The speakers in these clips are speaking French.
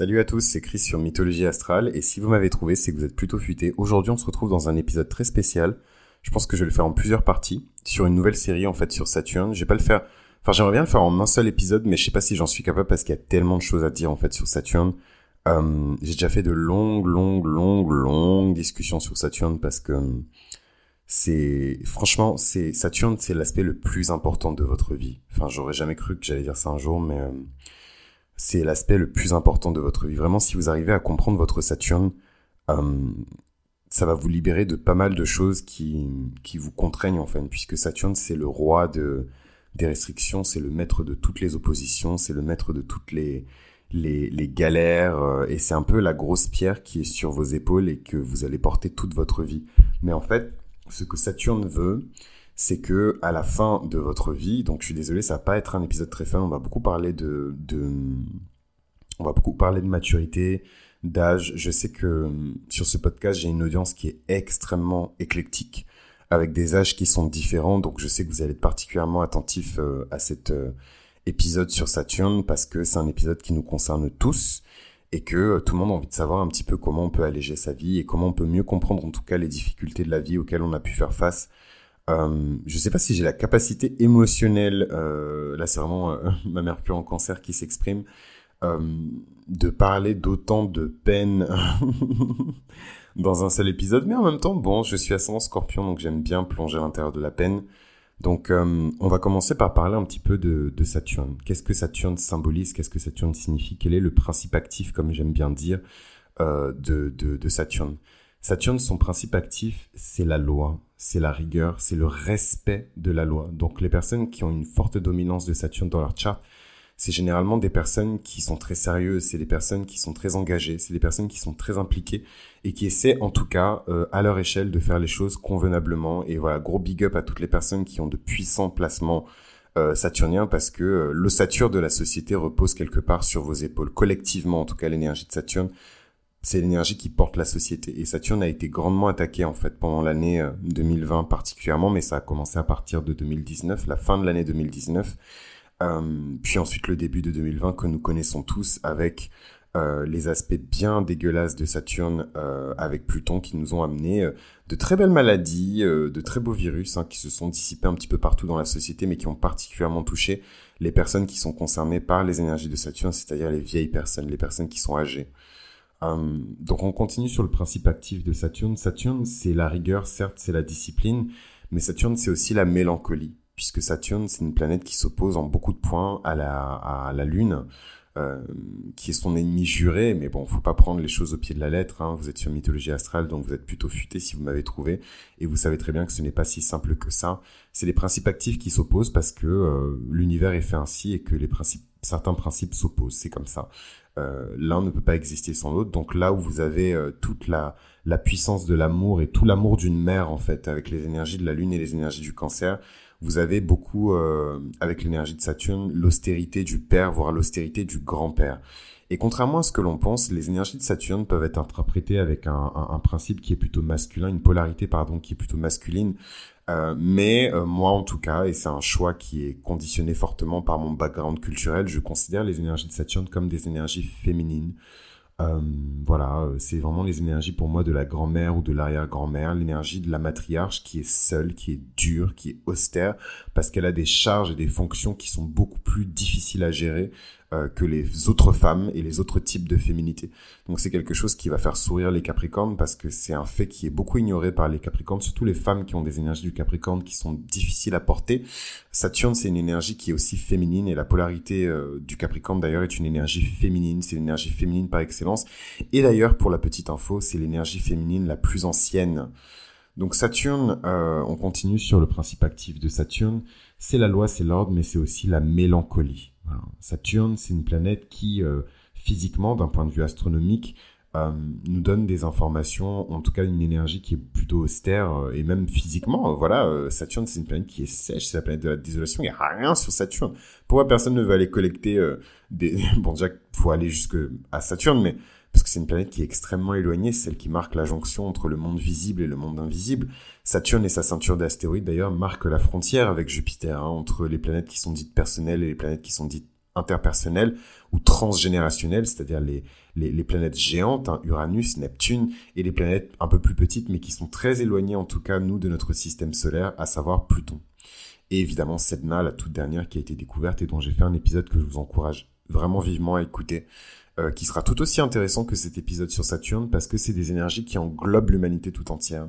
Salut à tous, c'est Chris sur Mythologie Astrale, et si vous m'avez trouvé, c'est que vous êtes plutôt futé. Aujourd'hui, on se retrouve dans un épisode très spécial. Je pense que je vais le faire en plusieurs parties, sur une nouvelle série en fait sur Saturne. Je vais pas le faire, enfin j'aimerais bien le faire en un seul épisode, mais je sais pas si j'en suis capable parce qu'il y a tellement de choses à dire en fait sur Saturne. Euh, j'ai déjà fait de longues, longues, longues, longues discussions sur Saturne parce que c'est franchement c'est Saturne c'est l'aspect le plus important de votre vie. Enfin j'aurais jamais cru que j'allais dire ça un jour, mais euh, c'est l'aspect le plus important de votre vie. Vraiment, si vous arrivez à comprendre votre Saturne, euh, ça va vous libérer de pas mal de choses qui, qui vous contraignent en fait, puisque Saturne c'est le roi de, des restrictions, c'est le maître de toutes les oppositions, c'est le maître de toutes les, les, galères, euh, et c'est un peu la grosse pierre qui est sur vos épaules et que vous allez porter toute votre vie. Mais en fait, ce que Saturne veut, c'est que à la fin de votre vie, donc je suis désolé, ça va pas être un épisode très fun, on va beaucoup parler de, de on va beaucoup parler de maturité, d'âge. Je sais que sur ce podcast, j'ai une audience qui est extrêmement éclectique, avec des âges qui sont différents, donc je sais que vous allez être particulièrement attentif euh, à cet euh, épisode sur Saturne, parce que c'est un épisode qui nous concerne tous, et que euh, tout le monde a envie de savoir un petit peu comment on peut alléger sa vie, et comment on peut mieux comprendre en tout cas les difficultés de la vie auxquelles on a pu faire face euh, je sais pas si j'ai la capacité émotionnelle, euh, là c'est vraiment euh, ma Mercure en cancer qui s'exprime, euh, de parler d'autant de peine dans un seul épisode, mais en même temps, bon, je suis ascendant scorpion, donc j'aime bien plonger à l'intérieur de la peine. Donc on va commencer par parler un petit peu de, Saturne. Qu'est-ce que Saturne symbolise? Qu'est-ce que Saturne signifie? Quel est le principe actif, comme j'aime bien dire, de Saturne? Saturne, son principe actif, c'est la loi, c'est la rigueur, c'est le respect de la loi. Donc les personnes qui ont une forte dominance de Saturne dans leur charte, c'est généralement des personnes qui sont très sérieuses, c'est des personnes qui sont très engagées, c'est des personnes qui sont très impliquées et qui essaient en tout cas euh, à leur échelle de faire les choses convenablement. Et voilà, gros big up à toutes les personnes qui ont de puissants placements euh, saturniens parce que euh, le Saturne de la société repose quelque part sur vos épaules. Collectivement, en tout cas, l'énergie de Saturne c'est l'énergie qui porte la société. Et Saturne a été grandement attaqué en fait pendant l'année 2020 euh, particulièrement, mais ça a commencé à partir de 2019, la fin de l'année 2019, euh, puis ensuite le début de 2020 que nous connaissons tous avec euh, les aspects bien dégueulasses de Saturne avec Pluton qui nous ont amené de très belles maladies, de très beaux virus hein, qui se sont dissipés un petit peu partout dans la société, mais qui ont particulièrement touché les personnes qui sont concernées par les énergies de Saturne, c'est-à-dire les vieilles personnes, les personnes qui sont âgées. Euh, donc on continue sur le principe actif de Saturne. Saturne, c'est la rigueur, certes, c'est la discipline, mais Saturne, c'est aussi la mélancolie, puisque Saturne, c'est une planète qui s'oppose en beaucoup de points à la, à la Lune, euh, qui est son ennemi juré, mais bon, faut pas prendre les choses au pied de la lettre. Hein. Vous êtes sur mythologie astrale, donc vous êtes plutôt futé si vous m'avez trouvé, et vous savez très bien que ce n'est pas si simple que ça. C'est les principes actifs qui s'opposent parce que euh, l'univers est fait ainsi et que les principes, certains principes s'opposent. C'est comme ça. Euh, l'un ne peut pas exister sans l'autre. Donc là où vous avez euh, toute la, la puissance de l'amour et tout l'amour d'une mère en fait, avec les énergies de la Lune et les énergies du cancer, vous avez beaucoup, euh, avec l'énergie de Saturne, l'austérité du père, voire l'austérité du grand-père. Et contrairement à ce que l'on pense, les énergies de Saturne peuvent être interprétées avec un, un, un, principe qui est plutôt masculin, une polarité pardon qui est plutôt masculine, euh, mais euh, moi, en tout cas, et c'est un choix qui est conditionné fortement par mon background culturel, je considère les énergies de Saturne comme des énergies féminines. Euh, voilà, c'est vraiment les énergies pour moi de la grand-mère ou de l'arrière-grand-mère, l'énergie de la matriarche qui est seule, qui est dure, qui est austère, parce qu'elle a des charges et des fonctions qui sont beaucoup plus difficiles à gérer euh, que les autres femmes et les autres types de féminité. Donc c'est quelque chose qui va faire sourire les Capricornes parce que c'est un fait qui est beaucoup ignoré par les Capricornes, surtout les femmes qui ont des énergies du Capricorne qui sont difficiles à porter. Saturne c'est une énergie qui est aussi féminine et la polarité euh, du Capricorne d'ailleurs est une énergie féminine, c'est l'énergie féminine par excellence. Et d'ailleurs pour la petite info, c'est l'énergie féminine la plus ancienne. Donc Saturne, euh, on continue sur le principe actif de Saturne, c'est la loi, c'est l'ordre, mais c'est aussi la mélancolie. Saturne, c'est une planète qui, euh, physiquement, d'un point de vue astronomique, euh, nous donne des informations, en tout cas une énergie qui est plutôt austère, euh, et même physiquement, voilà, Saturne c'est une planète qui est sèche, c'est la planète de la désolation, il n'y a rien sur Saturne. Pourquoi personne ne veut aller collecter des... bon déjà, faut aller jusque à Saturne, mais parce que c'est une planète qui est extrêmement éloignée, celle qui marque la jonction entre le monde visible et le monde invisible. Saturne et sa ceinture d'astéroïdes d'ailleurs marquent la frontière avec Jupiter, hein, entre les planètes qui sont dites personnelles et les planètes qui sont dites interpersonnelles ou transgénérationnelles, c'est-à-dire les, planètes géantes, hein, Uranus, Neptune, et les planètes un peu plus petites, mais qui sont très éloignées, en tout cas, nous, de notre système solaire, à savoir Pluton. Et évidemment, Sedna, la toute dernière qui a été découverte et dont j'ai fait un épisode que je vous encourage vraiment vivement à écouter, euh, qui sera tout aussi intéressant que cet épisode sur Saturne, parce que c'est des énergies qui englobent l'humanité tout entière.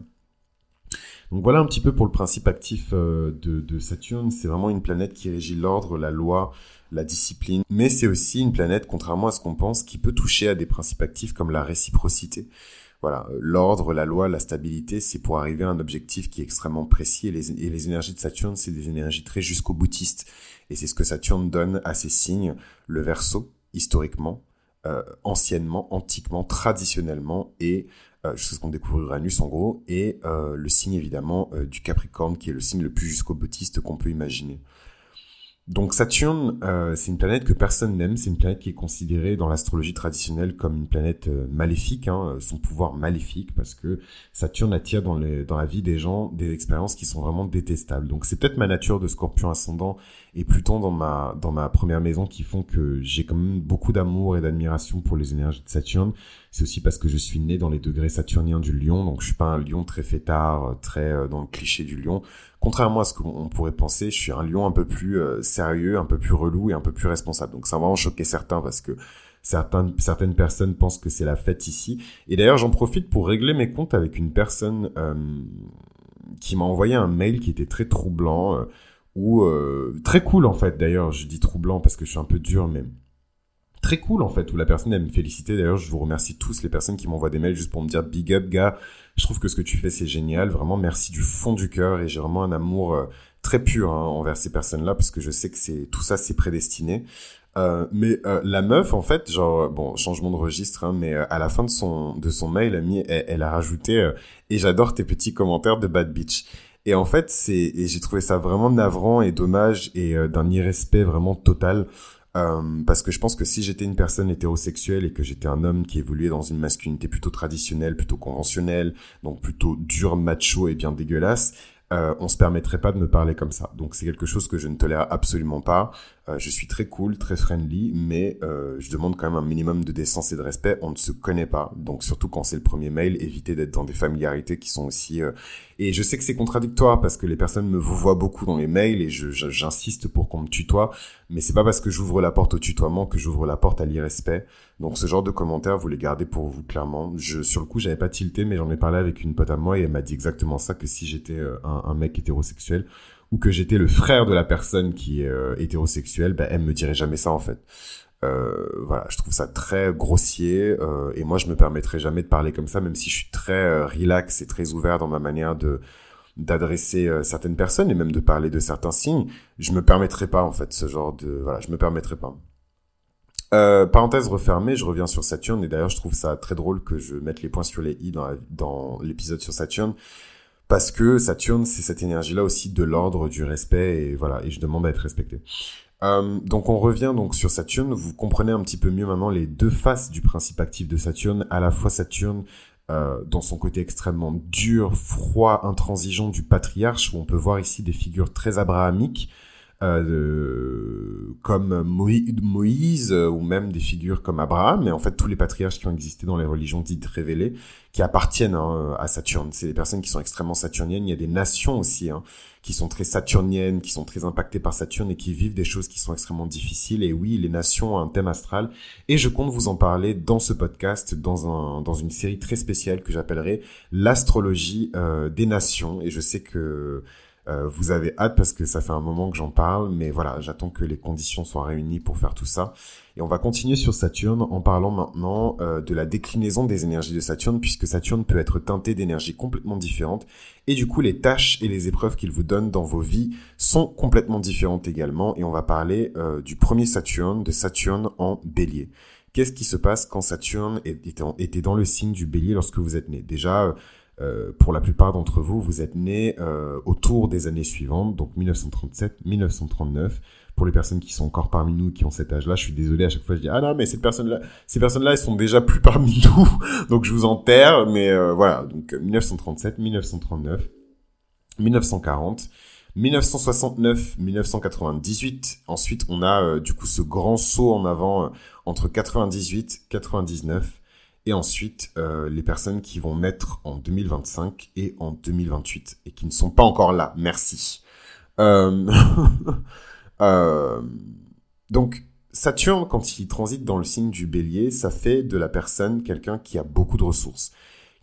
Donc voilà un petit peu pour le principe actif euh, de, Saturne. C'est vraiment une planète qui régit l'ordre, la loi, la discipline. Mais c'est aussi une planète, contrairement à ce qu'on pense, qui peut toucher à des principes actifs comme la réciprocité. Voilà, l'ordre, la loi, la stabilité, c'est pour arriver à un objectif qui est extrêmement précis. Et les, et les énergies de Saturne, c'est des énergies très jusqu'au boutiste. Et c'est ce que Saturne donne à ses signes. Le Verseau, historiquement, euh, anciennement, antiquement, traditionnellement, et euh, jusqu'à ce qu'on découvre Uranus en gros, et euh, le signe évidemment du Capricorne, qui est le signe le plus jusqu'au boutiste qu'on peut imaginer. Donc Saturne, euh, c'est une planète que personne n'aime, c'est une planète qui est considérée dans l'astrologie traditionnelle comme une planète euh, maléfique, hein, son pouvoir maléfique, parce que Saturne attire dans, la vie des gens des expériences qui sont vraiment détestables. Donc c'est peut-être ma nature de scorpion ascendant et Pluton dans ma, dans ma première maison qui font que j'ai quand même beaucoup d'amour et d'admiration pour les énergies de Saturne. C'est aussi parce que je suis né dans les degrés saturniens du lion, donc je suis pas un lion très fêtard, très euh, dans le cliché du lion. Contrairement à ce qu'on pourrait penser, je suis un lion un peu plus euh, sérieux, un peu plus relou et un peu plus responsable. Donc ça va vraiment choquer certains parce que certaines, personnes pensent que c'est la fête ici. Et d'ailleurs, j'en profite pour régler mes comptes avec une personne euh, qui m'a envoyé un mail qui était très troublant euh, ou très cool en fait. D'ailleurs, je dis troublant parce que je suis un peu dur, mais très cool en fait où la personne elle me félicitait d'ailleurs je vous remercie tous les personnes qui m'envoient des mails juste pour me dire big up gars je trouve que ce que tu fais c'est génial. Vraiment merci du fond du cœur et j'ai vraiment un amour euh, très pur hein, envers ces personnes là parce que je sais que c'est tout ça c'est prédestiné. Euh, mais euh, la meuf en fait genre bon changement de registre hein, mais à la fin de son de son mail elle, elle, a rajouté et j'adore tes petits commentaires de bad bitch. Et en fait c'est et j'ai trouvé ça vraiment navrant et dommage et d'un irrespect vraiment total euh, parce que je pense que si j'étais une personne hétérosexuelle et que j'étais un homme qui évoluait dans une masculinité plutôt traditionnelle, plutôt conventionnelle, donc plutôt dur, macho et bien dégueulasse, euh, on se permettrait pas de me parler comme ça. Donc c'est quelque chose que je ne tolère absolument pas. Euh, je suis très cool, très friendly, mais euh, je demande quand même un minimum de décence et de respect. On ne se connaît pas, donc surtout quand c'est le premier mail, évitez d'être dans des familiarités qui sont aussi. Euh, et je sais que c'est contradictoire parce que les personnes me vous voient beaucoup dans les mails et j'insiste pour qu'on me tutoie, mais c'est pas parce que j'ouvre la porte au tutoiement que j'ouvre la porte à l'irrespect. Donc ce genre de commentaires, vous les gardez pour vous clairement. Je, sur le coup, j'avais pas tilté, mais j'en ai parlé avec une pote à moi et elle m'a dit exactement ça que si j'étais un, un mec hétérosexuel ou que j'étais le frère de la personne qui est euh, hétérosexuelle, ben, elle me dirait jamais ça en fait. Euh, voilà, je trouve ça très grossier euh, et moi je me permettrai jamais de parler comme ça, même si je suis très euh, relax et très ouvert dans ma manière de d'adresser euh, certaines personnes et même de parler de certains signes. Je me permettrai pas en fait ce genre de voilà, je me permettrai pas. Euh, parenthèse refermée, je reviens sur Saturne et d'ailleurs je trouve ça très drôle que je mette les points sur les i dans, l'épisode sur Saturne parce que Saturne, c'est cette énergie-là aussi de l'ordre, du respect, et voilà, et je demande à être respecté. Euh, donc on revient donc sur Saturne, vous comprenez un petit peu mieux maintenant les deux faces du principe actif de Saturne, à la fois Saturne euh, dans son côté extrêmement dur, froid, intransigeant du patriarche, où on peut voir ici des figures très abrahamiques, euh, comme Moïse euh, ou même des figures comme Abraham, mais en fait tous les patriarches qui ont existé dans les religions dites révélées, qui appartiennent hein, à Saturne. C'est des personnes qui sont extrêmement saturniennes. Il y a des nations aussi hein, qui sont très saturniennes, qui sont très impactées par Saturne et qui vivent des choses qui sont extrêmement difficiles. Et oui, les nations ont un thème astral. Et je compte vous en parler dans ce podcast, dans, un, dans une série très spéciale que j'appellerai l'astrologie euh, des nations. Et je sais que euh, vous avez hâte parce que ça fait un moment que j'en parle, mais voilà, j'attends que les conditions soient réunies pour faire tout ça. Et on va continuer sur Saturne en parlant maintenant euh, de la déclinaison des énergies de Saturne, puisque Saturne peut être teinté d'énergies complètement différentes, et du coup les tâches et les épreuves qu'il vous donne dans vos vies sont complètement différentes également, et on va parler euh, du premier Saturne, de Saturne en bélier. Qu'est-ce qui se passe quand Saturne était dans le signe du bélier lorsque vous êtes né? Déjà, euh, pour la plupart d'entre vous, vous êtes nés euh, autour des années suivantes, donc 1937, 1939. Pour les personnes qui sont encore parmi nous, qui ont cet âge-là, je suis désolé, à chaque fois je dis ah non mais cette personne-là, ces personnes-là, elles sont déjà plus parmi nous, donc je vous enterre. Mais euh, voilà, donc 1937, 1939, 1940. 1969-1998. Ensuite, on a du coup ce grand saut en avant entre 98 99 et ensuite euh, les personnes qui vont naître en 2025 et en 2028 et qui ne sont pas encore là. Merci. donc Saturne, quand il transite dans le signe du bélier, ça fait de la personne quelqu'un qui a beaucoup de ressources.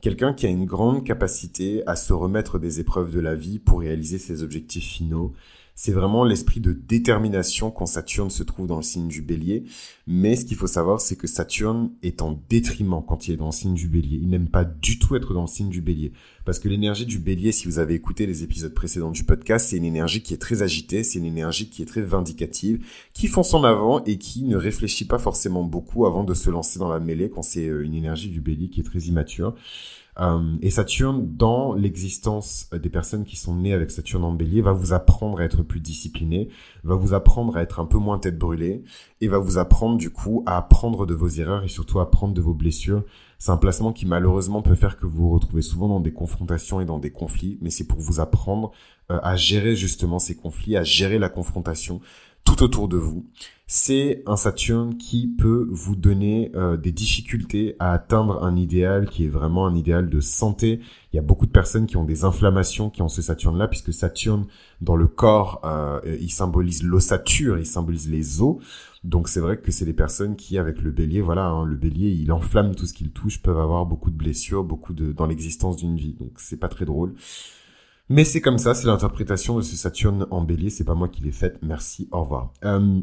Quelqu'un qui a une grande capacité à se remettre des épreuves de la vie pour réaliser ses objectifs finaux. C'est vraiment l'esprit de détermination quand Saturne se trouve dans le signe du bélier. Mais ce qu'il faut savoir, c'est que Saturne est en détriment quand il est dans le signe du bélier. Il n'aime pas du tout être dans le signe du bélier. Parce que l'énergie du bélier, si vous avez écouté les épisodes précédents du podcast, c'est une énergie qui est très agitée, c'est une énergie qui est très vindicative, qui fonce en avant et qui ne réfléchit pas forcément beaucoup avant de se lancer dans la mêlée quand c'est euh, une énergie du bélier qui est très immature. Euh, et Saturne, dans l'existence des personnes qui sont nées avec Saturne en bélier, va vous apprendre à être plus discipliné, va vous apprendre à être un peu moins tête brûlée, et va vous apprendre du coup à apprendre de vos erreurs et surtout à apprendre de vos blessures. C'est un placement qui malheureusement peut faire que vous vous retrouvez souvent dans des confrontations et dans des conflits, mais c'est pour vous apprendre euh, à gérer justement ces conflits, à gérer la confrontation tout autour de vous c'est un Saturne qui peut vous donner euh, des difficultés à atteindre un idéal qui est vraiment un idéal de santé. Il y a beaucoup de personnes qui ont des inflammations qui ont ce Saturne-là, puisque Saturne, dans le corps, euh, il symbolise l'ossature, il symbolise les os. Donc c'est vrai que c'est des personnes qui, avec le bélier, voilà, hein, le bélier, il enflamme tout ce qu'il touche, peuvent avoir beaucoup de blessures, beaucoup de dans l'existence d'une vie. Donc c'est pas très drôle. Mais c'est comme ça, c'est l'interprétation de ce Saturne en bélier, c'est pas moi qui l'ai faite. Merci, au revoir. Euh,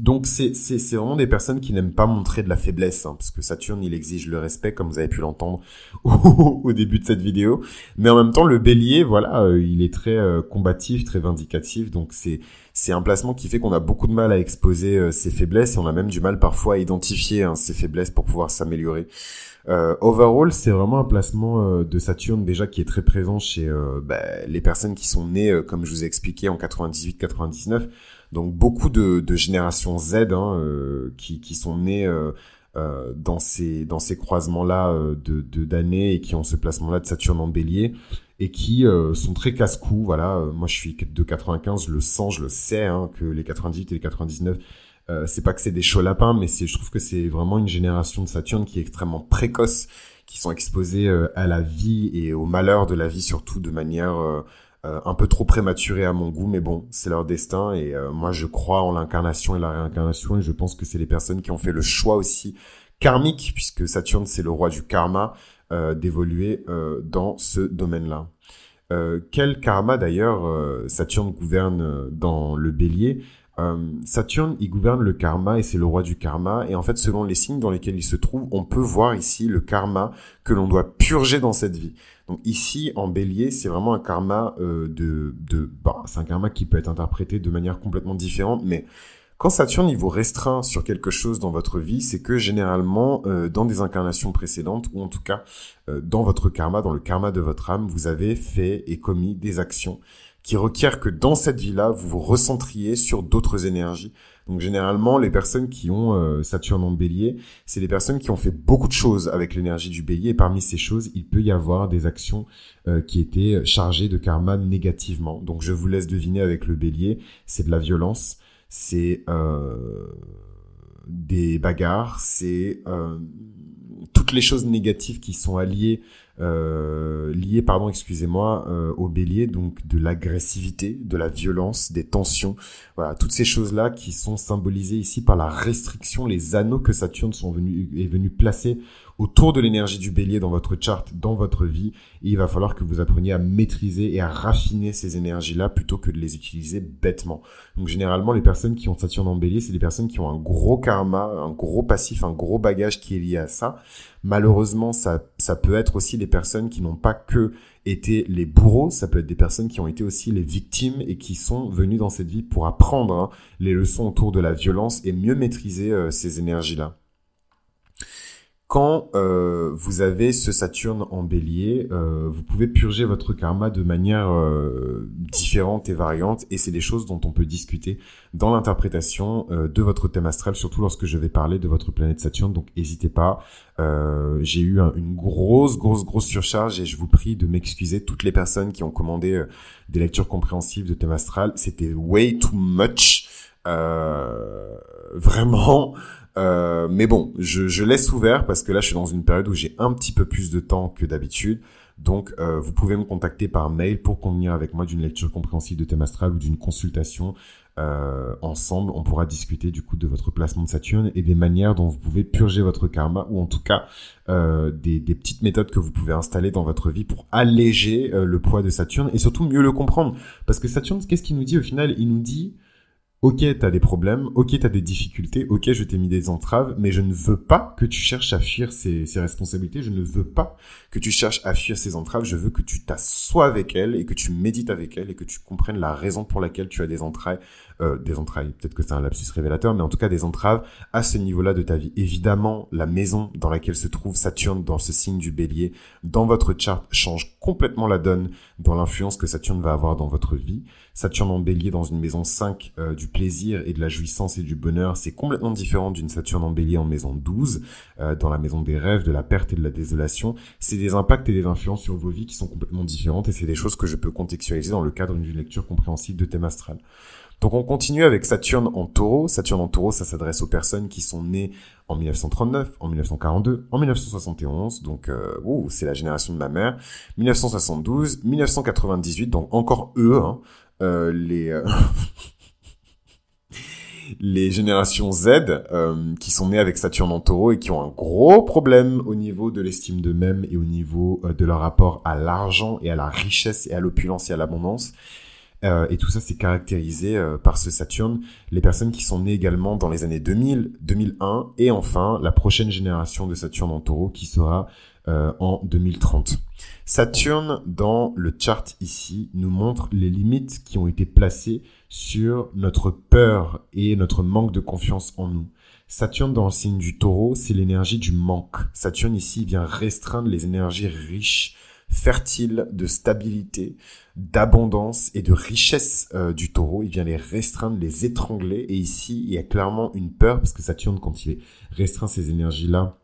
donc c'est vraiment des personnes qui n'aiment pas montrer de la faiblesse, hein, parce que Saturne il exige le respect, comme vous avez pu l'entendre au, début de cette vidéo. Mais en même temps, le Bélier, voilà, euh, il est très euh, combatif, très vindicatif, donc c'est c'est un placement qui fait qu'on a beaucoup de mal à exposer euh, ses faiblesses et on a même du mal parfois à identifier hein, ses faiblesses pour pouvoir s'améliorer. overall, c'est vraiment un placement de Saturne déjà qui est très présent chez bah, les personnes qui sont nées, comme je vous ai expliqué, en 98-99 donc beaucoup de, de générations Z hein, euh, qui, qui sont nées euh, euh, dans ces dans ces croisements là de d'années et qui ont ce placement là de Saturne en Bélier et qui sont très casse-cou. Voilà, moi je suis de 95, le sens, je le sais hein, que les 98 et les 99 euh, c'est pas que c'est des chauds lapins, mais je trouve que c'est vraiment une génération de Saturne qui est extrêmement précoce, qui sont exposés à la vie et au malheur de la vie surtout de manière euh, un peu trop prématuré à mon goût, mais bon, c'est leur destin et euh, moi je crois en l'incarnation et la réincarnation et je pense que c'est les personnes qui ont fait le choix aussi karmique, puisque Saturne c'est le roi du karma, euh, d'évoluer dans ce domaine-là. quel karma d'ailleurs Saturne gouverne dans le bélier? Saturne, il gouverne le karma et c'est le roi du karma. Et en fait, selon les signes dans lesquels il se trouve, on peut voir ici le karma que l'on doit purger dans cette vie. Donc ici, en bélier, c'est vraiment un karma euh, de... de bah, c'est un karma qui peut être interprété de manière complètement différente, mais quand Saturne il vous restreint sur quelque chose dans votre vie, c'est que généralement, euh, dans des incarnations précédentes, ou en tout cas euh, dans votre karma, dans le karma de votre âme, vous avez fait et commis des actions qui requièrent que dans cette vie-là, vous vous recentriez sur d'autres énergies. Donc généralement, les personnes qui ont euh, Saturne en bélier, c'est des personnes qui ont fait beaucoup de choses avec l'énergie du bélier. Et parmi ces choses, il peut y avoir des actions euh, qui étaient chargées de karma négativement. Donc je vous laisse deviner avec le bélier, c'est de la violence, c'est euh, des bagarres, c'est toutes les choses négatives qui sont alliées euh, lié, pardon, excusez-moi, euh, au bélier, donc de l'agressivité, de la violence, des tensions, voilà, toutes ces choses-là qui sont symbolisées ici par la restriction, les anneaux que Saturne sont venus, est venu placer autour de l'énergie du bélier dans votre charte, dans votre vie. Il va falloir que vous appreniez à maîtriser et à raffiner ces énergies-là plutôt que de les utiliser bêtement. Donc généralement, les personnes qui ont Saturne en bélier, c'est des personnes qui ont un gros karma, un gros passif, un gros bagage qui est lié à ça. Malheureusement, ça, ça peut être aussi des personnes qui n'ont pas que été les bourreaux, ça peut être des personnes qui ont été aussi les victimes et qui sont venues dans cette vie pour apprendre hein, les leçons autour de la violence et mieux maîtriser euh, ces énergies-là. Quand euh, vous avez ce Saturne en bélier, euh, vous pouvez purger votre karma de manière euh, différente et variante, et c'est des choses dont on peut discuter dans l'interprétation de votre thème astral, surtout lorsque je vais parler de votre planète Saturne, donc n'hésitez pas. J'ai eu une grosse, grosse, grosse surcharge, et je vous prie de m'excuser, toutes les personnes qui ont commandé des lectures compréhensives de thème astral, c'était way too much. vraiment... Euh, mais bon, je, je, laisse ouvert parce que là, je suis dans une période où j'ai un petit peu plus de temps que d'habitude. Donc, euh, vous pouvez me contacter par mail pour convenir avec moi d'une lecture compréhensive de thème astral ou d'une consultation. Euh, ensemble, on pourra discuter du coup de votre placement de Saturne et des manières dont vous pouvez purger votre karma ou en tout cas euh, des, des, petites méthodes que vous pouvez installer dans votre vie pour alléger euh, le poids de Saturne et surtout mieux le comprendre. Parce que Saturne, qu'est-ce qu'il nous dit au final? Il nous dit Ok, t'as des problèmes, ok, t'as des difficultés, ok, je t'ai mis des entraves, mais je ne veux pas que tu cherches à fuir ces, responsabilités, je ne veux pas que tu cherches à fuir ces entraves, je veux que tu t'assoies avec elles et que tu médites avec elles et que tu comprennes la raison pour laquelle tu as des entrailles, euh, des entrailles, peut-être que c'est un lapsus révélateur, mais en tout cas des entraves à ce niveau-là de ta vie. Évidemment, la maison dans laquelle se trouve Saturne dans ce signe du bélier, dans votre charte, change complètement la donne dans l'influence que Saturne va avoir dans votre vie. Saturne en bélier dans une maison 5 euh, du plaisir et de la jouissance et du bonheur, c'est complètement différent d'une Saturne en bélier en maison 12, euh, dans la maison des rêves, de la perte et de la désolation. C'est des impacts et des influences sur vos vies qui sont complètement différentes et c'est des choses que je peux contextualiser dans le cadre d'une lecture compréhensible de thème astral. Donc on continue avec Saturne en taureau. Saturne en taureau, ça s'adresse aux personnes qui sont nées en 1939, en 1942, en 1971. Donc euh, c'est la génération de ma mère. 1972, 1998, donc encore eux, hein, euh, les... Euh, les générations Z euh, qui sont nées avec Saturne en taureau et qui ont un gros problème au niveau de l'estime d'eux-mêmes et au niveau euh, de leur rapport à l'argent et à la richesse et à l'opulence et à l'abondance. Euh, et tout ça, c'est caractérisé euh, par ce Saturne. Les personnes qui sont nées également dans les années 2000, 2001, et enfin la prochaine génération de Saturne en taureau qui sera euh, en 2030. Saturne, dans le chart ici, nous montre les limites qui ont été placées sur notre peur et notre manque de confiance en nous. Saturne dans le signe du taureau, c'est l'énergie du manque. Saturne ici vient restreindre les énergies riches fertile de stabilité, d'abondance et de richesse euh, du taureau. Il vient les restreindre, les étrangler. Et ici, il y a clairement une peur, parce que Saturne, quand il restreint ces énergies-là,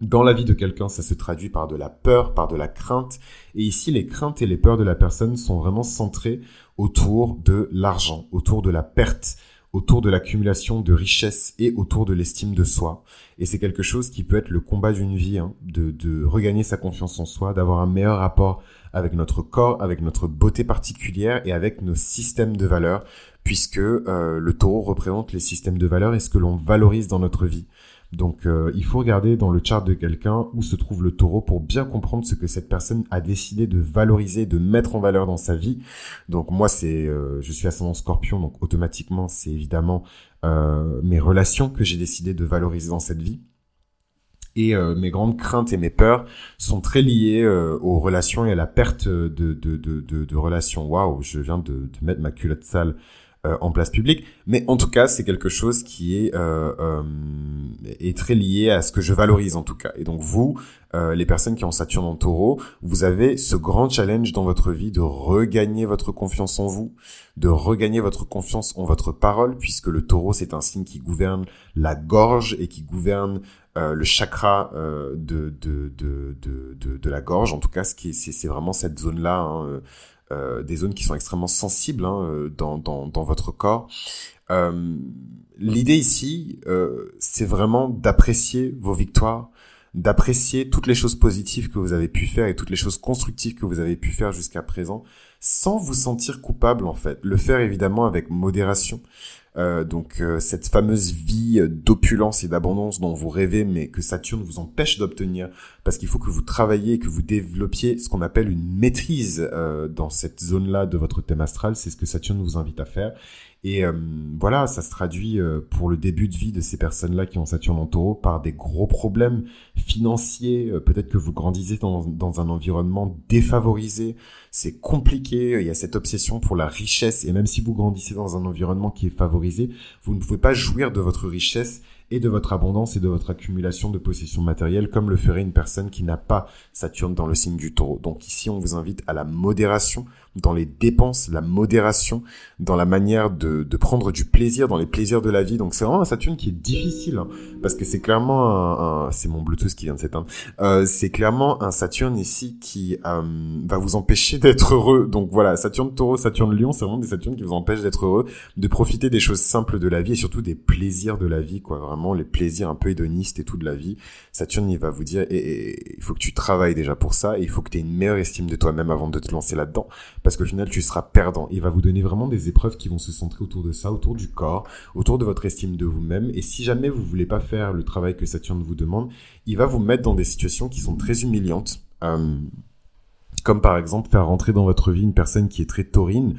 dans la vie de quelqu'un, ça se traduit par de la peur, par de la crainte. Et ici, les craintes et les peurs de la personne sont vraiment centrées autour de l'argent, autour de la perte, autour de l'accumulation de richesses et autour de l'estime de soi. Et c'est quelque chose qui peut être le combat d'une vie, hein, de, de regagner sa confiance en soi, d'avoir un meilleur rapport avec notre corps, avec notre beauté particulière et avec nos systèmes de valeurs, puisque euh, le taureau représente les systèmes de valeurs et ce que l'on valorise dans notre vie. Donc euh, il faut regarder dans le chart de quelqu'un où se trouve le taureau pour bien comprendre ce que cette personne a décidé de valoriser, de mettre en valeur dans sa vie. Donc moi c'est, euh, je suis ascendant scorpion, donc automatiquement c'est évidemment euh, mes relations que j'ai décidé de valoriser dans cette vie. Et mes grandes craintes et mes peurs sont très liées aux relations et à la perte de, de, de relations. Waouh, je viens de, de mettre ma culotte sale euh, en place publique. Mais en tout cas, c'est quelque chose qui est, euh, euh, est très lié à ce que je valorise en tout cas. Et donc vous, euh, les personnes qui ont Saturne en taureau, vous avez ce grand challenge dans votre vie de regagner votre confiance en vous, de regagner votre confiance en votre parole, puisque le taureau, c'est un signe qui gouverne la gorge et qui gouverne euh, le chakra euh, de, de, de, de, de, la gorge. En tout cas, ce qui c'est vraiment cette zone-là. Hein, euh, des zones qui sont extrêmement sensibles hein, euh, dans, dans, dans, votre corps. Euh, L'idée ici, euh, c'est vraiment d'apprécier vos victoires, d'apprécier toutes les choses positives que vous avez pu faire et toutes les choses constructives que vous avez pu faire jusqu'à présent, sans vous sentir coupable en fait. Le faire évidemment avec modération. Euh, donc euh, cette fameuse vie d'opulence et d'abondance dont vous rêvez mais que Saturne vous empêche d'obtenir parce qu'il faut que vous travailliez que vous développiez ce qu'on appelle une maîtrise euh, dans cette zone-là de votre thème astral, c'est ce que Saturne vous invite à faire et euh, voilà, ça se traduit euh, pour le début de vie de ces personnes-là qui ont Saturne en taureau par des gros problèmes financiers. Euh, peut-être que vous grandissez dans, dans, un environnement défavorisé. C'est compliqué. Il y a cette obsession pour la richesse. Et même si vous grandissez dans un environnement qui est favorisé, vous ne pouvez pas jouir de votre richesse et de votre abondance et de votre accumulation de possessions matérielles comme le ferait une personne qui n'a pas Saturne dans le signe du taureau. Donc ici, on vous invite à la modération dans les dépenses, la modération, dans la manière de, de prendre du plaisir, dans les plaisirs de la vie. Donc c'est vraiment un Saturne qui est difficile, hein, parce que c'est clairement un, c'est mon Bluetooth qui vient de s'éteindre. Euh, c'est clairement un Saturne ici qui euh, va vous empêcher d'être heureux. Donc voilà, Saturne Taureau, Saturne Lion, c'est vraiment des Saturnes qui vous empêchent d'être heureux, de profiter des choses simples de la vie et surtout des plaisirs de la vie, quoi. Vraiment les plaisirs un peu hédonistes et tout de la vie. Saturne, il va vous dire, il faut que tu travailles déjà pour ça, et il faut que tu aies une meilleure estime de toi-même avant de te lancer là-dedans parce qu'au final tu seras perdant. Il va vous donner vraiment des épreuves qui vont se centrer autour de ça, autour du corps, autour de votre estime de vous-même. Et si jamais vous voulez pas faire le travail que Saturne vous demande, il va vous mettre dans des situations qui sont très humiliantes. Euh, comme par exemple faire rentrer dans votre vie une personne qui est très taurine,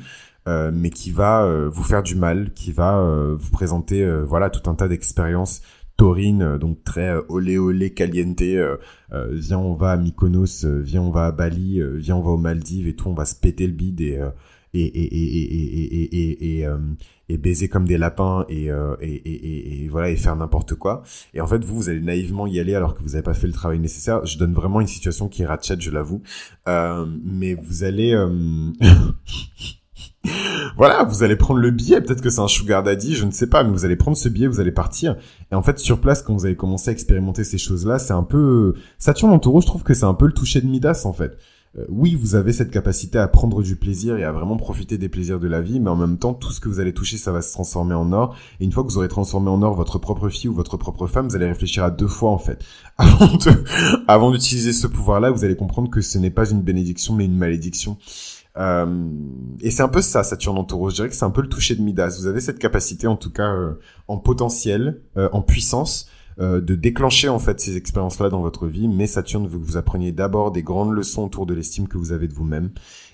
euh, mais qui va euh, vous faire du mal, qui va vous présenter voilà tout un tas d'expériences taurine, donc très olé olé caliente, viens on va à Mykonos, viens on va à Bali, viens on va aux Maldives et tout, on va se péter le bide et et et et et baiser comme des lapins et, et, voilà et faire n'importe quoi et en fait vous vous allez naïvement y aller alors que vous n'avez pas fait le travail nécessaire je donne vraiment une situation qui est je l'avoue mais vous allez voilà, vous allez prendre le billet, peut-être que c'est un sugar daddy, je ne sais pas, mais vous allez prendre ce billet, vous allez partir. Et en fait, sur place, quand vous avez commencé à expérimenter ces choses-là, c'est un peu... Saturne en taureau, je trouve que c'est un peu le toucher de Midas, en fait. Euh, oui, vous avez cette capacité à prendre du plaisir et à vraiment profiter des plaisirs de la vie, mais en même temps, tout ce que vous allez toucher, ça va se transformer en or. Et une fois que vous aurez transformé en or votre propre fille ou votre propre femme, vous allez réfléchir à deux fois, en fait. Avant de, avant d'utiliser ce pouvoir-là, vous allez comprendre que ce n'est pas une bénédiction, mais une malédiction. Euh, et c'est un peu ça, Saturne en taureau. Je dirais que c'est un peu le toucher de Midas. Vous avez cette capacité, en tout cas, euh, en potentiel, euh, en puissance, de déclencher en fait ces expériences-là dans votre vie. Mais Saturne veut que vous appreniez d'abord des grandes leçons autour de l'estime que vous avez de vous-même.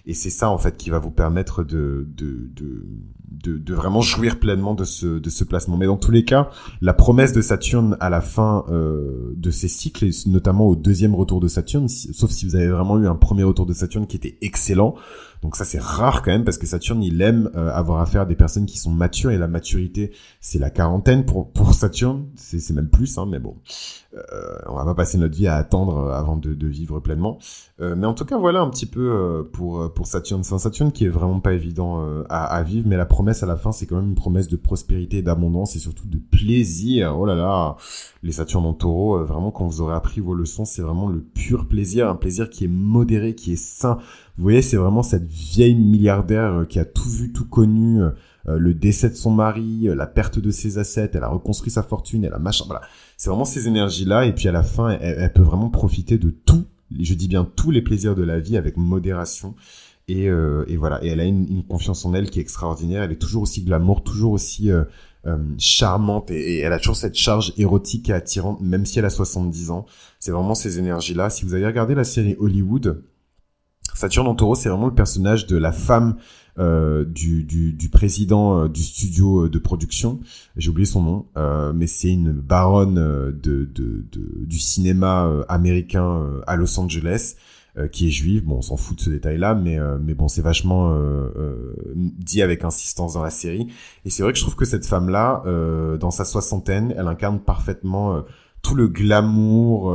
Et c'est ça en fait qui va vous permettre de, de, de de, vraiment jouir pleinement de ce, de ce placement. Mais dans tous les cas, la promesse de Saturne à la fin euh, de ces cycles, et notamment au deuxième retour de Saturne, sauf si vous avez vraiment eu un premier retour de Saturne qui était excellent, donc ça c'est rare quand même parce que Saturne il aime euh, avoir affaire à des personnes qui sont matures et la maturité c'est la quarantaine pour pour Saturne, c'est même plus hein, mais bon. Euh, on va pas passer notre vie à attendre avant de, vivre pleinement. Euh, mais en tout cas voilà un petit peu euh, pour pour Saturne, c'est un Saturne qui est vraiment pas évident à, à vivre mais la promesse à la fin c'est quand même une promesse de prospérité, d'abondance et surtout de plaisir. Oh là là, les Saturnes en Taureau vraiment quand vous aurez appris vos leçons, c'est vraiment le pur plaisir, un plaisir qui est modéré, qui est sain vous voyez, c'est vraiment cette vieille milliardaire euh, qui a tout vu, tout connu, euh, euh, le décès de son mari, la perte de ses assets, elle a reconstruit sa fortune, elle a machin, voilà. C'est vraiment ces énergies-là, et puis à la fin, elle, peut vraiment profiter de tout, je dis bien tous les plaisirs de la vie avec modération. Et, et voilà, et elle a une, confiance en elle qui est extraordinaire, elle est toujours aussi glamour, toujours aussi charmante, et, et, elle a toujours cette charge érotique et attirante, même si elle a 70 ans. C'est vraiment ces énergies-là. Si vous avez regardé la série Hollywood, Saturne en taureau, c'est vraiment le personnage de la femme euh, du, du, du, président euh, du studio euh, de production. J'ai oublié son nom, euh, mais c'est une baronne de, de, de, du cinéma américain à Los Angeles qui est juive. Bon, on s'en fout de ce détail-là, mais mais bon, c'est vachement dit avec insistance dans la série. Et c'est vrai que je trouve que cette femme-là, dans sa soixantaine, elle incarne parfaitement tout le glamour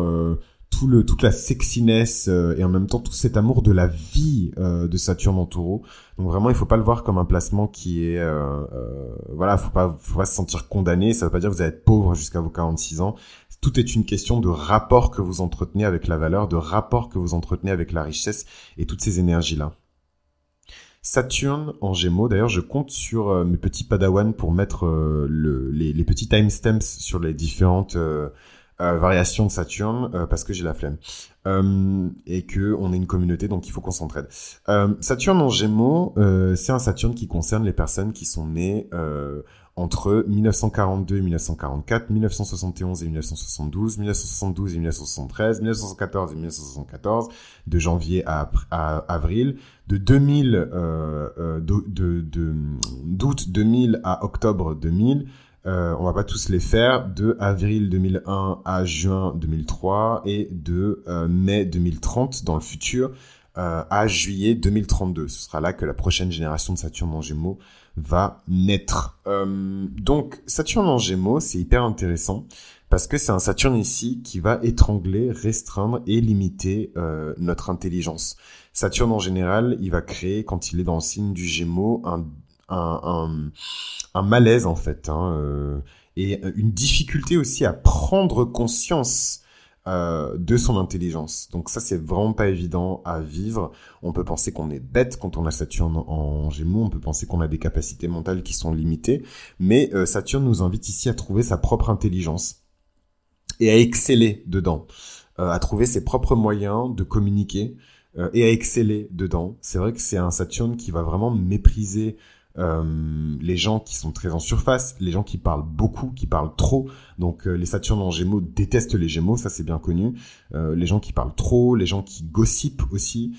tout le toute la sexiness euh, et en même temps tout cet amour de la vie euh, de Saturne en Taureau. Donc vraiment, il faut pas le voir comme un placement qui est euh, euh, voilà, faut pas faut pas se sentir condamné, ça veut pas dire que vous allez être pauvre jusqu'à vos 46 ans. Tout est une question de rapport que vous entretenez avec la valeur, de rapport que vous entretenez avec la richesse et toutes ces énergies là. Saturne en Gémeaux. D'ailleurs, je compte sur mes petits Padawan pour mettre le, les, les, petits timestamps sur les différentes euh, variation de Saturne euh, parce que j'ai la flemme euh, et que on est une communauté donc il faut qu'on s'entraide. Saturne en Gémeaux, c'est un Saturne qui concerne les personnes qui sont nées entre 1942 et 1944, 1971 et 1972, 1972 et 1973, 1914 et 1974, de janvier à, avril, de 2000 euh, de d'août 2000 à octobre 2000, euh, on va pas tous les faire, de avril 2001 à juin 2003 et de euh, mai 2030 dans le futur euh, à juillet 2032. Ce sera là que la prochaine génération de Saturne en Gémeaux va naître. Euh, donc Saturne en Gémeaux, c'est hyper intéressant parce que c'est un Saturne ici qui va étrangler, restreindre et limiter euh, notre intelligence. Saturne en général, il va créer quand il est dans le signe du Gémeaux un un, malaise en fait hein, euh, et une difficulté aussi à prendre conscience euh, de son intelligence. Donc ça, c'est vraiment pas évident à vivre. On peut penser qu'on est bête quand on a Saturne en, Gémeaux, on peut penser qu'on a des capacités mentales qui sont limitées, mais euh, Saturne nous invite ici à trouver sa propre intelligence et à exceller dedans, à trouver ses propres moyens de communiquer et à exceller dedans. C'est vrai que c'est un Saturne qui va vraiment mépriser euh, les gens qui sont très en surface, les gens qui parlent beaucoup, qui parlent trop. Donc euh, les Saturnes en Gémeaux détestent les Gémeaux, ça c'est bien connu. Euh, les gens qui parlent trop, les gens qui gossipent aussi.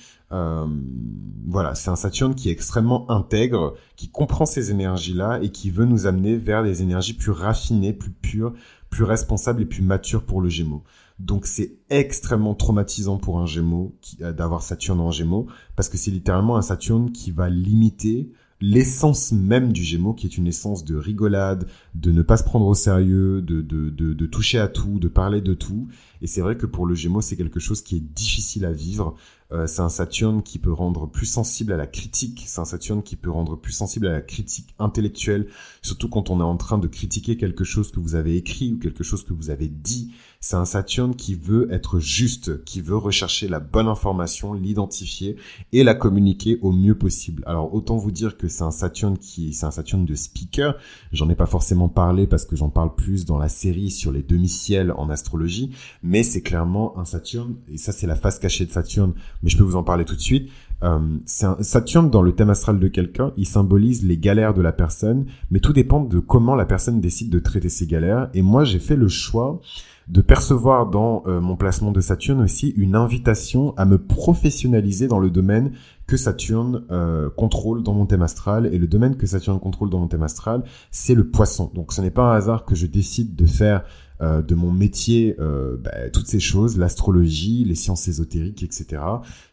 voilà, c'est un Saturne qui est extrêmement intègre, qui comprend ces énergies-là et qui veut nous amener vers des énergies plus raffinées, plus pures, plus responsables et plus matures pour le Gémeaux. Donc c'est extrêmement traumatisant pour un Gémeaux d'avoir Saturne en Gémeaux parce que c'est littéralement un Saturne qui va limiter l'essence même du Gémeaux, qui est une essence de rigolade, de ne pas se prendre au sérieux, de, de, de, de toucher à tout, de parler de tout. Et c'est vrai que pour le Gémeaux, c'est quelque chose qui est difficile à vivre. Euh, c'est un Saturne qui peut rendre plus sensible à la critique. C'est un Saturne qui peut rendre plus sensible à la critique intellectuelle, surtout quand on est en train de critiquer quelque chose que vous avez écrit ou quelque chose que vous avez dit. C'est un Saturne qui veut être juste, qui veut rechercher la bonne information, l'identifier et la communiquer au mieux possible. Alors autant vous dire que c'est un Saturne qui, c'est un Saturne de speaker. J'en ai pas forcément parlé parce que j'en parle plus dans la série sur les demi-ciels en astrologie, c'est clairement un Saturne et ça c'est la face cachée de Saturne. Mais je peux vous en parler tout de suite. Euh, un, Saturne dans le thème astral de quelqu'un, il symbolise les galères de la personne, mais tout dépend de comment la personne décide de traiter ses galères. Et moi, j'ai fait le choix de percevoir dans euh, mon placement de Saturne aussi une invitation à me professionnaliser dans le domaine que Saturne euh, contrôle dans mon thème astral. Et le domaine que Saturne contrôle dans mon thème astral, c'est le poisson. Donc ce n'est pas un hasard que je décide de faire euh, de mon métier, euh, bah, toutes ces choses, l'astrologie, les sciences ésotériques, etc.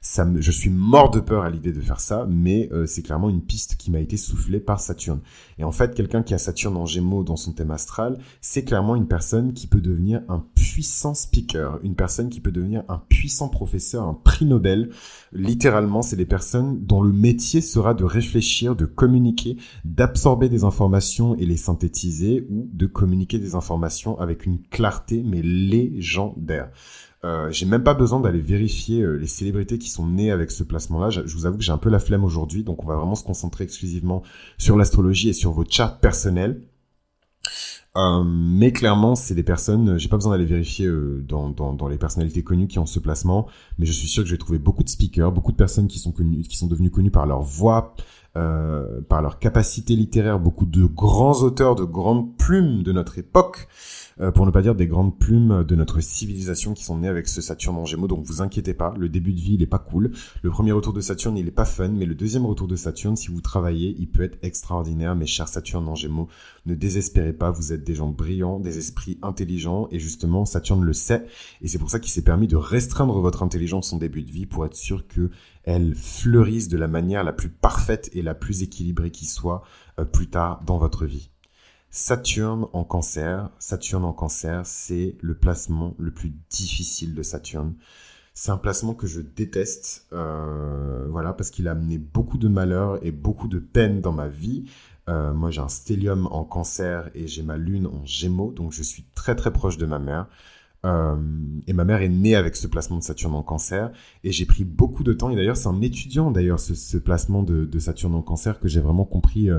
Ça me, je suis mort de peur à l'idée de faire ça, mais euh, c'est clairement une piste qui m'a été soufflée par Saturne. Et en fait, quelqu'un qui a Saturne en Gémeaux dans son thème astral, c'est clairement une personne qui peut devenir un puissant speaker, une personne qui peut devenir un puissant professeur, un prix Nobel. Littéralement, c'est des personnes dont le métier sera de réfléchir, de communiquer, d'absorber des informations et les synthétiser, ou de communiquer des informations avec une clarté mais légendaire. Euh, j'ai même pas besoin d'aller vérifier euh, les célébrités qui sont nées avec ce placement-là. Je, vous avoue que j'ai un peu la flemme aujourd'hui, donc on va vraiment se concentrer exclusivement sur l'astrologie et sur vos charts personnels. Euh, mais clairement, c'est des personnes, j'ai pas besoin d'aller vérifier euh, dans, dans, dans, les personnalités connues qui ont ce placement, mais je suis sûr que je vais trouver beaucoup de speakers, beaucoup de personnes qui sont connues, qui sont devenues connues par leur voix, euh, par leur capacité littéraire, beaucoup de grands auteurs, de grandes plumes de notre époque, euh, pour ne pas dire des grandes plumes de notre civilisation qui sont nées avec ce Saturne en Gémeaux. Donc vous inquiétez pas, le début de vie il est pas cool. Le premier retour de Saturne il est pas fun, mais le deuxième retour de Saturne, si vous travaillez, il peut être extraordinaire. Mes chers Saturne en Gémeaux, ne désespérez pas, vous êtes des gens brillants, des esprits intelligents, et justement Saturne le sait, et c'est pour ça qu'il s'est permis de restreindre votre intelligence en début de vie pour être sûr que elle fleurisse de la manière la plus parfaite et la plus équilibrée qui soit euh, plus tard dans votre vie. Saturne en cancer, Saturne en cancer, c'est le placement le plus difficile de Saturne. C'est un placement que je déteste, euh, voilà, parce qu'il a amené beaucoup de malheur et beaucoup de peine dans ma vie. Euh, moi, j'ai un stellium en cancer et j'ai ma lune en gémeaux, donc je suis très très proche de ma mère. Euh, et ma mère est née avec ce placement de Saturne en cancer. Et j'ai pris beaucoup de temps. Et d'ailleurs, c'est en étudiant d'ailleurs ce, ce, placement de, Saturne en cancer que j'ai vraiment compris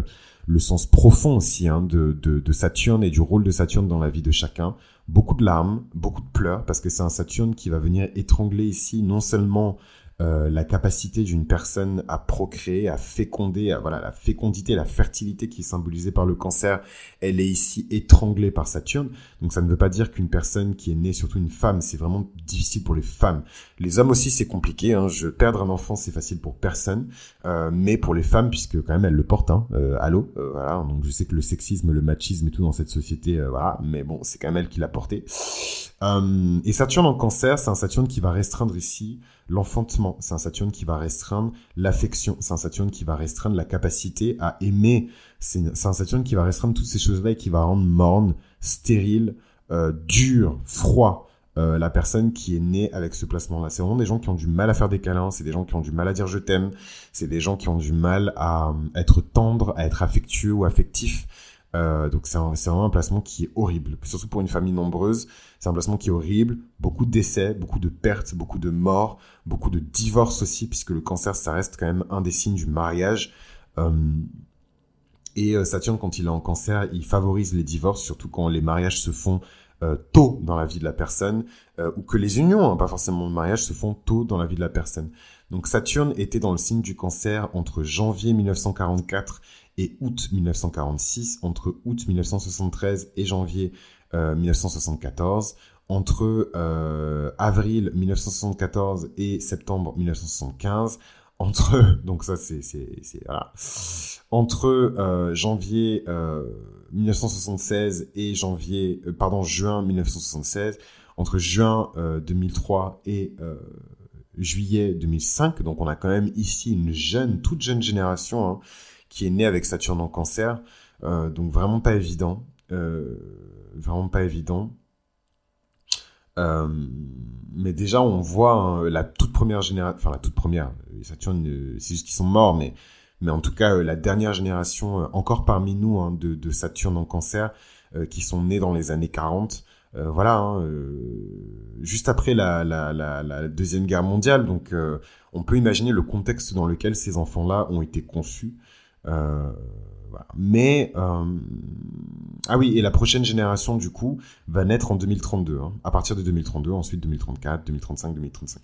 le sens profond aussi hein, de, de, Saturne et du rôle de Saturne dans la vie de chacun. Beaucoup de larmes, beaucoup de pleurs, parce que c'est un Saturne qui va venir étrangler ici non seulement euh, la capacité d'une personne à procréer, à féconder, à, voilà, la fécondité, la fertilité qui est symbolisée par le cancer, elle est ici étranglée par Saturne. Donc ça ne veut pas dire qu'une personne qui est née, surtout une femme, c'est vraiment difficile pour les femmes. Les hommes aussi, c'est compliqué. Hein. Je perdre un enfant, c'est facile pour personne, euh, mais pour les femmes, puisque quand même elles le portent. Hein, euh, allô, euh, voilà. Donc je sais que le sexisme, le machisme et tout dans cette société, euh, voilà. Mais bon, c'est quand même elle qui l'a porté. et Saturne en cancer, c'est un Saturne qui va restreindre ici l'enfantement l'enfant. C'est un Saturne qui va restreindre l'affection. C'est un Saturne qui va restreindre la capacité à aimer. C'est un Saturne qui va restreindre toutes ces choses-là et qui va rendre morne, stérile, euh, dur, froid. Euh, la personne qui est née avec ce placement-là. C'est vraiment des gens qui ont du mal à faire des câlins, c'est des gens qui ont du mal à dire je t'aime, c'est des gens qui ont du mal à être tendre, à être affectueux ou affectif. Euh, donc c'est vraiment un placement qui est horrible, surtout pour une famille nombreuse. C'est un placement qui est horrible, beaucoup de décès, beaucoup de pertes, beaucoup de morts, beaucoup de divorces aussi, puisque le cancer, ça reste quand même un des signes du mariage. Euh, et euh, Saturne, quand il est en cancer, il favorise les divorces, surtout quand les mariages se font euh, tôt dans la vie de la personne, euh, ou que les unions, hein, pas forcément le mariage, se font tôt dans la vie de la personne. Donc Saturne était dans le signe du cancer entre janvier 1944 et août 1946, entre août 1973 et janvier 1974, euh, entre avril 1974 et septembre 1975, entre donc ça c'est entre euh, janvier 1976 et janvier pardon juin 1976 entre juin 2003 et juillet 2005 donc on a quand même ici une jeune toute jeune génération hein, qui est né avec Saturne en cancer. Euh, donc vraiment pas évident. Euh, vraiment pas évident. Euh, mais déjà, on voit hein, la toute première génération, enfin la toute première, Saturne, c'est juste qu'ils sont morts, mais, mais en tout cas, la dernière génération, encore parmi nous, hein, de, de, Saturne en cancer, qui sont nés dans les années 40, voilà, hein, juste après la, la, la, la, Deuxième Guerre mondiale, donc on peut imaginer le contexte dans lequel ces enfants-là ont été conçus. Mais euh, ah oui, et la prochaine génération du coup va naître en 2032, hein, à partir de 2032, ensuite 2034, 2035, 2035.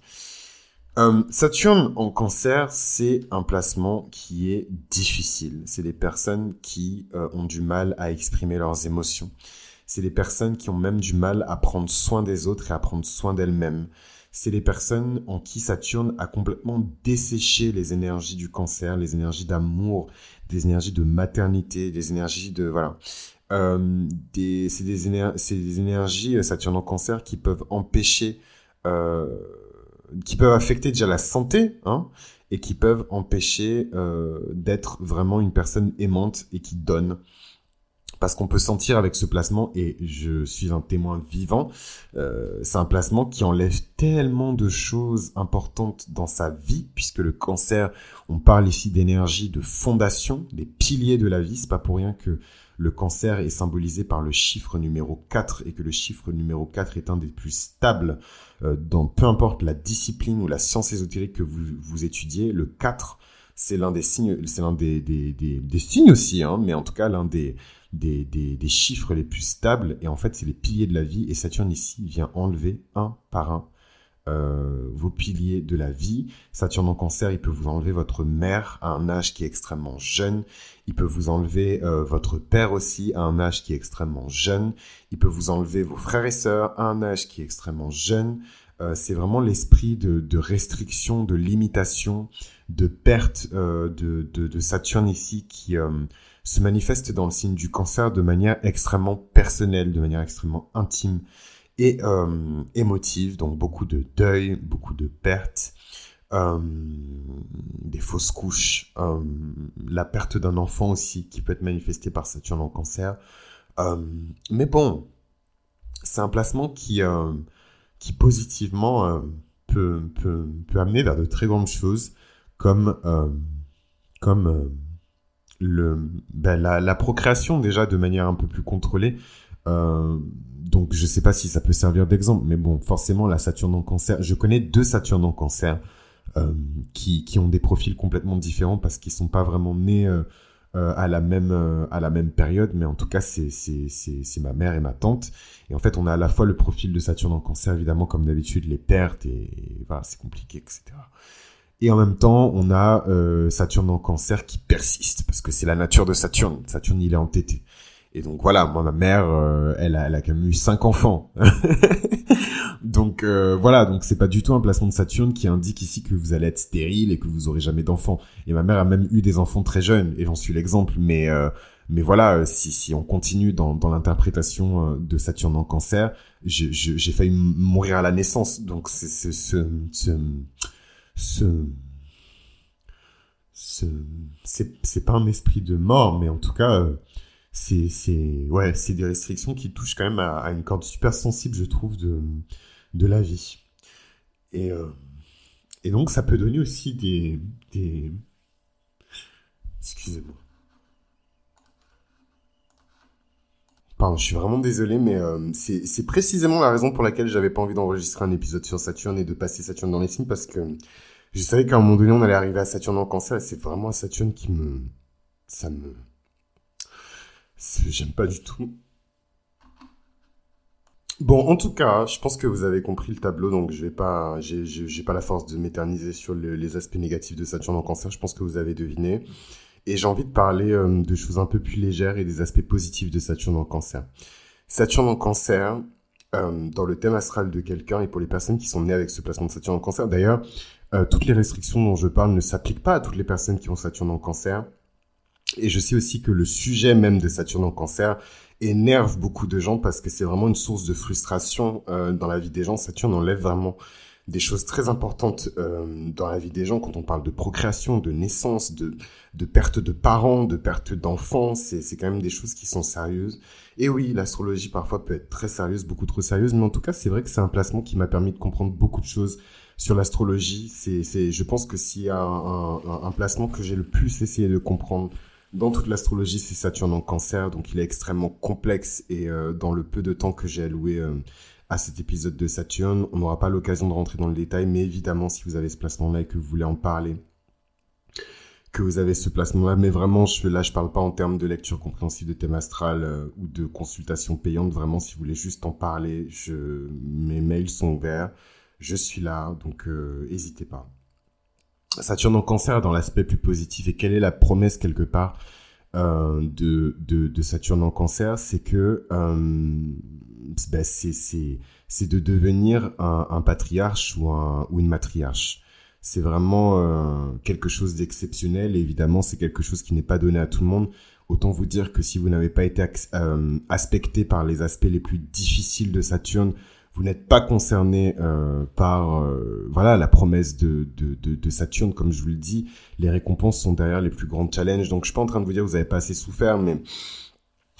Euh, Saturne en cancer, c'est un placement qui est difficile. C'est des personnes qui euh, ont du mal à exprimer leurs émotions. C'est des personnes qui ont même du mal à prendre soin des autres et à prendre soin d'elles-mêmes c'est les personnes en qui Saturne a complètement desséché les énergies du cancer, les énergies d'amour, des énergies de maternité, des énergies de voilà. Euh, c'est des, des, énergies euh, Saturne en cancer qui peuvent empêcher, euh, qui peuvent affecter déjà la santé, hein, et qui peuvent empêcher euh, d'être vraiment une personne aimante et qui donne parce qu'on peut sentir avec ce placement, et je suis un témoin vivant, euh, c'est un placement qui enlève tellement de choses importantes dans sa vie, puisque le cancer, on parle ici d'énergie, de fondation, des piliers de la vie, c'est pas pour rien que le cancer est symbolisé par le chiffre numéro 4 et que le chiffre numéro 4 est un des plus stables euh, dans peu importe la discipline ou la science ésotérique que vous, vous étudiez, le 4 c'est l'un des signes, c'est l'un des, des, signes aussi, hein, mais en tout cas l'un des, des, des, chiffres les plus stables. Et en fait, c'est les piliers de la vie. Et Saturne ici vient enlever un par un euh, vos piliers de la vie. Saturne en cancer, il peut vous enlever votre mère à un âge qui est extrêmement jeune. Il peut vous enlever euh, votre père aussi à un âge qui est extrêmement jeune. Il peut vous enlever vos frères et sœurs à un âge qui est extrêmement jeune. Euh, c'est vraiment l'esprit de, de, restriction, de limitation, de perte de, de, de, Saturne ici qui se manifeste dans le signe du cancer de manière extrêmement personnelle, de manière extrêmement intime et euh, émotive. Donc beaucoup de deuil, beaucoup de pertes, euh, des fausses couches, euh, la perte d'un enfant aussi qui peut être manifestée par Saturne en cancer. mais bon, c'est un placement qui, qui positivement peut, peut, peut, amener vers de très grandes choses comme, comme le, ben, la, la, procréation déjà de manière un peu plus contrôlée. Euh, donc je sais pas si ça peut servir d'exemple, mais bon, forcément la Saturne en cancer, je connais deux Saturnes en cancer euh, qui, qui ont des profils complètement différents parce qu'ils sont pas vraiment nés euh, à la même à la même période, mais en tout cas c'est ma mère et ma tante. Et en fait on a à la fois le profil de Saturne en cancer évidemment comme d'habitude les pertes et, et voilà c'est compliqué etc. Et en même temps, on a euh, Saturne en cancer qui persiste, parce que c'est la nature de Saturne. Saturne, il est entêté. Et donc voilà, moi, ma mère, euh, elle, a, elle a quand même eu cinq enfants. donc euh, voilà, donc c'est pas du tout un placement de Saturne qui indique ici que vous allez être stérile et que vous aurez jamais d'enfants. Et ma mère a même eu des enfants très jeunes, et j'en suis l'exemple. Mais mais voilà, si, si on continue dans, dans l'interprétation de Saturne en cancer, j'ai failli mourir à la naissance. Donc c'est ce ce, ce c'est pas un esprit de mort, mais en tout cas, euh, c'est ouais, c'est des restrictions qui touchent quand même à, une corde super sensible, je trouve, de de la vie. Et euh, et donc ça peut donner aussi des des excusez-moi. Pardon, je suis vraiment désolé, mais euh, c'est précisément la raison pour laquelle j'avais pas envie d'enregistrer un épisode sur Saturne et de passer Saturne dans les signes, parce que je savais qu'à un moment donné, on allait arriver à Saturne en cancer, et c'est vraiment Saturne qui me... Ça me... J'aime pas du tout. Bon, en tout cas, je pense que vous avez compris le tableau, donc je vais pas, j'ai pas la force de m'éterniser sur les aspects négatifs de Saturne en cancer. Je pense que vous avez deviné. Et j'ai envie de parler euh, de choses un peu plus légères et des aspects positifs de Saturne en cancer. Saturne en cancer, euh, dans le thème astral de quelqu'un et pour les personnes qui sont nées avec ce placement de Saturne en cancer, d'ailleurs, euh, toutes les restrictions dont je parle ne s'appliquent pas à toutes les personnes qui ont Saturne en cancer. Et je sais aussi que le sujet même de Saturne en cancer énerve beaucoup de gens parce que c'est vraiment une source de frustration dans la vie des gens. Saturne enlève vraiment des choses très importantes euh, dans la vie des gens quand on parle de procréation, de naissance, de, de perte de parents, de perte d'enfants. C'est, c'est quand même des choses qui sont sérieuses. Et oui, l'astrologie parfois peut être très sérieuse, beaucoup trop sérieuse, mais en tout cas, c'est vrai que c'est un placement qui m'a permis de comprendre beaucoup de choses sur l'astrologie. C'est, c'est, je pense que s'il y a un, un, un placement que j'ai le plus essayé de comprendre dans toute l'astrologie, c'est Saturne en cancer, donc il est extrêmement complexe et euh, dans le peu de temps que j'ai alloué euh, à cet épisode de Saturne. On n'aura pas l'occasion de rentrer dans le détail, mais évidemment, si vous avez ce placement-là et que vous voulez en parler, que vous avez ce placement-là, mais vraiment, je, là, je parle pas en termes de lecture compréhensive de thème astral euh, ou de consultation payante. Vraiment, si vous voulez juste en parler, je, mes mails sont ouverts. Je suis là, donc n'hésitez euh, pas. Saturne en cancer dans l'aspect plus positif. Et quelle est la promesse quelque part euh, de, de, de, Saturne en cancer? C'est que ben, c'est de devenir un, un patriarche ou, un, ou une matriarche. C'est vraiment euh, quelque chose d'exceptionnel évidemment c'est quelque chose qui n'est pas donné à tout le monde. Autant vous dire que si vous n'avez pas été euh, aspecté par les aspects les plus difficiles de Saturne, vous n'êtes pas concerné euh, par euh, voilà la promesse de, de, de, de, Saturne, comme je vous le dis. Les récompenses sont derrière les plus grands challenges. Donc je suis pas en train de vous dire que vous n'avez pas assez souffert, mais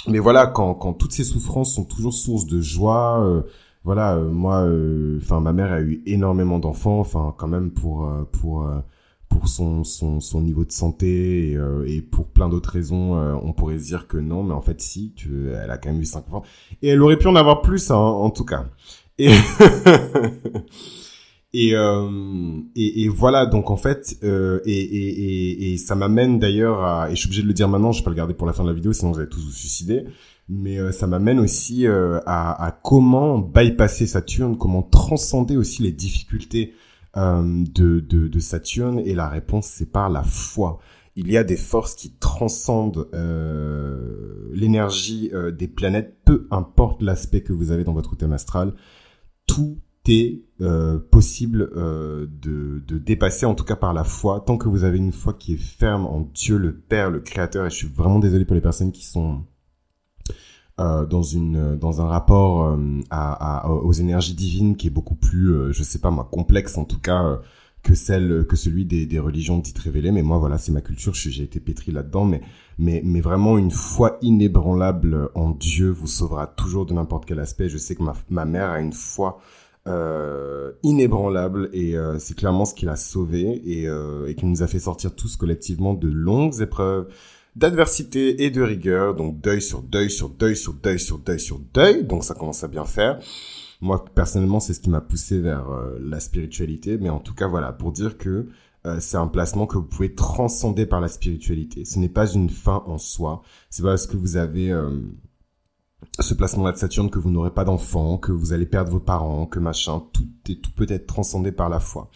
mais voilà, quand, quand toutes ces souffrances sont toujours source de joie, euh, voilà, euh, moi, euh, enfin, ma mère a eu énormément d'enfants, enfin, quand même pour pour pour son, son, son niveau de santé et, et pour plein d'autres raisons, on pourrait se dire que non, mais en fait, si, tu, elle a quand même eu cinq enfants. Et elle aurait pu en avoir plus, hein, en tout cas. Et Et, euh, et, voilà, donc en fait, euh, et, ça m'amène d'ailleurs à, et je suis obligé de le dire maintenant, je vais pas le garder pour la fin de la vidéo, sinon vous allez tous vous suicider, mais euh, ça m'amène aussi à, comment bypasser Saturne, comment transcender aussi les difficultés de, Saturne, et la réponse c'est par la foi. Il y a des forces qui transcendent l'énergie des planètes, peu importe l'aspect que vous avez dans votre thème astral, tout euh, possible euh, de, de, dépasser, en tout cas par la foi, tant que vous avez une foi qui est ferme en Dieu le Père, le Créateur. Et je suis vraiment désolé pour les personnes qui sont euh, dans une dans un rapport à, aux énergies divines qui est beaucoup plus, je sais pas moi, complexe en tout cas que celle que celui des, des religions dites révélées. Mais moi, voilà, c'est ma culture. J'ai été pétri là-dedans, mais mais mais vraiment une foi inébranlable en Dieu vous sauvera toujours de n'importe quel aspect. Je sais que ma ma mère a une foi euh, inébranlable et euh, c'est clairement ce qui l'a sauvé et, euh, et qui nous a fait sortir tous collectivement de longues épreuves d'adversité et de rigueur, donc deuil sur deuil sur deuil sur deuil sur deuil sur deuil, donc ça commence à bien faire. Moi personnellement, c'est ce qui m'a poussé vers la spiritualité, mais en tout cas voilà, pour dire que c'est un placement que vous pouvez transcender par la spiritualité. Ce n'est pas une fin en soi. C'est pas parce que vous avez ce placement-là de Saturne que vous n'aurez pas d'enfant, que vous allez perdre vos parents, que machin, tout est tout peut être transcendé par la foi.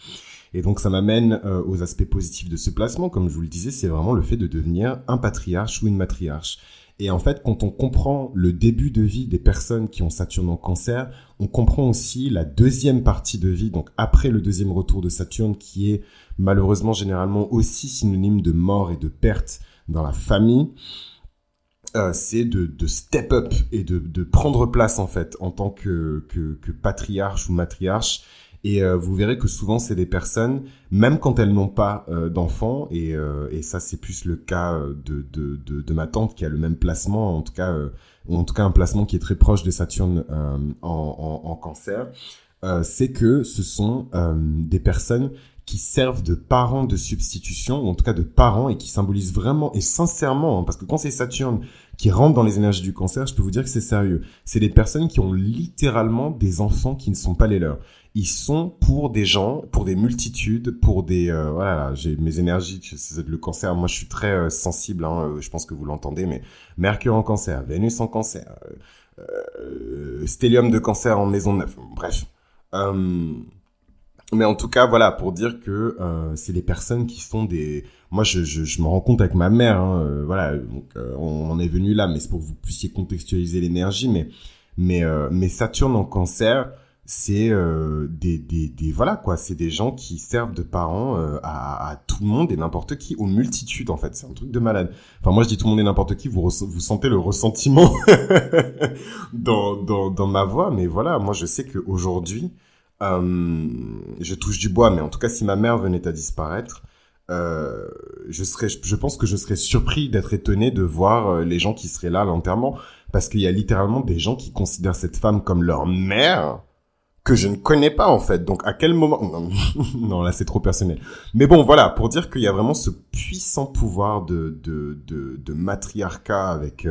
Et donc ça m'amène euh, aux aspects positifs de ce placement, comme je vous le disais, c'est vraiment le fait de devenir un patriarche ou une matriarche. Et en fait, quand on comprend le début de vie des personnes qui ont Saturne en cancer, on comprend aussi la deuxième partie de vie, donc après le deuxième retour de Saturne, qui est malheureusement généralement aussi synonyme de mort et de perte dans la famille. Euh, c'est de, de, step up et de, de, prendre place en fait en tant que, que, que patriarche ou matriarche. Et euh, vous verrez que souvent, c'est des personnes, même quand elles n'ont pas euh, d'enfants, et, euh, et ça, c'est plus le cas de, de, de, ma tante qui a le même placement, en tout cas, ou en tout cas un placement qui est très proche de Saturne en, en, en, cancer, c'est que ce sont des personnes qui servent de parents de substitution, ou en tout cas de parents, et qui symbolisent vraiment et sincèrement, hein, parce que quand c'est Saturne qui rentre dans les énergies du cancer, je peux vous dire que c'est sérieux. C'est des personnes qui ont littéralement des enfants qui ne sont pas les leurs. Ils sont pour des gens, pour des multitudes, pour des... Euh, voilà, j'ai mes énergies, c'est le cancer, moi je suis très euh, sensible, hein, euh, je pense que vous l'entendez, mais Mercure en cancer, Vénus en cancer, euh, Stellium de cancer en maison neuve, bref. Mais en tout cas, voilà, pour dire que euh, c'est des personnes qui sont des. Moi, je, je, je me rends compte avec ma mère. Hein, euh, voilà, donc euh, on en est venu là, mais c'est pour que vous puissiez contextualiser l'énergie. Mais mais euh, mais Saturne en Cancer, c'est des, des des voilà quoi. C'est des gens qui servent de parents à, à tout le monde et n'importe qui, aux multitudes en fait. C'est un truc de malade. Enfin, moi, je dis tout le monde et n'importe qui. Vous vous sentez le ressentiment dans dans dans ma voix, mais voilà, moi, je sais qu'aujourd'hui euh, je touche du bois, mais en tout cas, si ma mère venait à disparaître, euh, je serais, je pense que je serais surpris d'être étonné de voir euh, les gens qui seraient là à l'enterrement, parce qu'il y a littéralement des gens qui considèrent cette femme comme leur mère que je ne connais pas en fait. Donc à quel moment non, là c'est trop personnel. Mais bon voilà pour dire qu'il y a vraiment ce puissant pouvoir de de de, matriarcat avec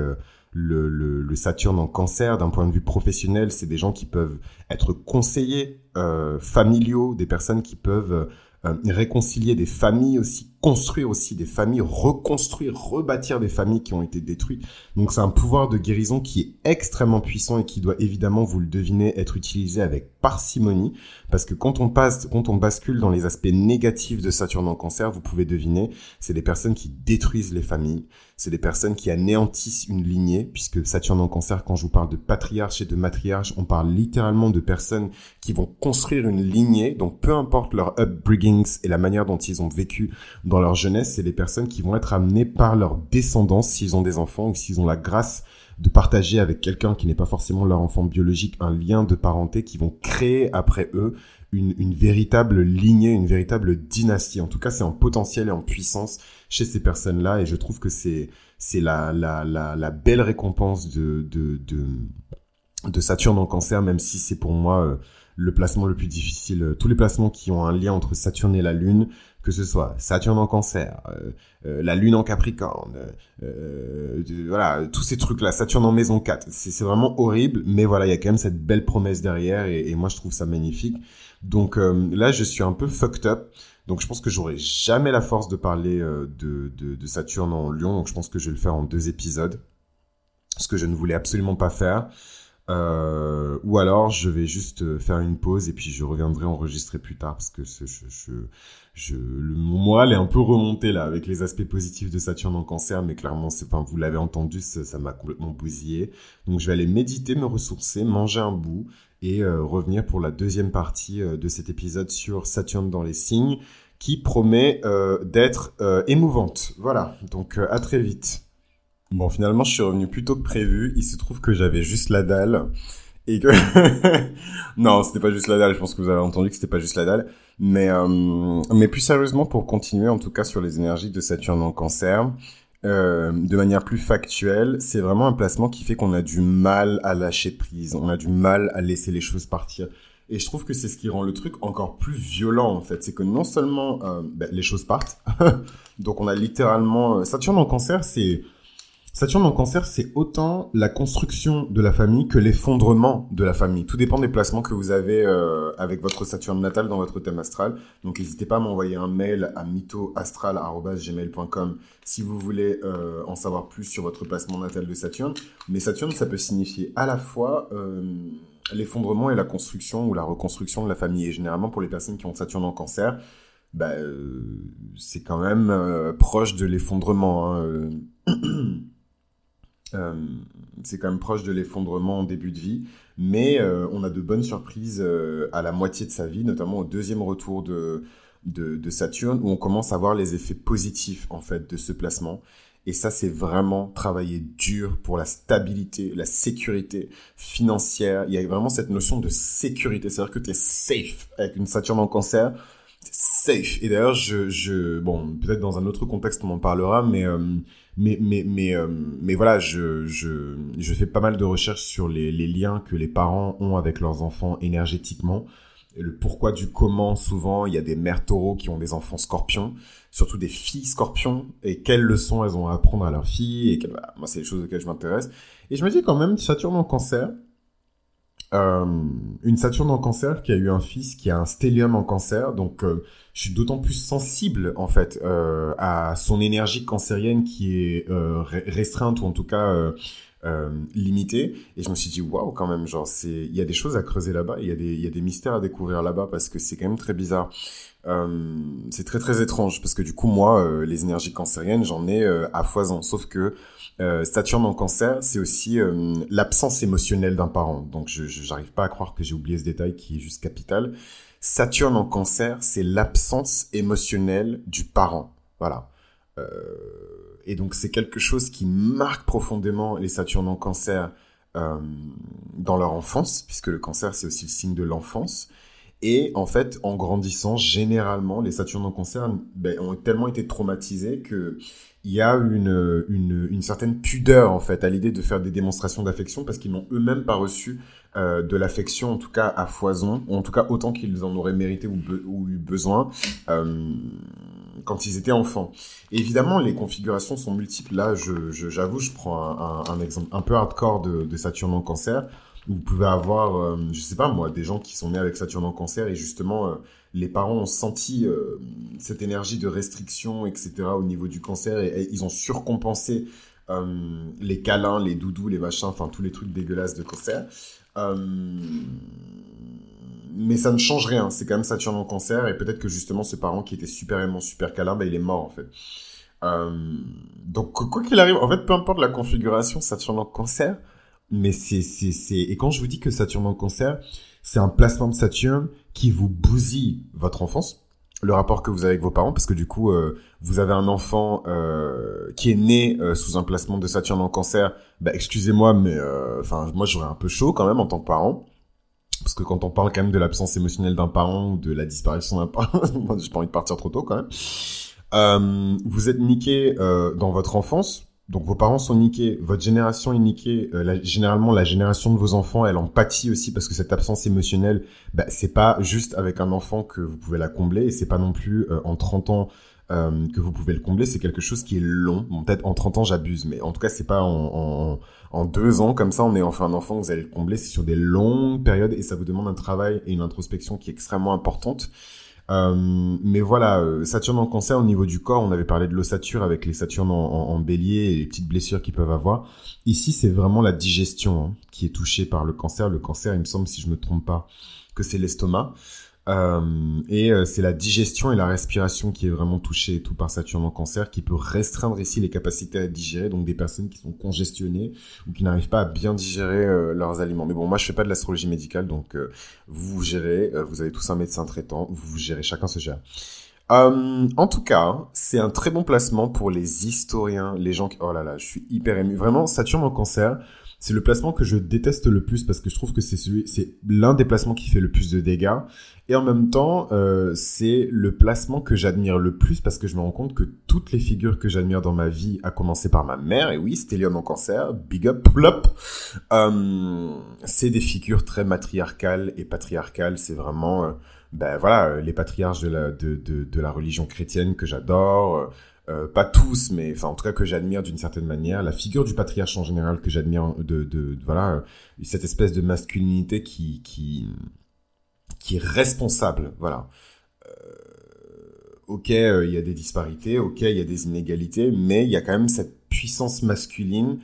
le, Saturne en cancer, d'un point de vue professionnel, c'est des gens qui peuvent être conseillers euh, familiaux, des personnes qui peuvent euh, réconcilier des familles aussi, construire aussi des familles, reconstruire, rebâtir des familles qui ont été détruites. Donc c'est un pouvoir de guérison qui est extrêmement puissant et qui doit évidemment, vous le devinez, être utilisé avec parcimonie, parce que quand on passe, quand on bascule dans les aspects négatifs de Saturne en cancer, vous pouvez deviner, c'est des personnes qui détruisent les familles, c'est des personnes qui anéantissent une lignée, puisque Saturne en cancer, quand je vous parle de patriarche et de matriarche, on parle littéralement de personnes qui vont construire une lignée, donc peu importe leur upbringings et la manière dont ils ont vécu dans leur jeunesse, c'est des personnes qui vont être amenées par leur descendance, s'ils ont des enfants ou s'ils ont la grâce de partager avec quelqu'un qui n'est pas forcément leur enfant biologique un lien de parenté qui vont créer après eux une, véritable lignée, une véritable dynastie. En tout cas, c'est en potentiel et en puissance chez ces personnes-là et je trouve que c'est la, belle récompense de Saturne en cancer, même si c'est pour moi euh, le placement le plus difficile. Tous les placements qui ont un lien entre Saturne et la Lune, que ce soit Saturne en cancer, euh, euh, la Lune en Capricorne, voilà, tous ces trucs-là, Saturne en maison 4, c'est vraiment horrible, mais voilà, il y a quand même cette belle promesse derrière, et, moi je trouve ça magnifique. Donc là, je suis un peu fucked up. Donc je pense que j'aurai jamais la force de parler euh, de, de, de, Saturne en Lion, donc je pense que je vais le faire en deux épisodes, ce que je ne voulais absolument pas faire. Euh, ou alors je vais juste euh, faire une pause et puis je reviendrai enregistrer plus tard parce que le, mon moral est un peu remonté là avec les aspects positifs de Saturne en cancer, mais clairement, vous l'avez entendu, ça, m'a complètement bousillé. Donc je vais aller méditer, me ressourcer, manger un bout et euh, revenir pour la deuxième partie de cet épisode sur Saturne dans les signes qui promet d'être émouvante. Voilà, donc à très vite. Bon, finalement, je suis revenu plus tôt que prévu. Il se trouve que j'avais juste la dalle et que non, c'était pas juste la dalle. Je pense que vous avez entendu que c'était pas juste la dalle. Mais mais plus sérieusement, pour continuer, en tout cas sur les énergies de Saturne en Cancer, euh, de manière plus factuelle, c'est vraiment un placement qui fait qu'on a du mal à lâcher prise, on a du mal à laisser les choses partir. Et je trouve que c'est ce qui rend le truc encore plus violent en fait, c'est que non seulement euh, ben, les choses partent, donc on a littéralement euh, Saturne en cancer, c'est Saturne en cancer, c'est autant la construction de la famille que l'effondrement de la famille. Tout dépend des placements que vous avez euh, avec votre Saturne natale dans votre thème astral. Donc n'hésitez pas à m'envoyer un mail à mythoastral.gmail.com si vous voulez euh, en savoir plus sur votre placement natal de Saturne. Mais Saturne, ça peut signifier à la fois euh, l'effondrement et la construction ou la reconstruction de la famille. Et généralement, pour les personnes qui ont Saturne en cancer, bah, c'est quand même proche de l'effondrement. Hein, Euh, c'est quand même proche de l'effondrement en début de vie, mais euh, on a de bonnes surprises euh, à la moitié de sa vie, notamment au deuxième retour de, de, Saturne, où on commence à voir les effets positifs en fait de ce placement. Et ça, c'est vraiment travailler dur pour la stabilité, la sécurité financière. Il y a vraiment cette notion de sécurité. C'est-à-dire que tu es safe avec une Saturne en cancer. Safe. Et d'ailleurs, je, je, bon, peut-être dans un autre contexte, on en parlera, mais, mais, mais, mais, euh, mais voilà, je, je, je fais pas mal de recherches sur les, liens que les parents ont avec leurs enfants énergétiquement et le pourquoi du comment. Souvent, il y a des mères taureaux qui ont des enfants scorpions, surtout des filles scorpions, et quelles leçons elles ont à apprendre à leurs filles. Et moi, c'est les choses auxquelles je m'intéresse. Et je me dis quand même, Saturne en cancer, euh, une Saturne en cancer qui a eu un fils qui a un stellium en cancer, donc euh, je suis d'autant plus sensible en fait euh, à son énergie cancérienne qui est euh, restreinte ou en tout cas euh, limité et je me suis dit waouh quand même genre il y a des choses à creuser là-bas. Il y a des il y a des mystères à découvrir là-bas parce que c'est quand même très bizarre. Euh, c'est très très étrange parce que du coup moi euh, les énergies cancériennes j'en ai euh, à foison. Sauf que Saturne en cancer c'est aussi l'absence émotionnelle d'un parent. Donc je j'arrive pas à croire que j'ai oublié ce détail qui est juste capital. Saturne en cancer c'est l'absence émotionnelle du parent. Voilà. Euh, et donc c'est quelque chose qui marque profondément les Saturnes en cancer euh, dans leur enfance, puisque le cancer c'est aussi le signe de l'enfance. Et en fait, en grandissant, généralement, les Saturnes en cancer ben, ont tellement été traumatisés que il y a une, une, une, certaine pudeur en fait à l'idée de faire des démonstrations d'affection parce qu'ils n'ont eux-mêmes pas reçu euh, de l'affection en tout cas à foison ou en tout cas autant qu'ils en auraient mérité ou, eu besoin euh, quand ils étaient enfants. évidemment, les configurations sont multiples. Là, je, j'avoue, je, prends un, exemple un peu hardcore de, de Saturne en cancer. Vous pouvez avoir, euh, je sais pas moi, des gens qui sont nés avec Saturne en cancer et justement, euh, les parents ont senti euh, cette énergie de restriction, etc. au niveau du cancer et, ils ont surcompensé les câlins, les doudous, les machins, enfin tous les trucs dégueulasses de cancer mais ça ne change rien. C'est quand même Saturne en cancer et peut-être que justement ce parent qui était super aimant, super câlin, bah, il est mort en fait. Euh, donc quoi qu'il arrive, en fait, peu importe la configuration, Saturne en cancer, mais c'est c'est c'est et quand je vous dis que Saturne en cancer, c'est un placement de Saturne qui vous bousille votre enfance, le rapport que vous avez avec vos parents, parce que du coup, euh, vous avez un enfant euh, qui est né euh, sous un placement de Saturne en cancer. Bah, excusez-moi, mais enfin, moi j'aurais un peu chaud quand même en tant que parent. Parce que quand on parle quand même de l'absence émotionnelle d'un parent ou de la disparition d'un parent, j'ai pas envie de partir trop tôt quand même. Euh, vous êtes niqué euh, dans votre enfance, donc vos parents sont niqués, votre génération est niquée. Euh, généralement, la génération de vos enfants, elle en pâtit aussi parce que cette absence émotionnelle, bah, c'est pas juste avec un enfant que vous pouvez la combler et c'est pas non plus euh, en 30 ans euh, que vous pouvez le combler. C'est quelque chose qui est long. Bon, peut-être en 30 ans, j'abuse, mais en tout cas, c'est pas en, en, en, deux ans comme ça, on est enfin un enfant, vous allez le combler. C'est sur des longues périodes et ça vous demande un travail et une introspection qui est extrêmement importante. Euh, mais voilà, euh, Saturne en cancer au niveau du corps, on avait parlé de l'ossature avec les Saturnes en, en, bélier et les petites blessures qu'ils peuvent avoir. Ici, c'est vraiment la digestion hein, qui est touchée par le cancer. Le cancer, il me semble, si je me trompe pas, que c'est l'estomac. Euh, et euh, c'est la digestion et la respiration qui est vraiment touchée tout par Saturne en cancer, qui peut restreindre ici les capacités à digérer, donc des personnes qui sont congestionnées ou qui n'arrivent pas à bien digérer euh, leurs aliments. Mais bon, moi je fais pas de l'astrologie médicale, donc vous vous gérez, vous avez tous un médecin traitant, vous vous gérez, chacun se gère. en tout cas, c'est un très bon placement pour les historiens, les gens qui... Oh là là, je suis hyper ému. Vraiment, Saturne en cancer, c'est le placement que je déteste le plus parce que je trouve que c'est celui, c'est l'un des placements qui fait le plus de dégâts. Et en même temps, euh, c'est le placement que j'admire le plus parce que je me rends compte que toutes les figures que j'admire dans ma vie, à commencer par ma mère, et oui, Stélion en cancer, big up, pull up, euh, c'est des figures très matriarcales et patriarcales. C'est vraiment, euh, ben voilà, les patriarches de la, de, de, de la religion chrétienne que j'adore. Euh, pas tous, mais enfin en tout cas que j'admire d'une certaine manière, la figure du patriarche en général que j'admire de, de, voilà euh, cette espèce de masculinité qui qui qui est responsable, voilà. Euh, ok, il y a des disparités, ok, il y a des inégalités, mais il y a quand même cette puissance masculine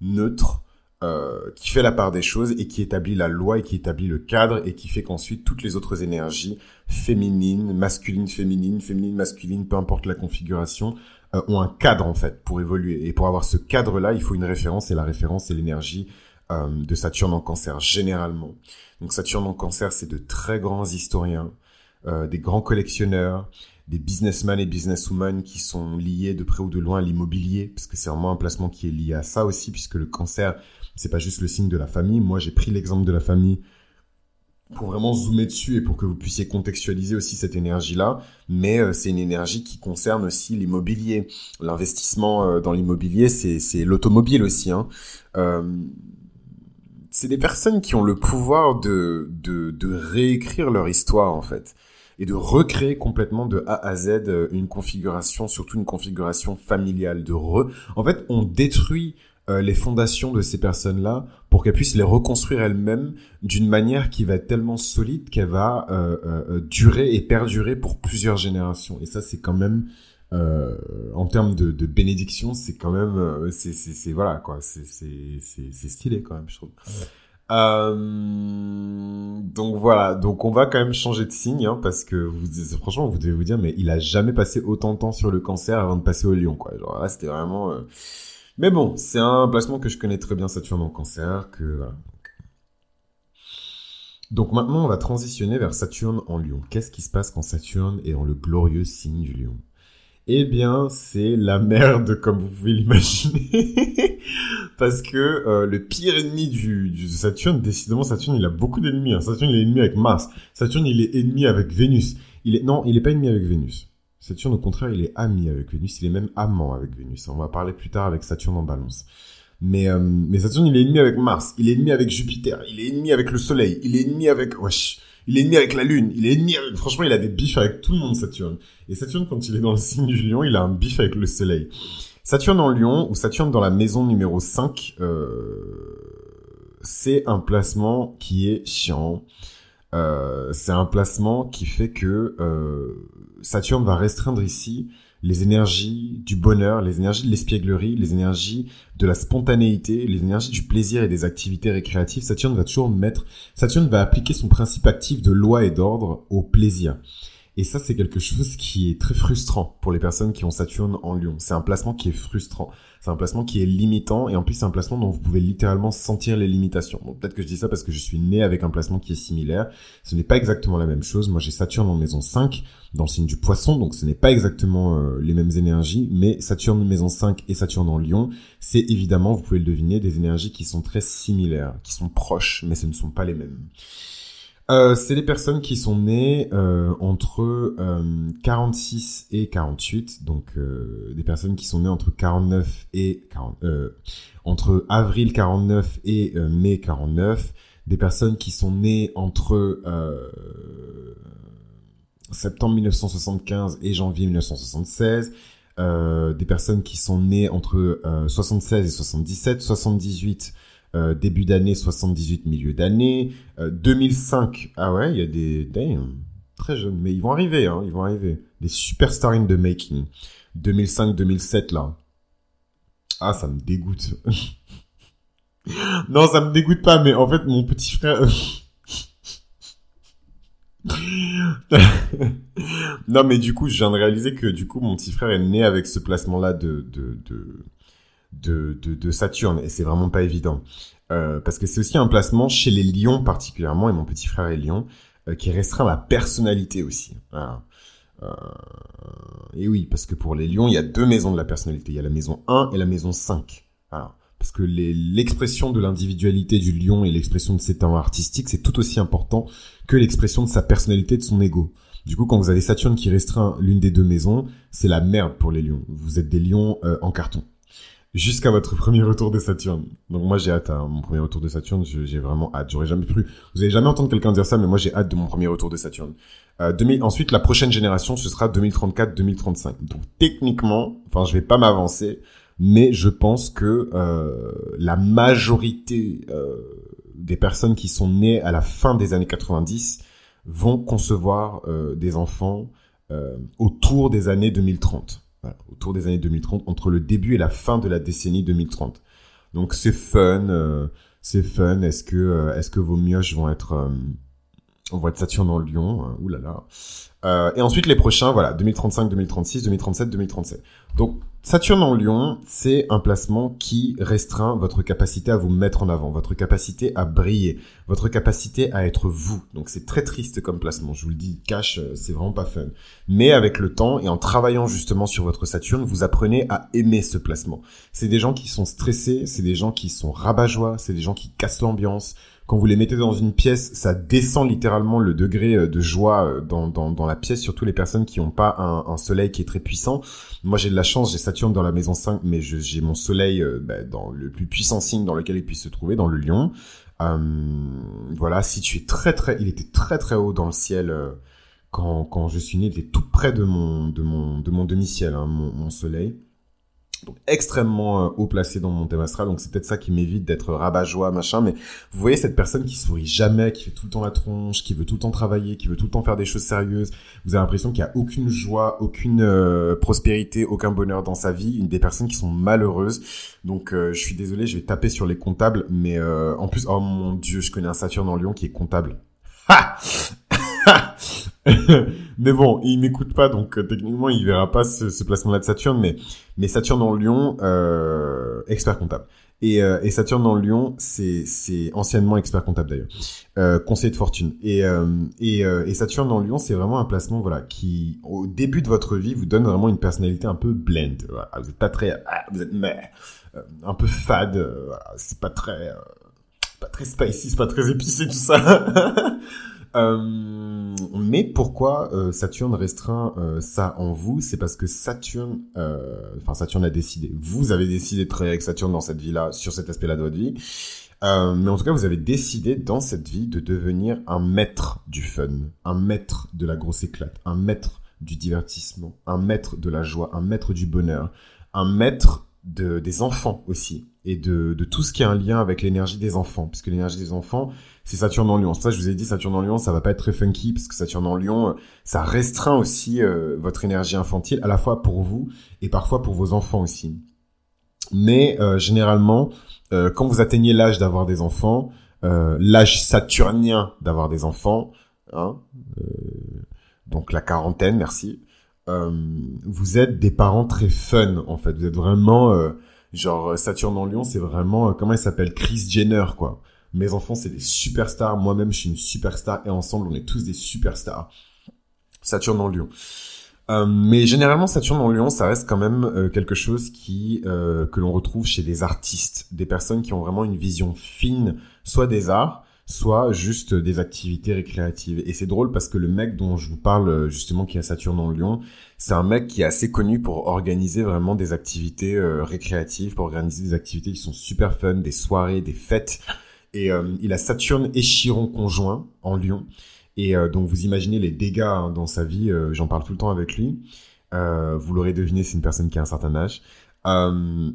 neutre euh, qui fait la part des choses et qui établit la loi et qui établit le cadre et qui fait qu'ensuite toutes les autres énergies féminines, masculines, féminines, féminines, masculines, peu importe la configuration, euh, ont un cadre en fait pour évoluer. Et pour avoir ce cadre-là, il faut une référence et la référence c'est l'énergie euh, de Saturne en cancer généralement. Donc Saturne en cancer, c'est de très grands historiens, des grands collectionneurs, des businessmen et businesswomen qui sont liés de près ou de loin à l'immobilier, parce que c'est vraiment un placement qui est lié à ça aussi, puisque le cancer, c'est pas juste le signe de la famille. Moi, j'ai pris l'exemple de la famille pour vraiment zoomer dessus et pour que vous puissiez contextualiser aussi cette énergie-là. Mais euh, c'est une énergie qui concerne aussi l'immobilier. L'investissement euh, dans l'immobilier, c'est l'automobile aussi. Hein. Euh, c'est des personnes qui ont le pouvoir de, réécrire leur histoire en fait et de recréer complètement de A à Z une configuration, surtout une configuration familiale. De re... En fait, on détruit euh, les fondations de ces personnes-là pour qu'elles puissent les reconstruire elles-mêmes d'une manière qui va être tellement solide qu'elle va euh, euh, durer et perdurer pour plusieurs générations. Et ça, c'est quand même en termes de, bénédiction, c'est quand même, c'est, c'est, voilà quoi, c'est, c'est, stylé quand même, je trouve. donc voilà, donc on va quand même changer de signe hein, parce que franchement, vous devez vous dire, mais il a jamais passé autant de temps sur le cancer avant de passer au lion, quoi. C'était vraiment. Mais bon, c'est un placement que je connais très bien, Saturne en cancer, que Donc maintenant, on va transitionner vers Saturne en lion. Qu'est-ce qui se passe quand Saturne est dans le glorieux signe du lion? Eh bien, c'est la merde, comme vous pouvez l'imaginer. Parce que euh, le pire ennemi du, du, Saturne, décidément, Saturne, il a beaucoup d'ennemis. Hein. Saturne, il est ennemi avec Mars. Saturne, il est ennemi avec Vénus. Il est... Non, il n'est pas ennemi avec Vénus. Saturne, au contraire, il est ami avec Vénus, il est même amant avec Vénus. On va parler plus tard avec Saturne en balance. Mais, euh, mais Saturne, il est ennemi avec Mars, il est ennemi avec Jupiter, il est ennemi avec le Soleil, il est ennemi avec... Wesh, il est ennemi avec la Lune, il est ennemi avec... Franchement, il a des bifs avec tout le monde, Saturne. Et Saturne, quand il est dans le signe du lion, il a un bif avec le Soleil. Saturne en lion, ou Saturne dans la maison numéro 5, euh, c'est un placement qui est chiant. Euh, c'est un placement qui fait que euh, Saturne va restreindre ici les énergies du bonheur, les énergies de l'espièglerie, les énergies de la spontanéité, les énergies du plaisir et des activités récréatives. Saturne va toujours mettre, Saturne va appliquer son principe actif de loi et d'ordre au plaisir. Et ça, c'est quelque chose qui est très frustrant pour les personnes qui ont Saturne en Lion. C'est un placement qui est frustrant. C'est un placement qui est limitant et en plus c'est un placement dont vous pouvez littéralement sentir les limitations. Donc peut-être que je dis ça parce que je suis né avec un placement qui est similaire. Ce n'est pas exactement la même chose. Moi j'ai Saturne en maison 5 dans le signe du poisson, donc ce n'est pas exactement euh, les mêmes énergies, mais Saturne maison 5 et Saturne en Lion, c'est évidemment, vous pouvez le deviner, des énergies qui sont très similaires, qui sont proches, mais ce ne sont pas les mêmes. Euh, c'est les personnes qui sont nées euh, entre euh, 46 et 48, donc euh, des personnes qui sont nées entre 49 et 40, euh, entre avril 49 et mai 49, des personnes qui sont nées entre septembre 1975 et janvier 1976, des personnes qui sont nées entre 76 et 77, 78 euh, début d'année 78, milieu d'année. 2005, euh, ah ouais, il y a des... Damn, très jeunes, mais ils vont arriver, hein, ils vont arriver. Des superstars in the making. 2005-2007, là. Ah, ça me dégoûte. non, ça me dégoûte pas, mais en fait, mon petit frère... non, mais du coup, je viens de réaliser que du coup, mon petit frère est né avec ce placement-là de, de, de, de, de, de Saturne et c'est vraiment pas évident. Euh, parce que c'est aussi un placement chez les lions particulièrement, et mon petit frère est lion, euh, qui restreint la personnalité aussi. Voilà. Euh, et oui, parce que pour les lions, il y a deux maisons de la personnalité. Il y a la maison 1 et la maison 5. Voilà. Parce que l'expression de l'individualité du lion et l'expression de ses talents artistiques, c'est tout aussi important que l'expression de sa personnalité, de son ego. Du coup, quand vous avez Saturne qui restreint l'une des deux maisons, c'est la merde pour les lions. Vous êtes des lions euh, en carton jusqu'à votre premier retour de Saturne. Donc moi j'ai hâte, à mon premier retour de Saturne, j'ai vraiment hâte. J'aurais jamais cru. Vous avez jamais entendu quelqu'un dire ça, mais moi j'ai hâte de mon premier retour de Saturne. Euh, 2000... Ensuite, la prochaine génération, ce sera 2034-2035. Donc techniquement, enfin je vais pas m'avancer, mais je pense que euh, la majorité euh, des personnes qui sont nées à la fin des années 90 vont concevoir euh, des enfants euh, autour des années 2030 autour des années 2030, entre le début et la fin de la décennie 2030. Donc c'est fun, euh, c'est fun. Est-ce que, euh, est-ce que vos mioches vont être, euh, On voit de Saturne en Lion, hein, oulala. Euh, et ensuite les prochains, voilà, 2035, 2036, 2037, 2037. Donc Saturne en Lion, c'est un placement qui restreint votre capacité à vous mettre en avant, votre capacité à briller, votre capacité à être vous. Donc c'est très triste comme placement, je vous le dis, cash, euh, c'est vraiment pas fun. Mais avec le temps et en travaillant justement sur votre Saturne, vous apprenez à aimer ce placement. C'est des gens qui sont stressés, c'est des gens qui sont rabat-joie, c'est des gens qui cassent l'ambiance, quand vous les mettez dans une pièce, ça descend littéralement le degré euh, de joie euh, dans, dans, dans la pièce, surtout les personnes qui n'ont pas un, un, soleil qui est très puissant. Moi, j'ai de la chance, j'ai Saturne dans la maison 5, mais j'ai mon soleil euh, bah, dans le plus puissant signe dans lequel il puisse se trouver, dans le lion. Euh, voilà, situé très très, il était très très haut dans le ciel quand, quand je suis né, il était tout près de mon, de mon, de mon demi-ciel, hein, mon, mon soleil donc extrêmement euh, haut placé dans mon thème astral, donc c'est peut-être ça qui m'évite d'être rabat-joie, machin, mais vous voyez cette personne qui sourit jamais, qui fait tout le temps la tronche, qui veut tout le temps travailler, qui veut tout le temps faire des choses sérieuses, vous avez l'impression qu'il y a aucune joie, aucune euh, prospérité, aucun bonheur dans sa vie, une des personnes qui sont malheureuses, donc euh, je suis désolé, je vais taper sur les comptables, mais en plus, oh mon dieu, je connais un Saturne en Lyon qui est comptable. Ha mais bon, il m'écoute pas, donc euh, techniquement, il verra pas ce, ce placement-là de Saturne, mais, mais Saturne en Lion, euh, expert comptable. Et, euh, et Saturne en Lion, c'est, c'est anciennement expert comptable d'ailleurs, euh, conseiller de fortune. Et, euh, et, et Saturne en Lion, c'est vraiment un placement voilà qui, au début de votre vie, vous donne vraiment une personnalité un peu blend. Voilà. Vous êtes pas très, ah, vous êtes mais, un peu fade. Voilà. C'est pas très, pas très spicy, c'est pas très épicé tout ça. Euh, mais pourquoi euh, Saturne restreint euh, ça en vous? C'est parce que Saturne, enfin Saturne a décidé. Vous avez décidé de travailler avec Saturne dans cette vie-là, sur cet aspect-là de votre vie. mais en tout cas, vous avez décidé dans cette vie de devenir un maître du fun, un maître de la grosse éclate, un maître du divertissement, un maître de la joie, un maître du bonheur, un maître de, des enfants aussi et de, de tout ce qui a un lien avec l'énergie des enfants, puisque l'énergie des enfants, c'est Saturne en Lion. Ça, je vous ai dit, Saturne en Lion, ça va pas être très funky, parce que Saturne en Lion, euh, ça restreint aussi euh, votre énergie infantile, à la fois pour vous et parfois pour vos enfants aussi. Mais euh, généralement, quand vous atteignez l'âge d'avoir des enfants, l'âge saturnien d'avoir des enfants, hein, donc la quarantaine, merci, vous êtes des parents très fun, en fait. Vous êtes vraiment... genre Saturne en Lion, c'est vraiment... comment il s'appelle? Chris Jenner, quoi mes enfants, c'est des superstars. Moi-même, je suis une superstar. Et ensemble, on est tous des superstars. Saturne en Lion. Euh, mais généralement, Saturne en Lion, ça reste quand même euh, quelque chose qui euh, que l'on retrouve chez des artistes, des personnes qui ont vraiment une vision fine, soit des arts, soit juste des activités récréatives. Et c'est drôle parce que le mec dont je vous parle justement qui a Saturne en Lion, c'est un mec qui est assez connu pour organiser vraiment des activités récréatives, pour organiser des activités qui sont super fun, des soirées, des fêtes. Et euh, il a Saturne et Chiron conjoint en Lion. Et euh, donc vous imaginez les dégâts hein, dans sa vie. Euh, j'en parle tout le temps avec lui. vous l'aurez deviné, c'est une personne qui a un certain âge.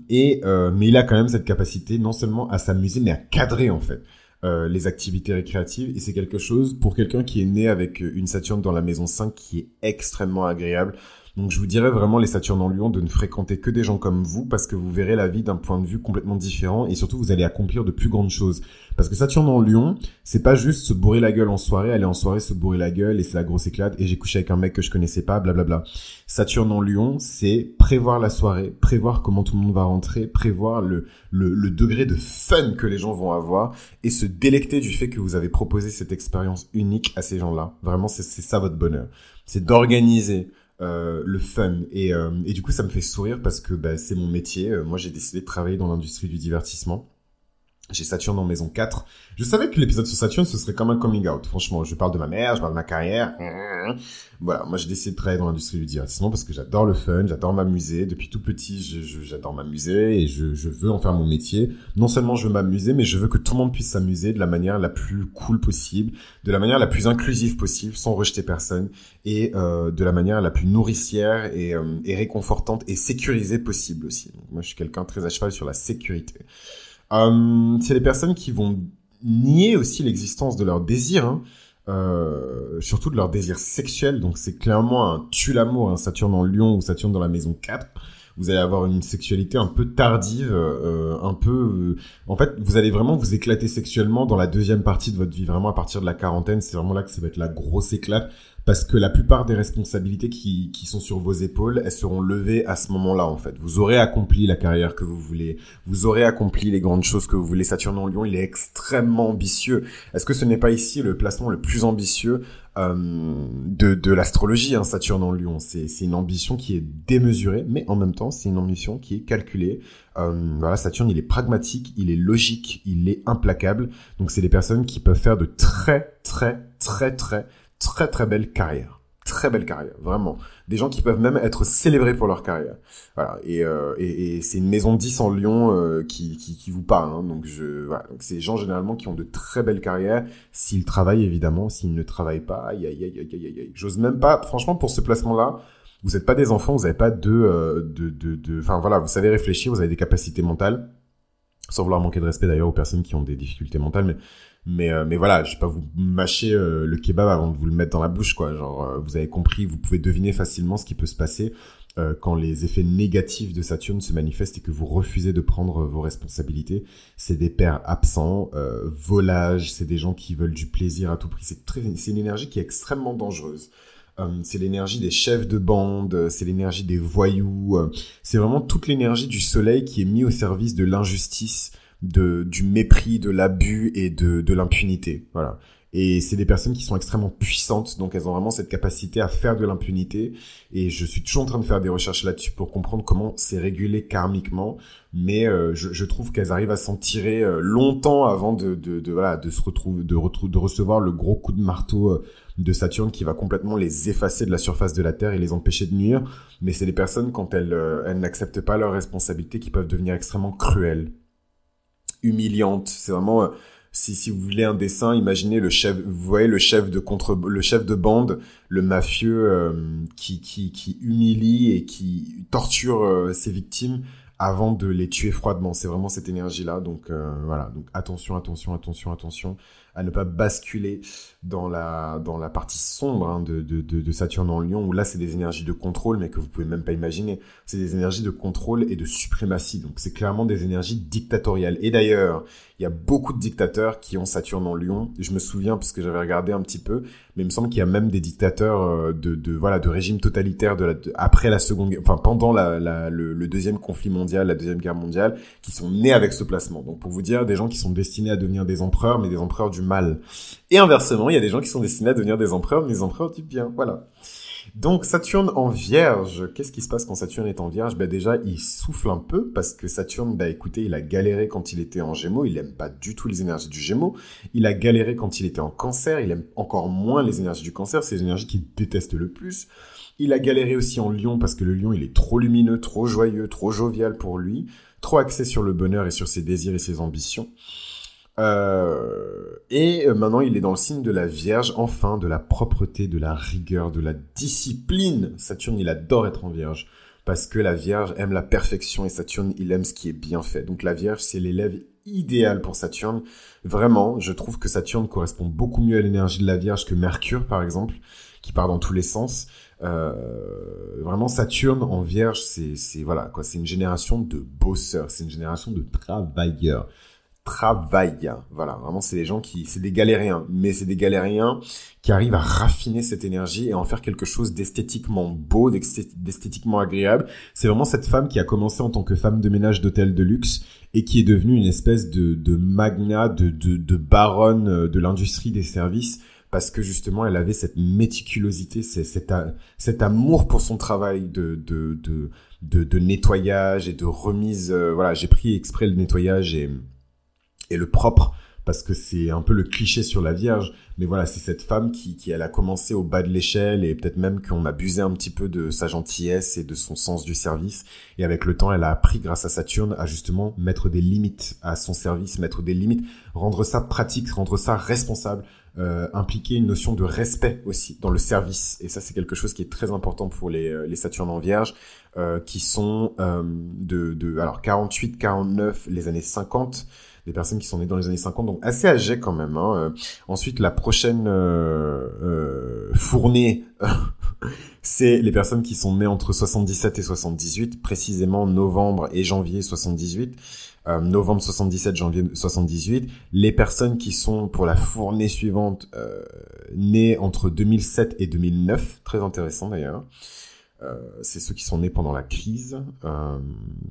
et mais il a quand même cette capacité non seulement à s'amuser, mais à cadrer en fait. les activités récréatives et c'est quelque chose pour quelqu'un qui est né avec une Saturne dans la maison 5 qui est extrêmement agréable donc je vous dirais vraiment les Saturnes en Lion de ne fréquenter que des gens comme vous parce que vous verrez la vie d'un point de vue complètement différent et surtout vous allez accomplir de plus grandes choses. Parce que Saturne en Lion, c'est pas juste se bourrer la gueule en soirée, aller en soirée se bourrer la gueule et c'est la grosse éclate et j'ai couché avec un mec que je connaissais pas, blablabla. Saturne en Lion, c'est prévoir la soirée, prévoir comment tout le monde va rentrer, prévoir le, le, le degré de fun que les gens vont avoir et se délecter du fait que vous avez proposé cette expérience unique à ces gens-là. Vraiment, c'est ça votre bonheur. C'est d'organiser euh, le fun. Et, euh, et du coup ça me fait sourire parce que bah, c'est mon métier. Euh, moi j'ai décidé de travailler dans l'industrie du divertissement j'ai Saturne en maison 4. Je savais que l'épisode sur Saturne, ce serait comme un coming out. Franchement, je parle de ma mère, je parle de ma carrière. Voilà, moi j'ai décidé de travailler dans l'industrie du divertissement parce que j'adore le fun, j'adore m'amuser. Depuis tout petit, j'adore m'amuser et je, je, veux en faire mon métier. Non seulement je veux m'amuser, mais je veux que tout le monde puisse s'amuser de la manière la plus cool possible, de la manière la plus inclusive possible, sans rejeter personne, et euh, de la manière la plus nourricière et, euh, et réconfortante et sécurisée possible aussi. Moi je suis quelqu'un très à cheval sur la sécurité. Euh, c'est les personnes qui vont nier aussi l'existence de leur désir, hein, euh, surtout de leur désir sexuel. Donc c'est clairement un tue l'amour, un Saturne en Lion ou Saturne dans la maison 4. vous allez avoir une sexualité un peu tardive, euh, un peu... Euh, en fait, vous allez vraiment vous éclater sexuellement dans la deuxième partie de votre vie, vraiment à partir de la quarantaine, c'est vraiment là que ça va être la grosse éclate parce que la plupart des responsabilités qui, qui sont sur vos épaules, elles seront levées à ce moment-là en fait. Vous aurez accompli la carrière que vous voulez, vous aurez accompli les grandes choses que vous voulez. Saturne en Lion, il est extrêmement ambitieux. Est-ce que ce n'est pas ici le placement le plus ambitieux euh, de, de l'astrologie, hein, Saturne en Lion? C'est une ambition qui est démesurée, mais en même temps, c'est une ambition qui est calculée. Euh, voilà, Saturne, il est pragmatique, il est logique, il est implacable. Donc, c'est des personnes qui peuvent faire de très, très, très, très très très belle carrière. Très belle carrière, vraiment. Des gens qui peuvent même être célébrés pour leur carrière. Voilà. Et, euh, et, c'est une maison 10 en Lyon euh, qui, qui, vous parle. Hein. Donc, je, c'est des gens généralement qui ont de très belles carrières. S'ils travaillent, évidemment. S'ils ne travaillent pas, aïe, aïe, aïe, aïe, aïe, aïe. J'ose même pas, franchement, pour ce placement-là, vous n'êtes pas des enfants, vous n'avez pas de, euh, de, de, de, enfin voilà, vous savez réfléchir, vous avez des capacités mentales, sans vouloir manquer de respect d'ailleurs aux personnes qui ont des difficultés mentales, mais mais, euh, mais voilà, je vais pas vous mâcher euh, le kebab avant de vous le mettre dans la bouche, quoi. Genre, euh, vous avez compris, vous pouvez deviner facilement ce qui peut se passer quand les effets négatifs de Saturne se manifestent et que vous refusez de prendre vos responsabilités. C'est des pères absents, volage, c'est des gens qui veulent du plaisir à tout prix. C'est une énergie qui est extrêmement dangereuse. c'est l'énergie des chefs de bande, c'est l'énergie des voyous, c'est vraiment toute l'énergie du soleil qui est mis au service de l'injustice, de, du mépris, de l'abus et de, de l'impunité. Voilà. Et c'est des personnes qui sont extrêmement puissantes, donc elles ont vraiment cette capacité à faire de l'impunité. Et je suis toujours en train de faire des recherches là-dessus pour comprendre comment c'est régulé karmiquement. Mais euh, je, je, trouve qu'elles arrivent à s'en tirer euh, longtemps avant de, de, de, voilà, de se retrouver, de, de recevoir le gros coup de marteau euh, de Saturne qui va complètement les effacer de la surface de la Terre et les empêcher de nuire. Mais c'est des personnes quand elles, elles n'acceptent pas leurs responsabilités qui peuvent devenir extrêmement cruelles humiliante. C'est vraiment euh, si, vous voulez un dessin, imaginez le chef, vous le chef de contre, le bande, le mafieux euh, qui humilie et qui torture euh, ses victimes avant de les tuer froidement. C'est vraiment cette énergie-là. Donc voilà. Donc attention, attention, attention, attention à ne pas basculer dans la, dans la partie sombre hein, de, de, de, Saturne en Lion, où là, c'est des énergies de contrôle, mais que vous pouvez même pas imaginer. C'est des énergies de contrôle et de suprématie. Donc, c'est clairement des énergies dictatoriales. Et d'ailleurs, il y a beaucoup de dictateurs qui ont Saturne en Lion. Je me souviens, parce que j'avais regardé un petit peu, mais il me semble qu'il y a même des dictateurs euh, de, de voilà de régime totalitaire de, la, après la seconde, enfin pendant la, la le, le, deuxième conflit mondial, la deuxième guerre mondiale, qui sont nés avec ce placement. Donc pour vous dire, des gens qui sont destinés à devenir des empereurs, mais des empereurs du mal. Et inversement, il y a des gens qui sont destinés à devenir des empereurs, mais des empereurs du bien. Voilà. Donc Saturne en Vierge, qu'est-ce qui se passe quand Saturne est en Vierge? Ben déjà, il souffle un peu parce que Saturne, bah écoutez, il a galéré quand il était en Gémeaux, il aime pas du tout les énergies du Gémeaux. Il a galéré quand il était en Cancer, il aime encore moins les énergies du Cancer, c'est les énergies qu'il déteste le plus. Il a galéré aussi en Lion parce que le Lion, il est trop lumineux, trop joyeux, trop jovial pour lui, trop axé sur le bonheur et sur ses désirs et ses ambitions. Euh, et euh, maintenant, il est dans le signe de la Vierge, enfin, de la propreté, de la rigueur, de la discipline. Saturne, il adore être en Vierge parce que la Vierge aime la perfection et Saturne, il aime ce qui est bien fait. Donc la Vierge, c'est l'élève idéal pour Saturne. Vraiment, je trouve que Saturne correspond beaucoup mieux à l'énergie de la Vierge que Mercure, par exemple, qui part dans tous les sens. Euh, vraiment, Saturne en Vierge, c'est voilà quoi, c'est une génération de bosseurs, c'est une génération de travailleurs travail. Voilà, vraiment, c'est des gens qui, c'est des galériens, mais c'est des galériens qui arrivent à raffiner cette énergie et en faire quelque chose d'esthétiquement beau, d'esthétiquement agréable. C'est vraiment cette femme qui a commencé en tant que femme de ménage d'hôtel de luxe et qui est devenue une espèce de, de magnat, de, de, de baronne euh, de l'industrie des services parce que justement elle avait cette méticulosité, cet, cet amour pour son travail de, de, de, de, nettoyage et de remise. Euh, voilà, j'ai pris exprès le nettoyage et et le propre parce que c'est un peu le cliché sur la Vierge. Mais voilà, c'est cette femme qui, qui, elle a commencé au bas de l'échelle et peut-être même qu'on abusait un petit peu de sa gentillesse et de son sens du service. Et avec le temps, elle a appris, grâce à Saturne, à justement mettre des limites à son service, mettre des limites, rendre ça pratique, rendre ça responsable, euh, impliquer une notion de respect aussi dans le service. Et ça, c'est quelque chose qui est très important pour les, euh, les Saturnes en Vierge, euh, qui sont euh, de, de alors 48, 49, les années 50 des personnes qui sont nées dans les années 50, donc assez âgées quand même. Hein. Euh, ensuite, la prochaine euh, euh, fournée, c'est les personnes qui sont nées entre 77 et 78, précisément novembre et janvier 78. Euh, novembre 77, janvier 78. Les personnes qui sont pour la fournée suivante euh, nées entre 2007 et 2009, très intéressant d'ailleurs. Euh, c'est ceux qui sont nés pendant la crise. Euh,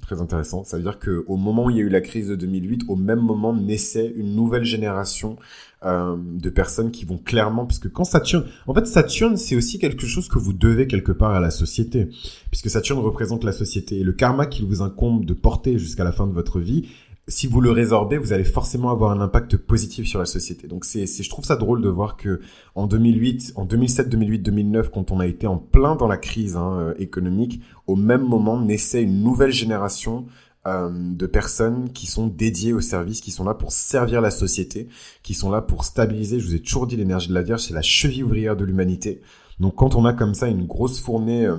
très intéressant. Ça veut dire que au moment où il y a eu la crise de 2008, au même moment naissait une nouvelle génération euh, de personnes qui vont clairement, puisque quand Saturne, en fait Saturne, c'est aussi quelque chose que vous devez quelque part à la société, puisque Saturne représente la société et le karma qu'il vous incombe de porter jusqu'à la fin de votre vie si vous le résorbez, vous allez forcément avoir un impact positif sur la société. Donc c'est, je trouve ça drôle de voir que en 2008, en 2007, 2008, 2009, quand on a été en plein dans la crise hein, euh, économique, au même moment naissait une nouvelle génération euh, de personnes qui sont dédiées au service, qui sont là pour servir la société, qui sont là pour stabiliser. Je vous ai toujours dit, l'énergie de la Vierge, c'est la cheville ouvrière de l'humanité. Donc quand on a comme ça une grosse fournée euh,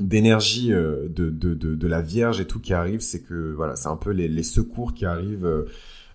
d'énergie euh, de, de, de, de, la Vierge et tout qui arrive, c'est que voilà, c'est un peu les, les secours qui arrivent, euh,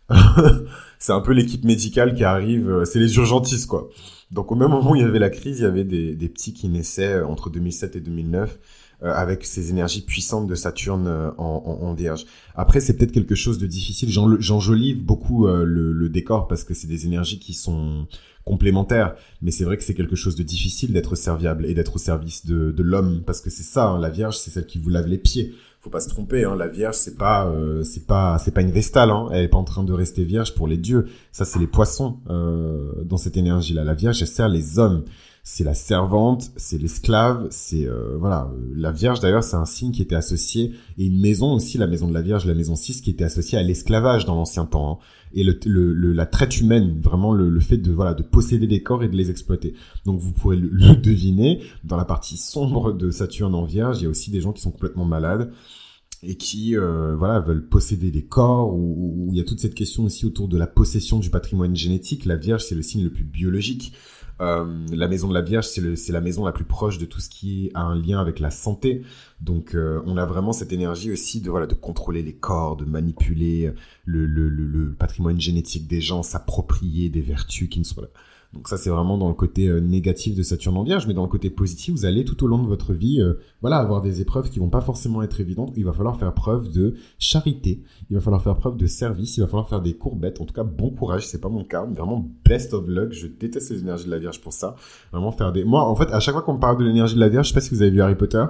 c'est un peu l'équipe médicale qui arrive, euh, c'est les urgentistes quoi. Donc au même moment où il y avait la crise, il y avait des, des petits qui naissaient entre 2007 et 2009 avec ces énergies puissantes de Saturne en, en, Vierge. Après, c'est peut-être quelque chose de difficile. J'enjolive beaucoup le, le, décor parce que c'est des énergies qui sont complémentaire. Mais c'est vrai que c'est quelque chose de difficile d'être serviable et d'être au service de, de l'homme, parce que c'est ça, hein, la Vierge, c'est celle qui vous lave les pieds. Faut pas se tromper, hein, la Vierge, c'est pas, euh, c'est pas, c'est pas une vestale. Hein, elle est pas en train de rester vierge pour les dieux. Ça, c'est les poissons euh, dans cette énergie-là. La Vierge, elle sert les hommes c'est la servante, c'est l'esclave, c'est euh, voilà, la Vierge d'ailleurs, c'est un signe qui était associé et une maison aussi, la maison de la Vierge, la maison 6 qui était associée à l'esclavage dans l'ancien temps. Hein. Et le, le, la traite humaine, vraiment le, le, fait de voilà de posséder des corps et de les exploiter. Donc vous pourrez le, deviner dans la partie sombre de Saturne en Vierge, il y a aussi des gens qui sont complètement malades et qui euh, voilà veulent posséder des corps ou, il y a toute cette question aussi autour de la possession du patrimoine génétique. La Vierge, c'est le signe le plus biologique. Euh, la maison de la Vierge, c'est la maison la plus proche de tout ce qui a un lien avec la santé. Donc, euh, on a vraiment cette énergie aussi de voilà de contrôler les corps, de manipuler le, le, le, le patrimoine génétique des gens, s'approprier des vertus qui ne sont pas donc ça, c'est vraiment dans le côté euh, négatif de Saturne en Vierge, mais dans le côté positif, vous allez tout au long de votre vie, euh, voilà, avoir des épreuves qui vont pas forcément être évidentes. Il va falloir faire preuve de charité, il va falloir faire preuve de service, il va falloir faire des courbettes. En tout cas, bon courage, c'est pas mon cas, vraiment best of luck. Je déteste les énergies de la Vierge pour ça. Vraiment faire des. Moi, en fait, à chaque fois qu'on me parle de l'énergie de la Vierge, je sais pas si vous avez vu Harry Potter,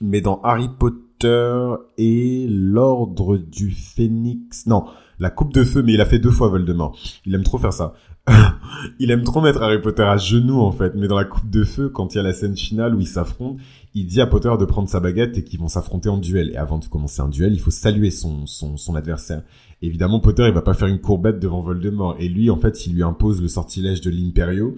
mais dans Harry Potter et l'Ordre du Phénix, non la coupe de feu, mais il a fait deux fois Voldemort. Il aime trop faire ça. il aime trop mettre Harry Potter à genoux en fait, mais dans la coupe de feu, quand il y a la scène finale où ils s'affrontent, il dit à Potter de prendre sa baguette et qu'ils vont s'affronter en duel. Et avant de commencer un duel, il faut saluer son, son, son adversaire. évidemment, Potter, il va pas faire une courbette devant Voldemort. Et lui, en fait, il lui impose le sortilège de l'Imperio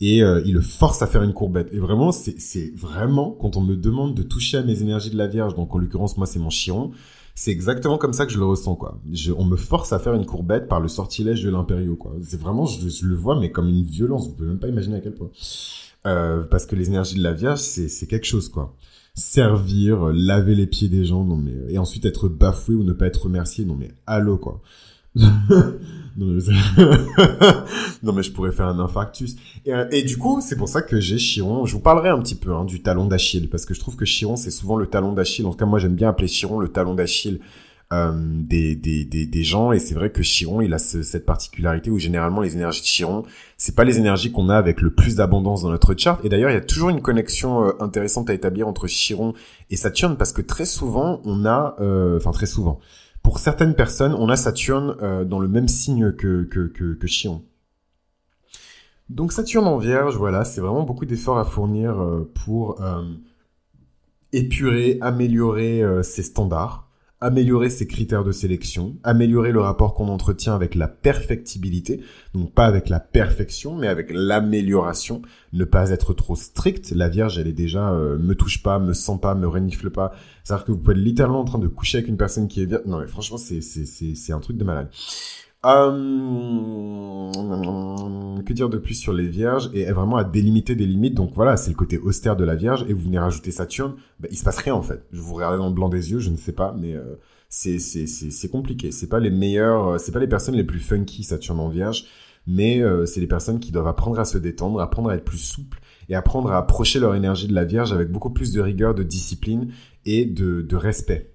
et euh, il le force à faire une courbette. Et vraiment, c'est vraiment, quand on me demande de toucher à mes énergies de la Vierge, donc en l'occurrence, moi, c'est mon chiron, c'est exactement comme ça que je le ressens, quoi. Je, on me force à faire une courbette par le sortilège de l'império, quoi. C'est vraiment, je, le vois, mais comme une violence. Vous pouvez même pas imaginer à quel point. Euh, parce que les énergies de la Vierge, c'est quelque chose, quoi. Servir, laver les pieds des gens, non mais et ensuite être bafoué ou ne pas être remercié, non mais allô, quoi. non, mais je pourrais faire un infarctus. Et, euh, et du coup, c'est pour ça que j'ai Chiron. Je vous parlerai un petit peu hein, du talon d'Achille, parce que je trouve que Chiron, c'est souvent le talon d'Achille. En tout cas, moi, j'aime bien appeler Chiron le talon d'Achille euh, des, des, des, des, gens. Et c'est vrai que Chiron, il a cette particularité où généralement les énergies de Chiron, c'est pas les énergies qu'on a avec le plus d'abondance dans notre chart. Et d'ailleurs, il y a toujours une connexion euh, intéressante à établir entre Chiron et Saturne, parce que très souvent, on a, euh, enfin très souvent pour certaines personnes, on a Saturne euh, dans le même signe que, que, que, Chiron. Donc Saturne en Vierge, voilà, c'est vraiment beaucoup d'efforts à fournir euh, pour euh, épurer, améliorer ses standards améliorer ses critères de sélection, améliorer le rapport qu'on entretient avec la perfectibilité, donc pas avec la perfection, mais avec l'amélioration, ne pas être trop strict. La Vierge, elle est déjà euh, me touche pas, me sent pas, me renifle pas. C'est-à-dire que vous pouvez être littéralement en train de coucher avec une personne qui est vierge. Non mais franchement, c'est un truc de malade. Euh, que dire de plus sur les vierges et vraiment à délimiter des limites. Donc voilà, c'est le côté austère de la vierge et vous venez rajouter Saturne, bah, il se passe rien en fait. Je vous regardez dans le blanc des yeux, je ne sais pas, mais euh, c'est compliqué. C'est pas les meilleurs, euh, c'est pas les personnes les plus funky Saturne en vierge, mais c'est les personnes qui doivent apprendre à se détendre, apprendre à être plus souple et apprendre à approcher leur énergie de la Vierge avec beaucoup plus de rigueur, de discipline et de, de respect.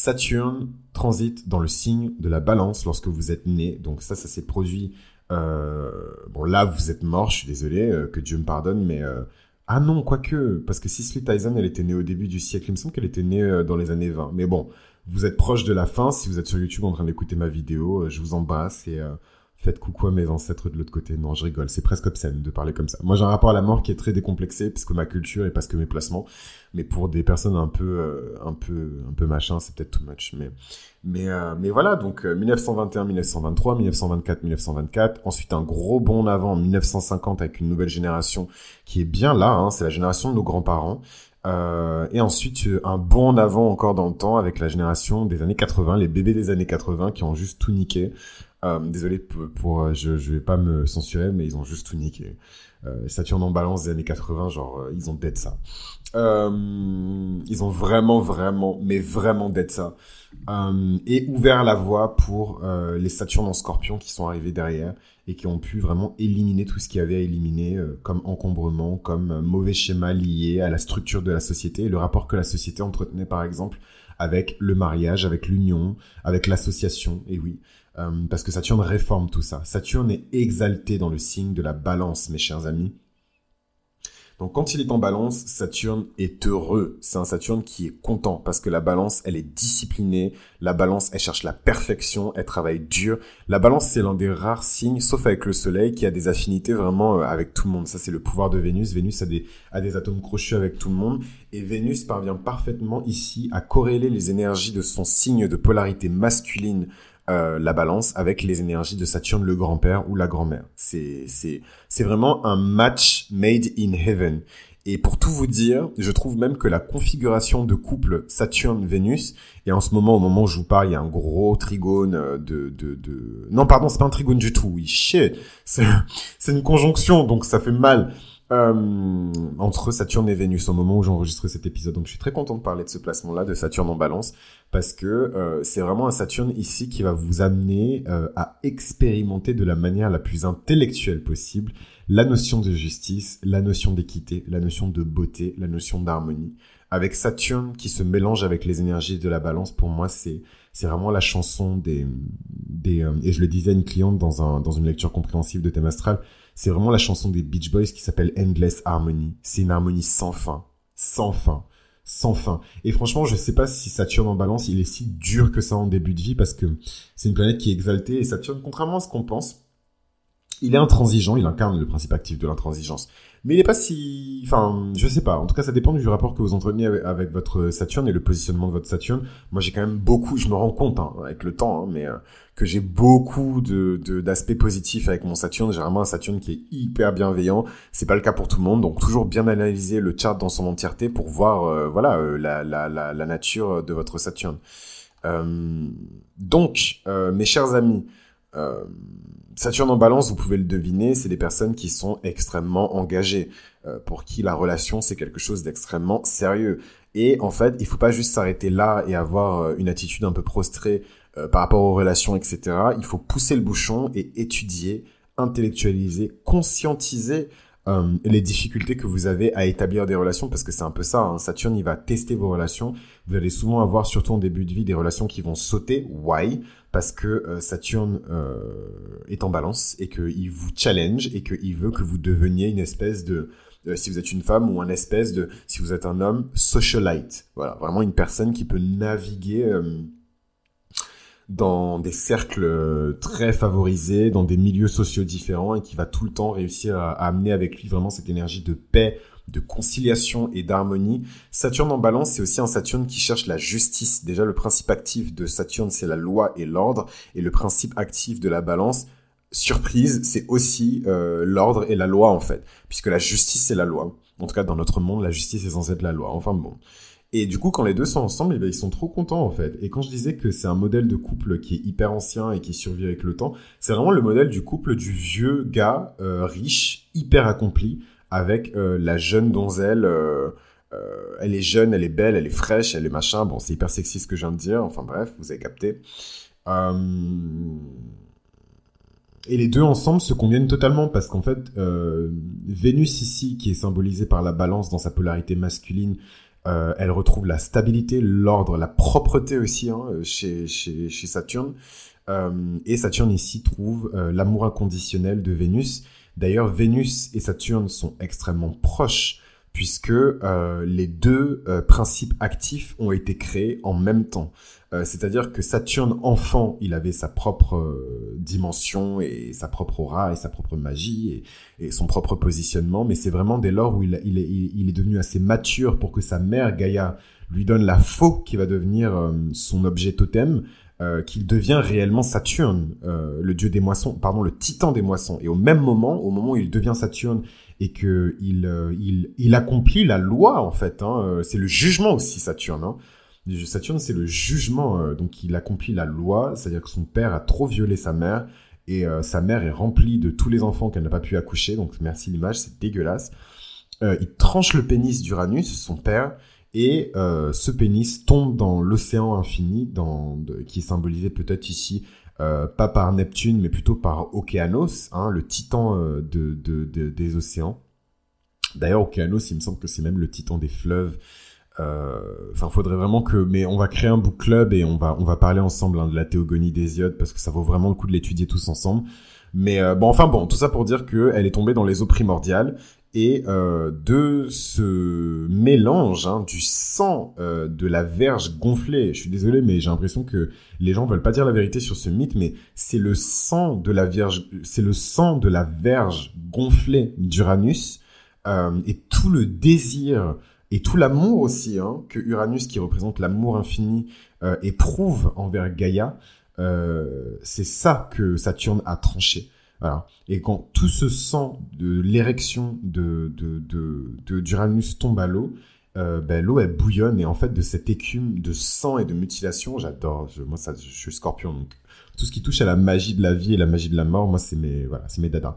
Saturne transite dans le signe de la balance lorsque vous êtes né. Donc ça, ça s'est produit... Euh, bon, là, vous êtes mort, je suis désolé, euh, que Dieu me pardonne, mais... Euh, ah non, quoique, parce que Cicely Tyson, elle était née au début du siècle. Il me semble qu'elle était née dans les années 20. Mais bon, vous êtes proche de la fin. Si vous êtes sur YouTube en train d'écouter ma vidéo, je vous embrasse et faites coucou à mes ancêtres de l'autre côté. Non, je rigole, c'est presque obscène de parler comme ça. Moi, j'ai un rapport à la mort qui est très décomplexé, parce que ma culture et parce que mes placements. Mais pour des personnes un peu, euh, un peu, un peu machin, c'est peut-être too much. Mais, mais, euh, mais voilà. Donc 1921, 1923, 1924, 1924. Ensuite, un gros bond en avant en 1950 avec une nouvelle génération qui est bien là. Hein, c'est la génération de nos grands-parents. Euh, et ensuite, un bond en avant encore dans le temps avec la génération des années 80, les bébés des années 80 qui ont juste tout niqué. Euh, désolé pour, euh, je, je vais pas me censurer, mais ils ont juste tout niqué. Euh, Saturne en balance des années 80, genre, euh, ils ont dead ça. Ils ont vraiment, vraiment, mais vraiment dead ça. Et ouvert la voie pour les Saturnes en scorpion qui sont arrivés derrière et qui ont pu vraiment éliminer tout ce qu'il y avait à éliminer comme encombrement, comme mauvais schéma lié à la structure de la société le rapport que la société entretenait par exemple avec le mariage, avec l'union, avec l'association, et oui. Euh, parce que Saturne réforme tout ça. Saturne est exalté dans le signe de la balance, mes chers amis. Donc quand il est en balance, Saturne est heureux. C'est un Saturne qui est content parce que la balance, elle est disciplinée. La balance, elle cherche la perfection, elle travaille dur. La balance, c'est l'un des rares signes, sauf avec le Soleil, qui a des affinités vraiment euh, avec tout le monde. Ça, c'est le pouvoir de Vénus. Vénus a des, a des atomes crochus avec tout le monde. Et Vénus parvient parfaitement ici à corréler les énergies de son signe de polarité masculine euh, la balance avec les énergies de Saturne le grand-père ou la grand-mère. C'est c'est c'est vraiment un match made in heaven. Et pour tout vous dire, je trouve même que la configuration de couple Saturne-Vénus, et en ce moment, au moment où je vous parle, il y a un gros trigone de... de, de... Non, pardon, c'est pas un trigone du tout, oui, shit. C'est une conjonction, donc ça fait mal. Euh, entre Saturne et Vénus au moment où j'enregistre cet épisode. Donc je suis très content de parler de ce placement-là de Saturne en balance parce que euh, c'est vraiment un Saturne ici qui va vous amener euh, à expérimenter de la manière la plus intellectuelle possible la notion de justice, la notion d'équité, la notion de beauté, la notion d'harmonie. Avec Saturne qui se mélange avec les énergies de la balance, pour moi c'est c'est vraiment la chanson des des et je le disais à une cliente dans un dans une lecture compréhensive de thème astral c'est vraiment la chanson des Beach Boys qui s'appelle Endless Harmony. C'est une harmonie sans fin, sans fin, sans fin. Et franchement, je sais pas si Saturne en balance, il est si dur que ça en début de vie parce que c'est une planète qui est exaltée et Saturne, contrairement à ce qu'on pense, il est intransigeant, il incarne le principe actif de l'intransigeance. Mais il n'est pas si... Enfin, je sais pas. En tout cas, ça dépend du rapport que vous entretenez avec, votre Saturne et le positionnement de votre Saturne. Moi, j'ai quand même beaucoup... Je me rends compte, hein, avec le temps, hein, mais euh, que j'ai beaucoup d'aspects positifs avec mon Saturne. J'ai vraiment un Saturne qui est hyper bienveillant. C'est pas le cas pour tout le monde. Donc, toujours bien analyser le chart dans son entièreté pour voir, euh, voilà, euh, la, la, la, nature de votre Saturne. donc, mes chers amis... Saturne en balance, vous pouvez le deviner, c'est des personnes qui sont extrêmement engagées, euh, pour qui la relation c'est quelque chose d'extrêmement sérieux. Et en fait, il faut pas juste s'arrêter là et avoir euh, une attitude un peu prostrée euh, par rapport aux relations, etc. Il faut pousser le bouchon et étudier, intellectualiser, conscientiser les difficultés que vous avez à établir des relations, parce que c'est un peu ça, hein. Saturne, il va tester vos relations. Vous allez souvent avoir, surtout en début de vie, des relations qui vont sauter. Why? Parce que euh, Saturne euh, est en balance et qu'il vous challenge et qu'il veut que vous deveniez une espèce de, euh, si vous êtes une femme ou un espèce de, si vous êtes un homme, socialite. Voilà, vraiment une personne qui peut naviguer dans des cercles très favorisés, dans des milieux sociaux différents et qui va tout le temps réussir à amener avec lui vraiment cette énergie de paix, de conciliation et d'harmonie. Saturne en balance, c'est aussi un Saturne qui cherche la justice. Déjà, le principe actif de Saturne, c'est la loi et l'ordre. Et le principe actif de la balance, surprise, c'est aussi euh, l'ordre et la loi, en fait. Puisque la justice, c'est la loi. En tout cas, dans notre monde, la justice est censée être la loi. Enfin bon. Et du coup, quand les deux sont ensemble, eh ben, ils sont trop contents en fait. Et quand je disais que c'est un modèle de couple qui est hyper ancien et qui survit avec le temps, c'est vraiment le modèle du couple du vieux gars euh, riche, hyper accompli, avec euh, la jeune donzelle. Euh, elle est jeune, elle est belle, elle est fraîche, elle est machin. Bon, c'est hyper sexy ce que je viens de dire. Enfin bref, vous avez capté. et les deux ensemble se conviennent totalement parce qu'en fait, Vénus ici, qui est symbolisée par la balance dans sa polarité masculine, euh, elle retrouve la stabilité, l'ordre, la propreté aussi hein, chez, chez, Saturne. Euh, et Saturne ici trouve euh, l'amour inconditionnel de Vénus. D'ailleurs, Vénus et Saturne sont extrêmement proches puisque euh, les deux euh, principes actifs ont été créés en même temps. Euh, c'est-à-dire que Saturne enfant, il avait sa propre dimension et sa propre aura et sa propre magie et, son propre positionnement, mais c'est vraiment dès lors où il, est, devenu assez mature pour que sa mère Gaïa lui donne la faux qui va devenir son objet totem, qu'il devient réellement Saturne, le dieu des moissons, pardon, le titan des moissons. Et au même moment, au moment où il devient Saturne et que il, euh, il, il accomplit la loi en fait. Hein. Euh, c'est le jugement aussi Saturne. Hein. Saturne c'est le jugement, euh, donc il accomplit la loi, c'est-à-dire que son père a trop violé sa mère et sa mère est remplie de tous les enfants qu'elle n'a pas pu accoucher. Donc merci l'image, c'est dégueulasse. il tranche le pénis d'Uranus, son père, et ce pénis tombe dans l'océan infini, qui est symbolisé peut-être ici euh, pas par Neptune, mais plutôt par Okeanos, hein, le titan euh, de, des océans. D'ailleurs, Okeanos, il me semble que c'est même le titan des fleuves. Euh, enfin, faudrait vraiment que, mais on va créer un book club et on va on va parler ensemble hein, de la théogonie d'Hésiode parce que ça vaut vraiment le coup de l'étudier tous ensemble. Mais bon, enfin bon, tout ça pour dire que elle est tombée dans les eaux primordiales et euh, de ce mélange hein, du sang euh, de la verge gonflée. Je suis désolé, mais j'ai l'impression que les gens veulent pas dire la vérité sur ce mythe, mais c'est le sang de la vierge, c'est le sang de la verge gonflée d'Uranus euh, et tout le désir et tout l'amour aussi hein, que Uranus, qui représente l'amour infini, éprouve envers Gaïa. c'est ça que Saturne a tranché. Et quand tout ce sang de l'érection de, d'Uranus tombe à l'eau, euh, ben, l'eau bouillonne et en fait de cette écume de sang et de mutilation, j'adore. moi je suis scorpion donc tout ce qui touche à la magie de la vie et la magie de la mort, moi c'est mes voilà, c'est mes dadas.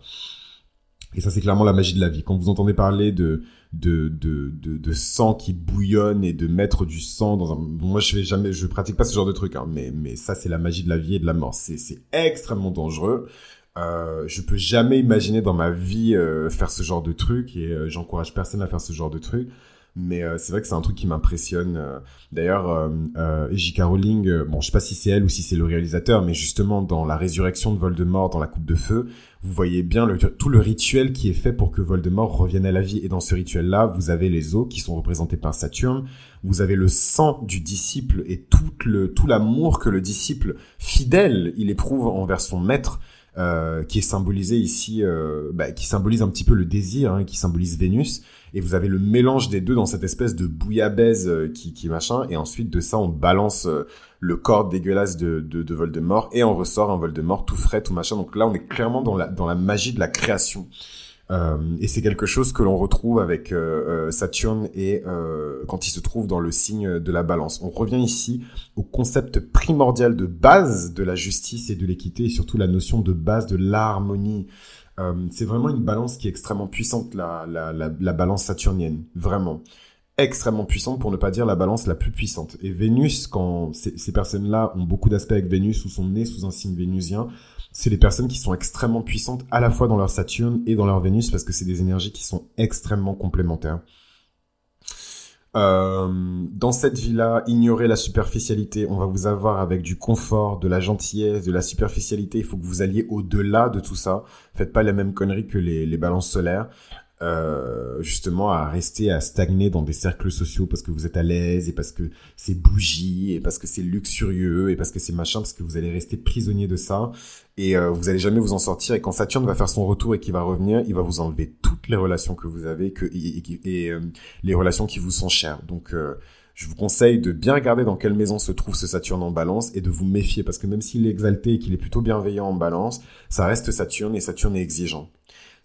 Et ça c'est clairement la magie de la vie. Quand vous entendez parler de de, de, de, sang qui bouillonne et de mettre du sang dans un... moi je fais jamais, je pratique pas ce genre de truc, hein, mais, mais ça c'est la magie de la vie et de la mort. C'est, c'est extrêmement dangereux. Euh, je peux jamais imaginer dans ma vie euh, faire ce genre de truc et euh, j'encourage personne à faire ce genre de truc. Mais euh, c'est vrai que c'est un truc qui m'impressionne. D'ailleurs, J.K. Rowling, bon, je sais pas si c'est elle ou si c'est le réalisateur, mais justement dans la résurrection de Voldemort, dans la Coupe de Feu, vous voyez bien tout le rituel qui est fait pour que Voldemort revienne à la vie. Et dans ce rituel-là, vous avez les os qui sont représentés par Saturne, vous avez le sang du disciple et tout le tout l'amour que le disciple fidèle il éprouve envers son maître. Euh, qui est symbolisé ici, euh, bah, qui symbolise un petit peu le désir, hein, qui symbolise Vénus. Et vous avez le mélange des deux dans cette espèce de bouillabaisse euh, qui, qui machin. Et ensuite de ça, on balance le corps dégueulasse de, de, de Voldemort et on ressort un Voldemort tout frais, tout machin. Donc là, on est clairement dans la, dans la magie de la création. Euh, et c'est quelque chose que l'on retrouve avec euh, euh, Saturne et quand il se trouve dans le signe de la balance. On revient ici au concept primordial de base de la justice et de l'équité et surtout la notion de base de l'harmonie. c'est vraiment une balance qui est extrêmement puissante, la, la, la, la balance saturnienne, vraiment extrêmement puissante pour ne pas dire la balance la plus puissante. Et Vénus, quand ces, ces personnes-là ont beaucoup d'aspects avec Vénus ou sont nées sous un signe vénusien, c'est les personnes qui sont extrêmement puissantes à la fois dans leur Saturne et dans leur Vénus parce que c'est des énergies qui sont extrêmement complémentaires. Euh, dans cette vie-là, ignorez la superficialité. On va vous avoir avec du confort, de la gentillesse, de la superficialité. Il faut que vous alliez au-delà de tout ça. Faites pas la même connerie que les, balances solaires. Euh, justement à rester à stagner dans des cercles sociaux parce que vous êtes à l'aise et parce que c'est bougie et parce que c'est luxurieux et parce que c'est machin parce que vous allez rester prisonnier de ça et euh, vous allez jamais vous en sortir. Et quand Saturne va faire son retour et qu'il va revenir il va vous enlever toutes les relations que vous avez que et, euh, les relations qui vous sont chères. Donc je vous conseille de bien regarder dans quelle maison se trouve ce Saturne en balance et de vous méfier. Parce que même s'il est exalté et qu'il est plutôt bienveillant en balance, ça reste Saturne et Saturne est exigeant.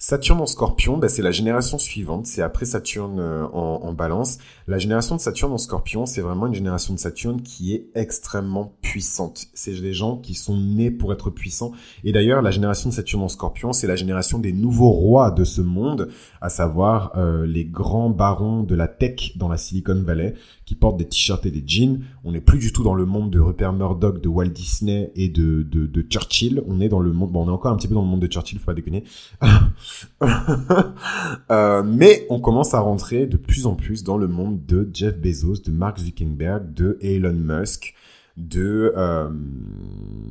Saturne en scorpion, bah, c'est la génération suivante, c'est après Saturne euh, en, en, balance. La génération de Saturne en scorpion, c'est vraiment une génération de Saturne qui est extrêmement puissante. C'est des gens qui sont nés pour être puissants. Et d'ailleurs, la génération de Saturne en scorpion, c'est la génération des nouveaux rois de ce monde, à savoir euh, les grands barons de la tech dans la Silicon Valley, qui portent des t-shirts et des jeans. On n'est plus du tout dans le monde de Rupert Murdoch, de Walt Disney et de, de, de Churchill. On est dans le monde, bon, on est encore un petit peu dans le monde de Churchill, faut pas déconner. euh, mais on commence à rentrer de plus en plus dans le monde de Jeff Bezos, de Mark Zuckerberg, de Elon Musk, de euh,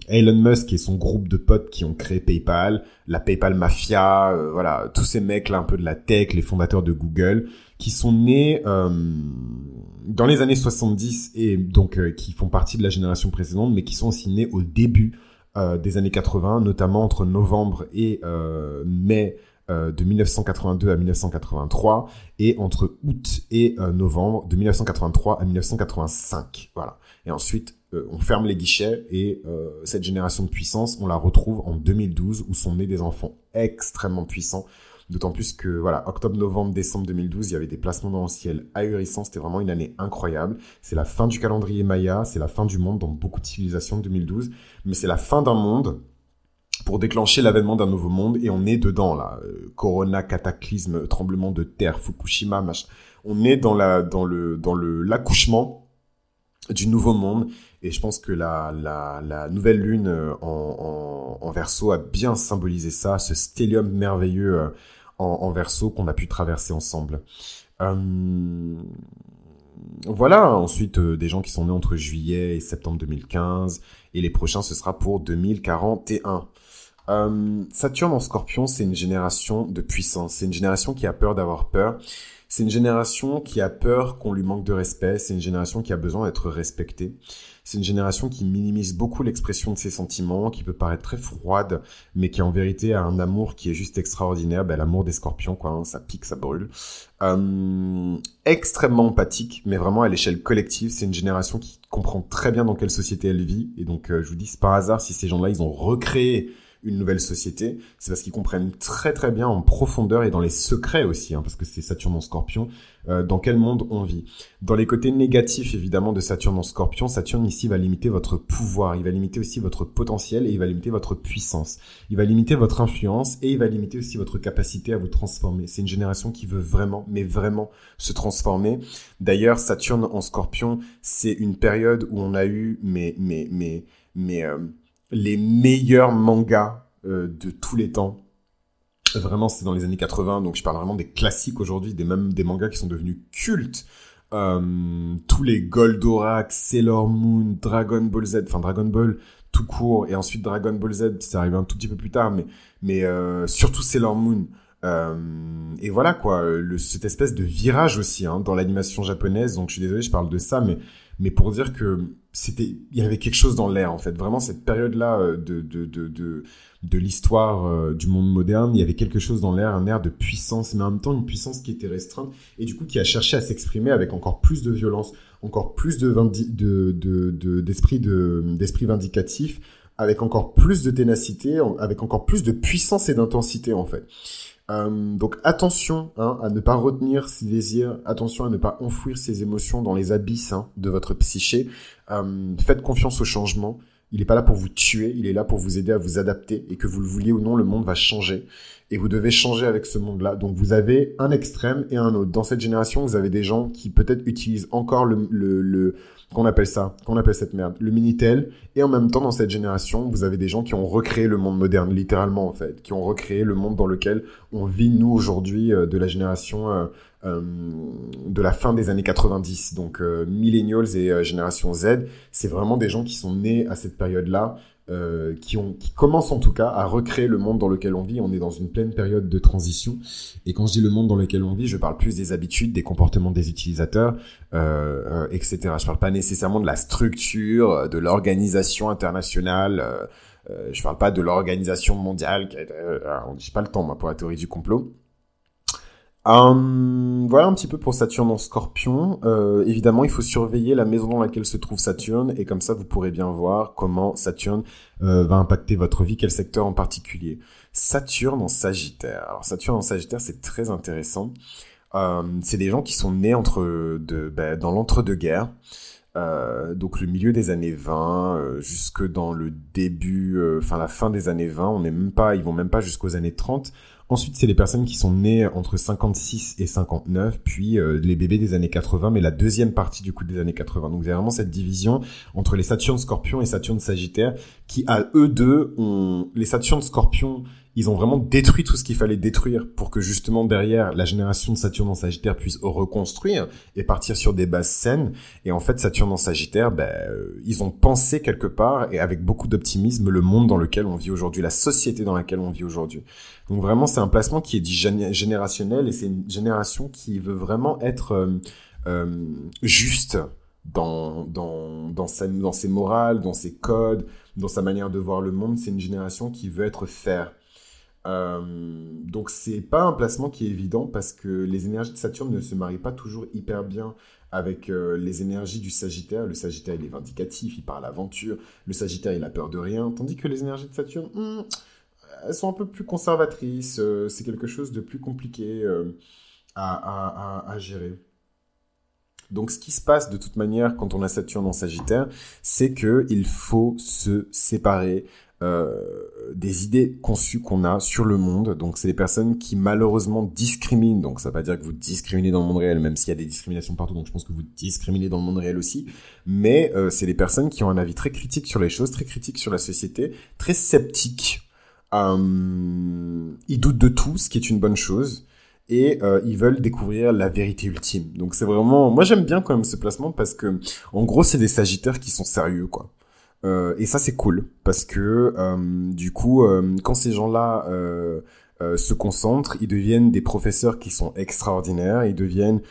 Elon Musk et son groupe de potes qui ont créé PayPal, la PayPal Mafia, euh, voilà, tous ces mecs là un peu de la tech, les fondateurs de Google, qui sont nés dans les années 70 et donc qui font partie de la génération précédente, mais qui sont aussi nés au début des années 80, notamment entre novembre et mai de 1982 à 1983 et entre août et novembre de 1983 à 1985. Voilà. Et ensuite, on ferme les guichets et cette génération de puissance, on la retrouve en 2012 où sont nés des enfants extrêmement puissants D'autant plus que, voilà, octobre, novembre, décembre 2012, il y avait des placements dans le ciel ahurissants. C'était vraiment une année incroyable. C'est la fin du calendrier Maya, c'est la fin du monde dans beaucoup de civilisations 2012. Mais c'est la fin d'un monde pour déclencher l'avènement d'un nouveau monde et on est dedans là. Euh, corona, cataclysme, tremblement de terre, Fukushima, machin. On est dans la, dans le, dans le, l'accouchement du nouveau monde et je pense que la, la, nouvelle lune euh, en, en, en, verso a bien symbolisé ça, ce stellium merveilleux euh, en, verso qu'on a pu traverser ensemble. Voilà, ensuite des gens qui sont nés entre juillet et septembre 2015, et les prochains ce sera pour 2041. Euh, Saturne en scorpion, c'est une génération de puissance, c'est une génération qui a peur d'avoir peur, c'est une génération qui a peur qu'on lui manque de respect, c'est une génération qui a besoin d'être respectée. C'est une génération qui minimise beaucoup l'expression de ses sentiments, qui peut paraître très froide, mais qui en vérité a un amour qui est juste extraordinaire. Ben, l'amour des scorpions, quoi. Hein, ça pique, ça brûle. Euh, extrêmement empathique, mais vraiment à l'échelle collective. C'est une génération qui comprend très bien dans quelle société elle vit. Et donc, euh, je vous dis, c'est par hasard si ces gens-là, ils ont recréé une nouvelle société, c'est parce qu'ils comprennent très très bien en profondeur et dans les secrets aussi, hein, parce que c'est Saturne en Scorpion, euh, dans quel monde on vit. Dans les côtés négatifs évidemment de Saturne en Scorpion, Saturne ici va limiter votre pouvoir, il va limiter aussi votre potentiel et il va limiter votre puissance. Il va limiter votre influence et il va limiter aussi votre capacité à vous transformer. C'est une génération qui veut vraiment, mais vraiment se transformer. D'ailleurs, Saturne en Scorpion, c'est une période où on a eu, mais, mais, mais, mais euh, les meilleurs mangas euh, de tous les temps. Vraiment, c'est dans les années 80, donc je parle vraiment des classiques aujourd'hui, des même des mangas qui sont devenus cultes. Euh, tous les Goldorak, Sailor Moon, Dragon Ball Z, enfin Dragon Ball tout court, et ensuite Dragon Ball Z, c'est arrivé un tout petit peu plus tard, mais mais euh, surtout Sailor Moon. et voilà quoi, cette espèce de virage aussi hein, dans l'animation japonaise. Donc je suis désolé, je parle de ça, mais mais pour dire que c'était il y avait quelque chose dans l'air en fait. Vraiment cette période là euh, de de de de, de l'histoire euh, du monde moderne il y avait quelque chose dans l'air un air de puissance mais en même temps une puissance qui était restreinte et du coup qui a cherché à s'exprimer avec encore plus de violence encore plus de de de d'esprit de d'esprit vindicatif avec encore plus de ténacité avec encore plus de puissance et d'intensité en fait euh, donc attention hein, à ne pas retenir ses désirs, attention à ne pas enfouir ses émotions dans les abysses hein, de votre psyché. Euh, faites confiance au changement. Il n'est pas là pour vous tuer, il est là pour vous aider à vous adapter et que vous le vouliez ou non, le monde va changer et vous devez changer avec ce monde-là. Donc vous avez un extrême et un autre. Dans cette génération, vous avez des gens qui peut-être utilisent encore le, le, le qu'on appelle ça, qu'on appelle cette merde, le Minitel. Et en même temps, dans cette génération, vous avez des gens qui ont recréé le monde moderne, littéralement en fait, qui ont recréé le monde dans lequel on vit nous aujourd'hui euh, de la génération euh, euh, de la fin des années 90, donc millennials et génération Z, c'est vraiment des gens qui sont nés à cette période-là, qui ont, qui commencent en tout cas à recréer le monde dans lequel on vit. On est dans une pleine période de transition. Et quand je dis le monde dans lequel on vit, je parle plus des habitudes, des comportements des utilisateurs, etc. Je parle pas nécessairement de la structure, de l'organisation internationale. Euh, je parle pas de l'organisation mondiale. Euh, pas le temps moi pour la théorie du complot. Hum, voilà un petit peu pour Saturne en Scorpion. Euh, évidemment, il faut surveiller la maison dans laquelle se trouve Saturne et comme ça, vous pourrez bien voir comment Saturne euh, va impacter votre vie, quel secteur en particulier. Saturne en Sagittaire. Alors Saturne en Sagittaire, c'est très intéressant. Euh, c'est des gens qui sont nés entre ben, dans l'entre-deux-guerres. Euh, donc le milieu des années 20 euh, jusque dans le début, euh, enfin la fin des années 20, on n'est même pas, ils vont même pas jusqu'aux années 30. Ensuite, c'est les personnes qui sont nées entre 56 et 59, puis les bébés des années 80, mais la deuxième partie du coup des années 80. Donc, a vraiment cette division entre les Saturnes Scorpion et Saturne Sagittaire, qui à eux deux ont les Saturnes Scorpion ils ont vraiment détruit tout ce qu'il fallait détruire pour que justement derrière la génération de Saturne en Sagittaire puisse reconstruire et partir sur des bases saines. Et en fait, Saturne en Sagittaire, ben, euh, ils ont pensé quelque part et avec beaucoup d'optimisme le monde dans lequel on vit aujourd'hui, la société dans laquelle on vit aujourd'hui. Donc vraiment, c'est un placement qui est dit générationnel et c'est une génération qui veut vraiment être euh, euh, juste dans, dans, dans, sa, dans ses morales, dans ses codes, dans sa manière de voir le monde. C'est une génération qui veut être fair. Euh, donc c'est pas un placement qui est évident parce que les énergies de Saturne ne se marient pas toujours hyper bien avec euh, les énergies du Sagittaire. Le Sagittaire il est vindicatif, il parle aventure. Le Sagittaire il a peur de rien, tandis que les énergies de Saturne, hmm, elles sont un peu plus conservatrices. Euh, c'est quelque chose de plus compliqué à, à, à, gérer. Donc, ce qui se passe de toute manière quand on a Saturne en Sagittaire, c'est que il faut se séparer euh, des idées conçues qu'on a sur le monde. Donc c'est des personnes qui malheureusement discriminent. Donc ça veut pas dire que vous discriminez dans le monde réel, même s'il y a des discriminations partout. Donc je pense que vous discriminez dans le monde réel aussi. Mais euh, c'est des personnes qui ont un avis très critique sur les choses, très critique sur la société, très sceptiques. Euh, ils doutent de tout, ce qui est une bonne chose et euh, ils veulent découvrir la vérité ultime. Donc c'est vraiment, moi j'aime bien quand même ce placement parce que en gros c'est des Sagittaires qui sont sérieux quoi. Euh, et ça, c'est cool parce que euh, du coup, euh, quand ces gens-là se concentrent, ils deviennent des professeurs qui sont extraordinaires, ils deviennent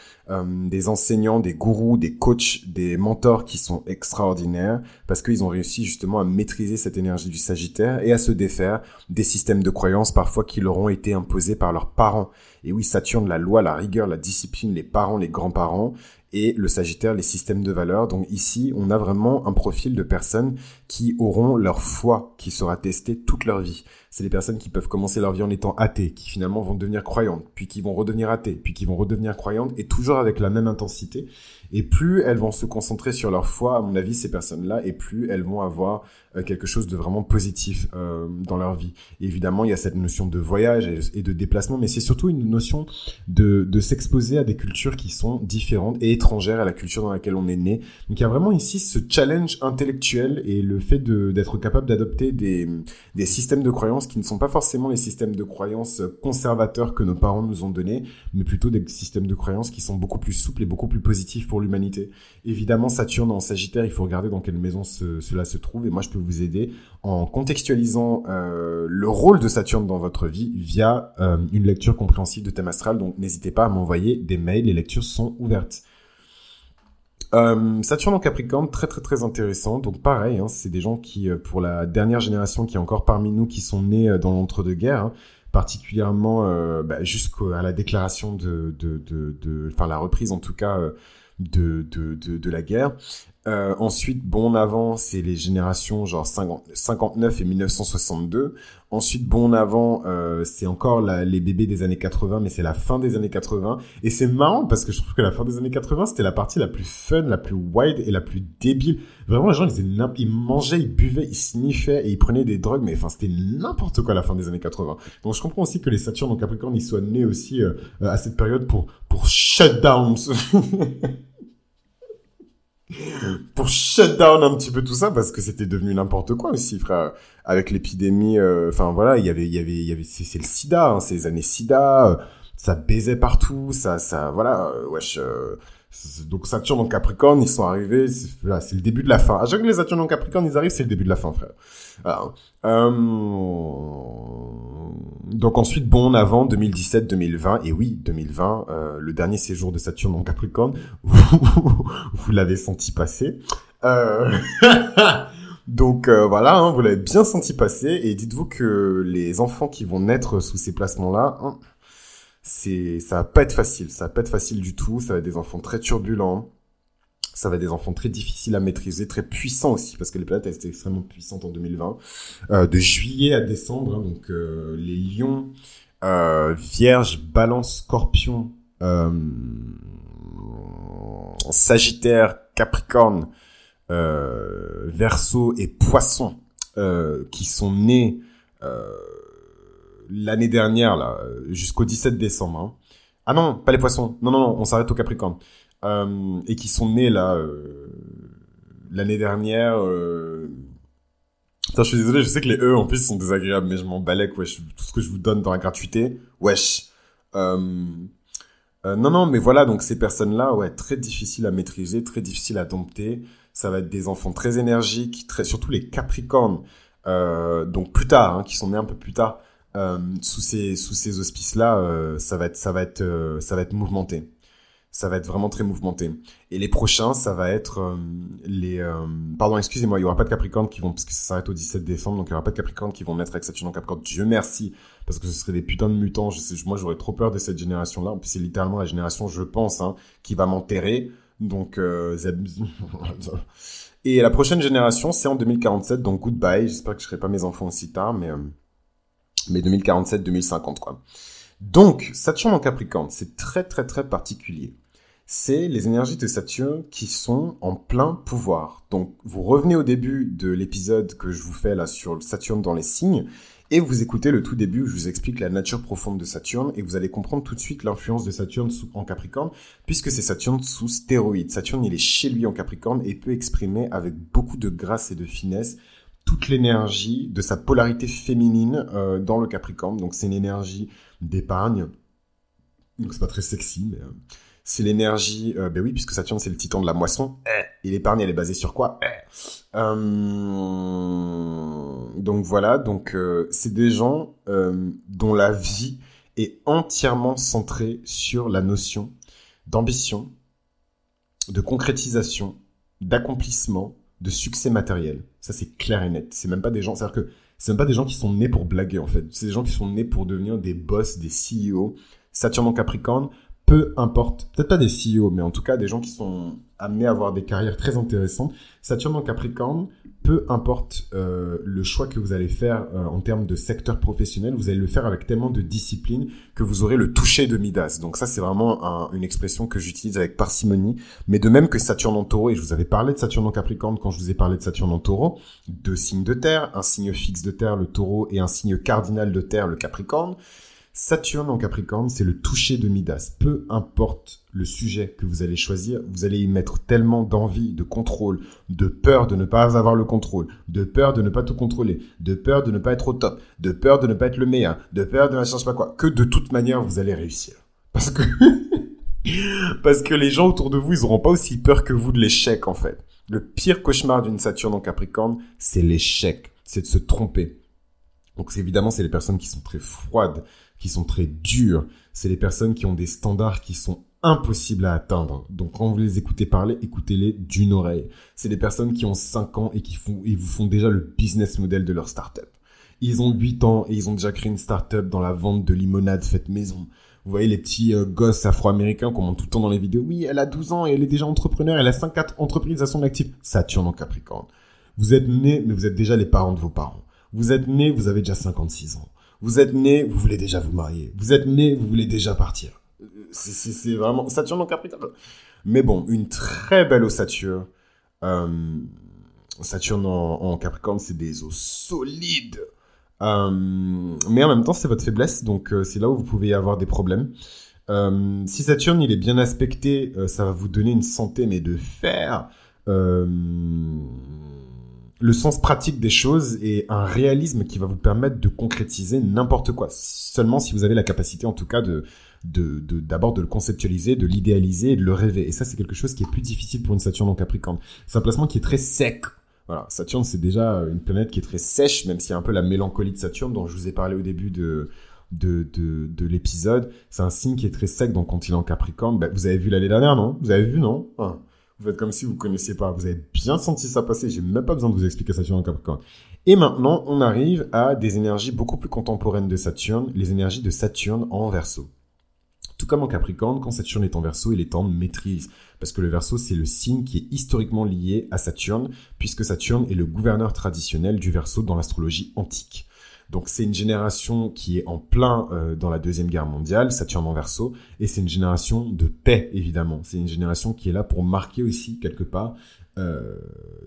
des enseignants, des gourous, des coachs, des mentors qui sont extraordinaires parce qu'ils ont réussi justement à maîtriser cette énergie du Sagittaire et à se défaire des systèmes de croyances parfois qui leur ont été imposés par leurs parents. Et oui, Saturne, la loi, la rigueur, la discipline, les parents, les grands-parents, et le Sagittaire, les systèmes de valeurs. Donc ici, on a vraiment un profil de personnes qui auront leur foi qui sera testée toute leur vie. C'est des personnes qui peuvent commencer leur vie en étant athées, qui finalement vont devenir croyantes, puis qui vont redevenir athées, puis qui vont redevenir croyantes, et toujours avec la même intensité. Et plus elles vont se concentrer sur leur foi, à mon avis, ces personnes-là, et plus elles vont avoir quelque chose de vraiment positif euh, dans leur vie. évidemment, il y a cette notion de voyage et, de déplacement, mais c'est surtout une notion de, s'exposer à des cultures qui sont différentes et étrangères à la culture dans laquelle on est né. Donc il y a vraiment ici ce challenge intellectuel et le fait d'être capable d'adopter des, des systèmes de croyances qui ne sont pas forcément les systèmes de croyances conservateurs que nos parents nous ont donnés, mais plutôt des systèmes de croyances qui sont beaucoup plus souples et beaucoup plus positifs pour l'humanité. Évidemment, Saturne en Sagittaire, il faut regarder dans quelle maison cela se trouve, et moi je peux vous aider en contextualisant euh, le rôle de Saturne dans votre vie via euh, une lecture compréhensive de thème astral. Donc n'hésitez pas à m'envoyer des mails, les lectures sont ouvertes. Euh, Saturne en Capricorne, très très très intéressant. Donc pareil, hein, c'est des gens qui, pour la dernière génération qui est encore parmi nous, qui sont nés dans l'entre-deux-guerres, hein, particulièrement bah, jusqu'à la déclaration de, de, de, enfin la reprise en tout cas de, de, de la guerre. Euh, ensuite, bon avant, c'est les générations genre 50, 59 et 1962. Ensuite, bon avant, euh, c'est encore la, les bébés des années 80, mais c'est la fin des années 80. Et c'est marrant parce que je trouve que la fin des années 80, c'était la partie la plus fun, la plus wide et la plus débile. Vraiment, les gens, ils, mangeaient, ils buvaient, ils sniffaient et ils prenaient des drogues, mais enfin, c'était n'importe quoi la fin des années 80. Donc, je comprends aussi que les Saturnes en Capricorne, ils soient nés aussi euh, à cette période pour, pour shut down. pour shut down un petit peu tout ça parce que c'était devenu n'importe quoi aussi frère. Avec l'épidémie euh, enfin voilà il y avait il y avait il y avait c'est le sida hein, ces années sida euh, ça baisait partout ça ça voilà euh, wesh donc Saturne en Capricorne ils sont arrivés c'est le début de la fin. À chaque fois que les Saturne en Capricorne ils arrivent c'est le début de la fin frère euh donc ensuite, bon, avant 2017-2020, et oui, 2020, euh, le dernier séjour de Saturne en Capricorne, vous, l'avez senti passer. Euh... Donc voilà, hein, vous l'avez bien senti passer, et dites-vous que les enfants qui vont naître sous ces placements-là, hein, c'est, ça va pas être facile. Ça va pas être facile du tout. Ça va être des enfants très turbulents. Ça va être des enfants très difficiles à maîtriser, très puissants aussi, parce que les planètes étaient extrêmement puissantes en 2020. Euh, de juillet à décembre, hein, donc euh, les lions, euh, vierge, balance, scorpion, euh, sagittaire, capricorne, verseau et poisson, qui sont nés l'année dernière, là, jusqu'au 17 décembre. Hein. Ah non, pas les poissons. Non, non, non, on s'arrête au Capricorne. Euh, et qui sont nés là euh, l'année dernière. Euh... Je suis désolé, je sais que les E en plus sont désagréables, mais je m'en balèque, wesh. Tout ce que je vous donne dans la gratuité, wesh. Euh... Non, non, mais voilà, donc ces personnes-là, ouais, très difficiles à maîtriser, très difficiles à dompter. Ça va être des enfants très énergiques, surtout les Capricornes, donc plus tard, hein, qui sont nés un peu plus tard. Sous ces sous ces auspices là ça va être ça va être euh, ça va être mouvementé ça va être vraiment très mouvementé. Et les prochains ça va être euh, les pardon excusez-moi il y aura pas de Capricorne qui vont parce que ça s'arrête au 17 décembre donc il y aura pas de Capricorne qui vont naître avec Saturne en Capricorne. Dieu merci parce que ce serait des putains de mutants. Moi j'aurais trop peur de cette génération là en plus c'est littéralement la génération je pense hein, qui va m'enterrer. Donc et la prochaine génération c'est en 2047 donc goodbye. J'espère que je serai pas mes enfants aussi tard mais mais 2047-2050 quoi. Donc Saturne en Capricorne, c'est très très très particulier. C'est les énergies de Saturne qui sont en plein pouvoir. Donc vous revenez au début de l'épisode que je vous fais là sur Saturne dans les signes et vous écoutez le tout début où je vous explique la nature profonde de Saturne et vous allez comprendre tout de suite l'influence de Saturne en Capricorne puisque c'est Saturne sous stéroïde. Saturne il est chez lui en Capricorne et peut exprimer avec beaucoup de grâce et de finesse toute l'énergie de sa polarité féminine euh, dans le Capricorne. Donc c'est une énergie d'épargne. Donc c'est pas très sexy, mais euh, c'est l'énergie. Euh, ben oui, puisque Saturne c'est le titan de la moisson. Et l'épargne elle est basée sur quoi euh, Donc voilà. Donc c'est des gens dont la vie est entièrement centrée sur la notion d'ambition, de concrétisation, d'accomplissement de succès matériel. Ça, c'est clair et net. C'est même pas des gens, c'est-à-dire que c'est même pas des gens qui sont nés pour blaguer, en fait. C'est des gens qui sont nés pour devenir des boss, des CEO. Saturne en Capricorne, peu importe, peut-être pas des CEO, mais en tout cas des gens qui sont amenés à avoir des carrières très intéressantes. Saturne en Capricorne, peu importe euh, le choix que vous allez faire euh, en termes de secteur professionnel, vous allez le faire avec tellement de discipline que vous aurez le toucher de Midas. Donc ça, c'est vraiment une expression que j'utilise avec parcimonie. Mais de même que Saturne en taureau, et je vous avais parlé de Saturne en Capricorne quand je vous ai parlé de Saturne en taureau, deux signes de terre, un signe fixe de terre, le taureau, et un signe cardinal de terre, le Capricorne. Saturne en Capricorne, c'est le toucher de Midas. Peu importe le sujet que vous allez choisir, vous allez y mettre tellement d'envie, de contrôle, de peur de ne pas avoir le contrôle, de peur de ne pas tout contrôler, de peur de ne pas être au top, de peur de ne pas être le meilleur, de peur de ne sais pas quoi, que de toute manière vous allez réussir. Parce que parce que les gens autour de vous, ils auront pas aussi peur que vous de l'échec en fait. Le pire cauchemar d'une Saturne en Capricorne, c'est l'échec, c'est de se tromper. Donc évidemment, c'est les personnes qui sont très froides, qui sont très dures. C'est les personnes qui ont des standards qui sont impossibles à atteindre. Donc quand vous les écoutez parler, écoutez-les d'une oreille. C'est des personnes qui ont 5 ans et qui font, et vous font déjà le business model de leur startup. Ils ont 8 ans et ils ont déjà créé une startup dans la vente de limonade faite maison. Vous voyez les petits euh, gosses afro-américains qu'on montre tout le temps dans les vidéos. Oui, elle a 12 ans et elle est déjà entrepreneur, elle a 5-4 entreprises à son actif. Saturne en Capricorne. Vous êtes né, mais vous êtes déjà les parents de vos parents. Vous êtes né, vous avez déjà 56 ans. Vous êtes né, vous voulez déjà vous marier. Vous êtes né, vous voulez déjà partir. C'est vraiment Saturne en Capricorne. Mais bon, une très belle ossature. Euh, Saturne en, Capricorne, c'est des os solides. Euh, mais en même temps, c'est votre faiblesse, donc euh, c'est là où vous pouvez avoir des problèmes. Euh, si Saturne il est bien aspecté, ça va vous donner une santé mais de fer. Euh, le sens pratique des choses et un réalisme qui va vous permettre de concrétiser n'importe quoi. Seulement si vous avez la capacité, en tout cas, de d'abord de, le conceptualiser, de l'idéaliser et de le rêver. Et ça, c'est quelque chose qui est plus difficile pour une Saturne en Capricorne. C'est un placement qui est très sec. Voilà, Saturne, c'est déjà une planète qui est très sèche, même s'il y a un peu la mélancolie de Saturne dont je vous ai parlé au début de, de, de, de l'épisode. C'est un signe qui est très sec, il est en Capricorne, ben, vous avez vu l'année dernière, non? Vous avez vu, non? Ah. Vous faites comme si vous connaissiez pas. Vous avez bien senti ça passer. J'ai même pas besoin de vous expliquer Saturne en Capricorne. Et maintenant, on arrive à des énergies beaucoup plus contemporaines de Saturne, les énergies de Saturne en Verseau. Tout comme en Capricorne, quand Saturne est en verso, il est en maîtrise. Parce que le verso, c'est le signe qui est historiquement lié à Saturne, puisque Saturne est le gouverneur traditionnel du verso dans l'astrologie antique. Donc c'est une génération qui est en plein euh, dans la deuxième guerre mondiale, Saturne en verso, et c'est une génération de paix évidemment. C'est une génération qui est là pour marquer aussi quelque part, euh,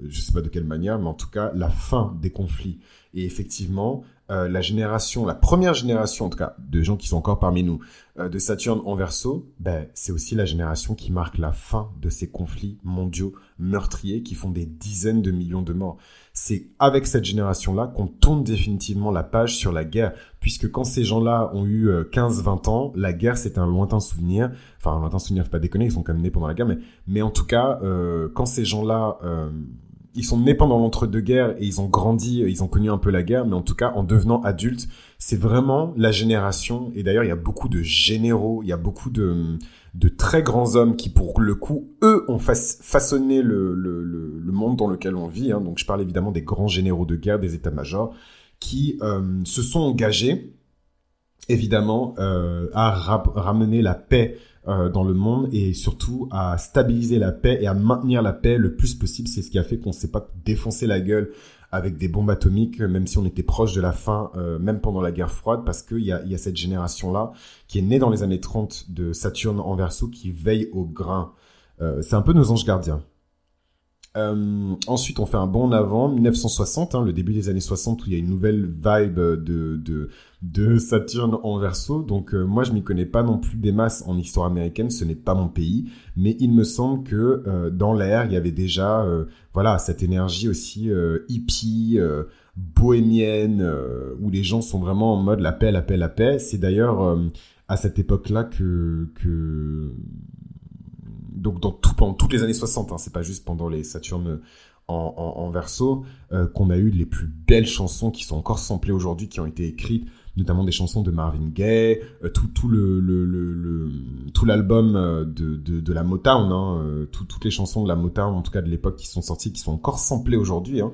je sais pas de quelle manière, mais en tout cas la fin des conflits. Et effectivement, euh, la génération, la première génération en tout cas de gens qui sont encore parmi nous, euh, de Saturne en verso, ben, c'est aussi la génération qui marque la fin de ces conflits mondiaux meurtriers qui font des dizaines de millions de morts. C'est avec cette génération-là qu'on tourne définitivement la page sur la guerre, puisque quand ces gens-là ont eu 15-20 euh, ans, la guerre c'est un lointain souvenir. Enfin, un lointain souvenir, faut pas déconner, ils sont quand même nés pendant la guerre, mais, mais en tout cas, quand ces gens-là ils sont nés pendant l'entre-deux-guerres et ils ont grandi, ils ont connu un peu la guerre, mais en tout cas, en devenant adultes, c'est vraiment la génération. Et d'ailleurs, il y a beaucoup de généraux, il y a beaucoup de, très grands hommes qui, pour le coup, eux, ont façonné le, monde dans lequel on vit. Hein. Donc, je parle évidemment des grands généraux de guerre, des états-majors, qui euh, se sont engagés, évidemment, euh, à ramener la paix euh, dans le monde et surtout à stabiliser la paix et à maintenir la paix le plus possible. C'est ce qui a fait qu'on s'est pas défoncé la gueule avec des bombes atomiques, même si on était proche de la fin, euh, même pendant la guerre froide, parce qu'il y a, y a cette génération-là qui est née dans les années 30 de Saturne en verso qui veille au grain. Euh, c'est un peu nos anges gardiens. Euh, ensuite, on fait un bond en avant, 1960, hein, le début des années 60, où il y a une nouvelle vibe de, de, Saturne en verso. Donc, euh, moi, je m'y connais pas non plus des masses en histoire américaine, ce n'est pas mon pays. Mais il me semble que euh, dans l'air, il y avait déjà voilà, cette énergie aussi hippie, bohémienne, où les gens sont vraiment en mode la paix, la paix, la paix. C'est d'ailleurs à cette époque-là que, que donc dans tout, pendant toutes les années 60, hein, c'est pas juste pendant les Saturnes en, en, verso, euh, qu'on a eu les plus belles chansons qui sont encore samplées aujourd'hui, qui ont été écrites, notamment des chansons de Marvin Gaye, euh, tout, tout le, le, le, tout l'album euh, de, de, de, la Motown, hein, toutes les chansons de la Motown, en tout cas de l'époque, qui sont sorties, qui sont encore samplées aujourd'hui. Hein.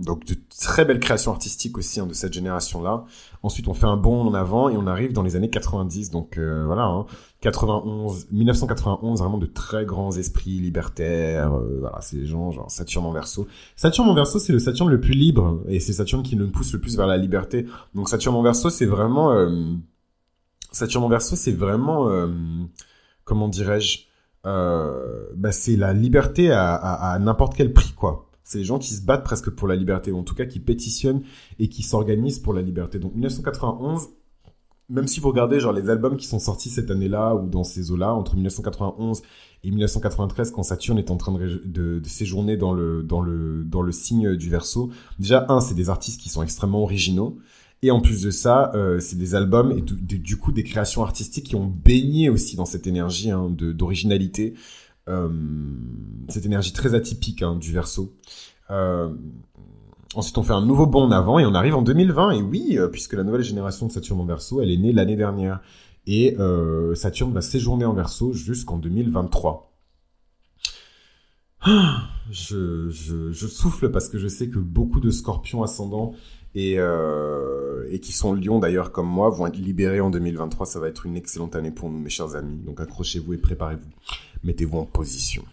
donc de très belles créations artistiques aussi hein, de cette génération-là. Ensuite, on fait un bond en avant et on arrive dans les années 90. Donc voilà, hein, 91, 1991, vraiment de très grands esprits libertaires. Euh, voilà, les gens genre Saturne en verso. Saturne en verso, c'est le Saturne le plus libre et c'est Saturne qui nous pousse le plus vers la liberté. Donc Saturne en verso, c'est vraiment euh, Saturne en verso, c'est vraiment euh, comment dirais-je bah, c'est la liberté à, à n'importe quel prix quoi. C'est les gens qui se battent presque pour la liberté, ou en tout cas qui pétitionnent et qui s'organisent pour la liberté. Donc 1991, même si vous regardez genre les albums qui sont sortis cette année-là ou dans ces eaux-là, entre 1991 et 1993, quand Saturne est en train de, séjourner dans le, dans, le, dans le signe du verso, déjà, un, c'est des artistes qui sont extrêmement originaux. Et en plus de ça, euh, c'est des albums et du coup des créations artistiques qui ont baigné aussi dans cette énergie hein, d'originalité, euh, cette énergie très atypique hein, du verso. Euh, Ensuite, on fait un nouveau bond en avant et on arrive en 2020. Et oui, euh, puisque la nouvelle génération de Saturne en verso, elle est née l'année dernière. Et euh, Saturne va séjourner en verso jusqu'en 2023. Je, je, souffle parce que je sais que beaucoup de scorpions ascendants et, euh, qui sont lions d'ailleurs comme moi vont être libérés en 2023. Ça va être une excellente année pour nous, mes chers amis. Donc accrochez-vous et préparez-vous. Mettez-vous en position.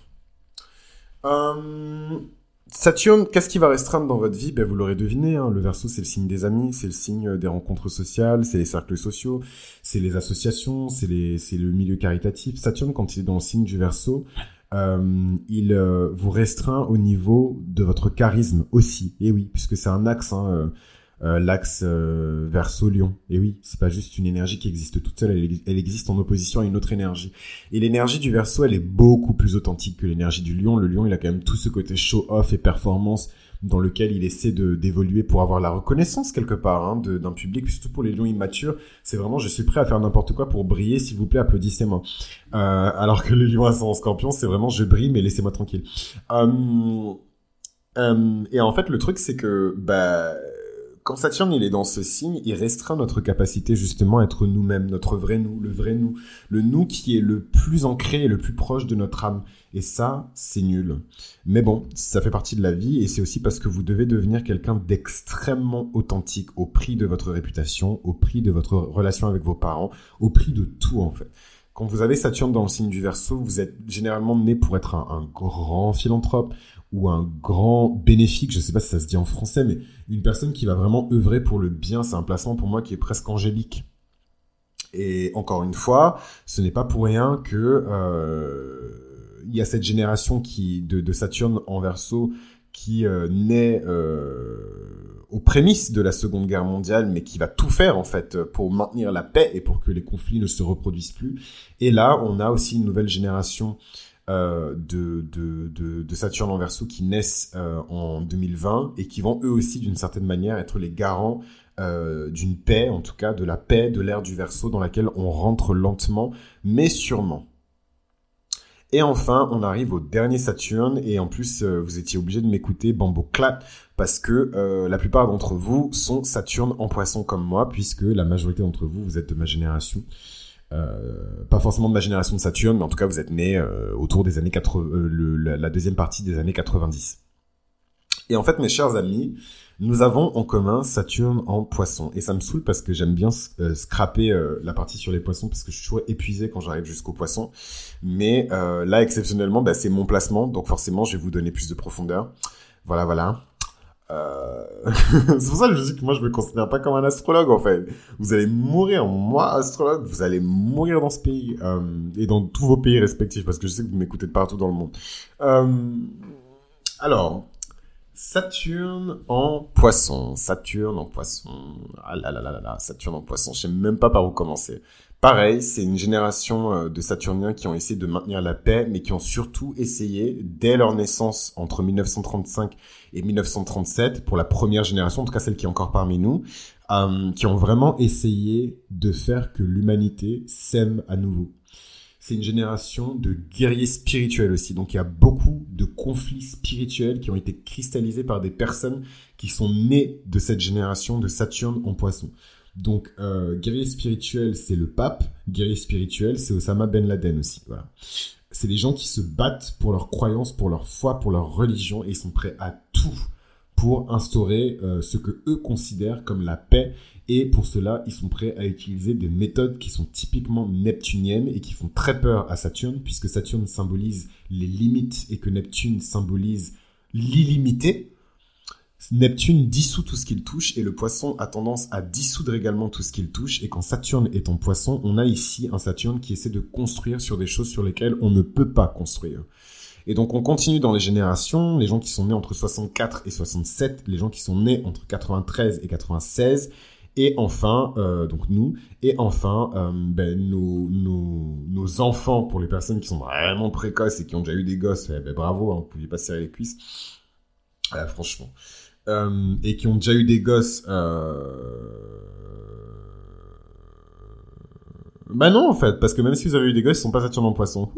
Saturne, qu'est-ce qui va restreindre dans votre vie? Ben, Vous l'aurez deviné, hein, le verso, c'est le signe des amis, c'est le signe des rencontres sociales, c'est les cercles sociaux, c'est les associations, c'est le milieu caritatif. Saturne, quand il est dans le signe du verso, euh, il euh, vous restreint au niveau de votre charisme aussi. Et oui, puisque c'est un axe, hein, euh, euh, l'axe euh, verso-lion. Et oui, c'est pas juste une énergie qui existe toute seule, elle, existe en opposition à une autre énergie. Et l'énergie du verso, elle est beaucoup plus authentique que l'énergie du lion. Le lion, il a quand même tout ce côté show-off et performance dans lequel il essaie de d'évoluer pour avoir la reconnaissance quelque part hein, d'un public, surtout pour les lions immatures. C'est vraiment, je suis prêt à faire n'importe quoi pour briller, s'il vous plaît, applaudissez-moi. Euh, alors que les lions en scorpion, c'est vraiment, je brille, mais laissez-moi tranquille. Euh, euh, et en fait, le truc, c'est que bah quand Saturne il est dans ce signe, il restreint notre capacité justement à être nous-mêmes, notre vrai nous, le vrai nous, le nous qui est le plus ancré et le plus proche de notre âme. Et ça, c'est nul. Mais bon, ça fait partie de la vie et c'est aussi parce que vous devez devenir quelqu'un d'extrêmement authentique au prix de votre réputation, au prix de votre relation avec vos parents, au prix de tout en fait. Quand vous avez Saturne dans le signe du Verseau, vous êtes généralement né pour être un, un grand philanthrope ou un grand bénéfique, je sais pas si ça se dit en français, mais une personne qui va vraiment œuvrer pour le bien, c'est un placement pour moi qui est presque angélique. Et encore une fois, ce n'est pas pour rien que euh, il y a cette génération qui de, de Saturne en Verseau qui euh, naît euh, aux prémices de la Seconde Guerre mondiale, mais qui va tout faire en fait pour maintenir la paix et pour que les conflits ne se reproduisent plus. Et là, on a aussi une nouvelle génération euh, de, de, de, Saturne en Verseau qui naissent euh, en 2020 et qui vont eux aussi d'une certaine manière être les garants euh, d'une paix, en tout cas de la paix de l'ère du Verseau dans laquelle on rentre lentement mais sûrement. Et enfin, on arrive au dernier Saturne, et en plus, vous étiez obligé de m'écouter Bambo Clat, parce que la plupart d'entre vous sont Saturne en poisson comme moi, puisque la majorité d'entre vous, vous êtes de ma génération. Euh, pas forcément de ma génération de Saturne, mais en tout cas vous êtes né euh, autour des années 80, euh, le, la, deuxième partie des années 90. Et en fait, mes chers amis, nous avons en commun Saturne en poisson. Et ça me saoule parce que j'aime bien scraper la partie sur les poissons parce que je suis toujours épuisé quand j'arrive jusqu'au poisson. Mais là, exceptionnellement, bah, c'est mon placement, donc forcément, je vais vous donner plus de profondeur. Voilà, voilà. Euh, c'est pour ça que je dis que moi je me considère pas comme un astrologue en fait. Vous allez mourir, moi astrologue, vous allez mourir dans ce pays euh, et dans tous vos pays respectifs parce que je sais que vous m'écoutez de partout dans le monde. Euh, alors, Saturne en poisson, Saturne en poisson, ah là là là là, Saturne en poisson, je sais même pas par où commencer. Pareil, c'est une génération euh, de Saturniens qui ont essayé de maintenir la paix, mais qui ont surtout essayé, dès leur naissance entre 1935 et 1937, pour la première génération, en tout cas celle qui est encore parmi nous, euh, qui ont vraiment essayé de faire que l'humanité s'aime à nouveau. C'est une génération de guerriers spirituels aussi, donc il y a beaucoup de conflits spirituels qui ont été cristallisés par des personnes qui sont nées de cette génération de Saturne en poisson. Donc, euh, guerrier spirituel, c'est le pape. Guerrier spirituel, c'est Osama Ben Laden aussi. Voilà. C'est des gens qui se battent pour leur croyance, pour leur foi, pour leur religion, et ils sont prêts à tout pour instaurer euh, ce que eux considèrent comme la paix. Et pour cela, ils sont prêts à utiliser des méthodes qui sont typiquement neptuniennes et qui font très peur à Saturne, puisque Saturne symbolise les limites et que Neptune symbolise l'illimité. Neptune dissout tout ce qu'il touche et le poisson a tendance à dissoudre également tout ce qu'il touche. Et quand Saturne est en poisson, on a ici un Saturne qui essaie de construire sur des choses sur lesquelles on ne peut pas construire. Et donc on continue dans les générations, les gens qui sont nés entre 64 et 67, les gens qui sont nés entre 93 et 96, et enfin, euh, donc nous, et enfin, euh, ben, nos, nos, nos, enfants, pour les personnes qui sont vraiment précoces et qui ont déjà eu des gosses, eh ben, bravo, hein, vous pouviez pas serrer les cuisses. Euh, franchement. Euh, et qui ont déjà eu des gosses. Euh... Bah non en fait, parce que même si vous avez eu des gosses, ils sont pas Saturne en poisson.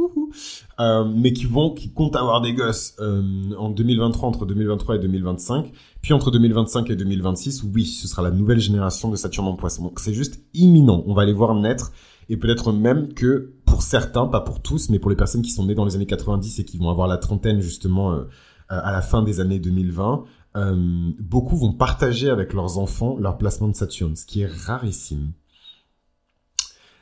Euh, mais qui vont, qui comptent avoir des gosses euh, en 2023, entre 2023 et 2025. Puis entre 2025 et 2026, oui, ce sera la nouvelle génération de Saturne en poisson. Donc c'est juste imminent. On va les voir naître. Et peut-être même que pour certains, pas pour tous, mais pour les personnes qui sont nées dans les années 90 et qui vont avoir la trentaine justement à la fin des années 2020, euh, beaucoup vont partager avec leurs enfants leur placement de Saturne, ce qui est rarissime.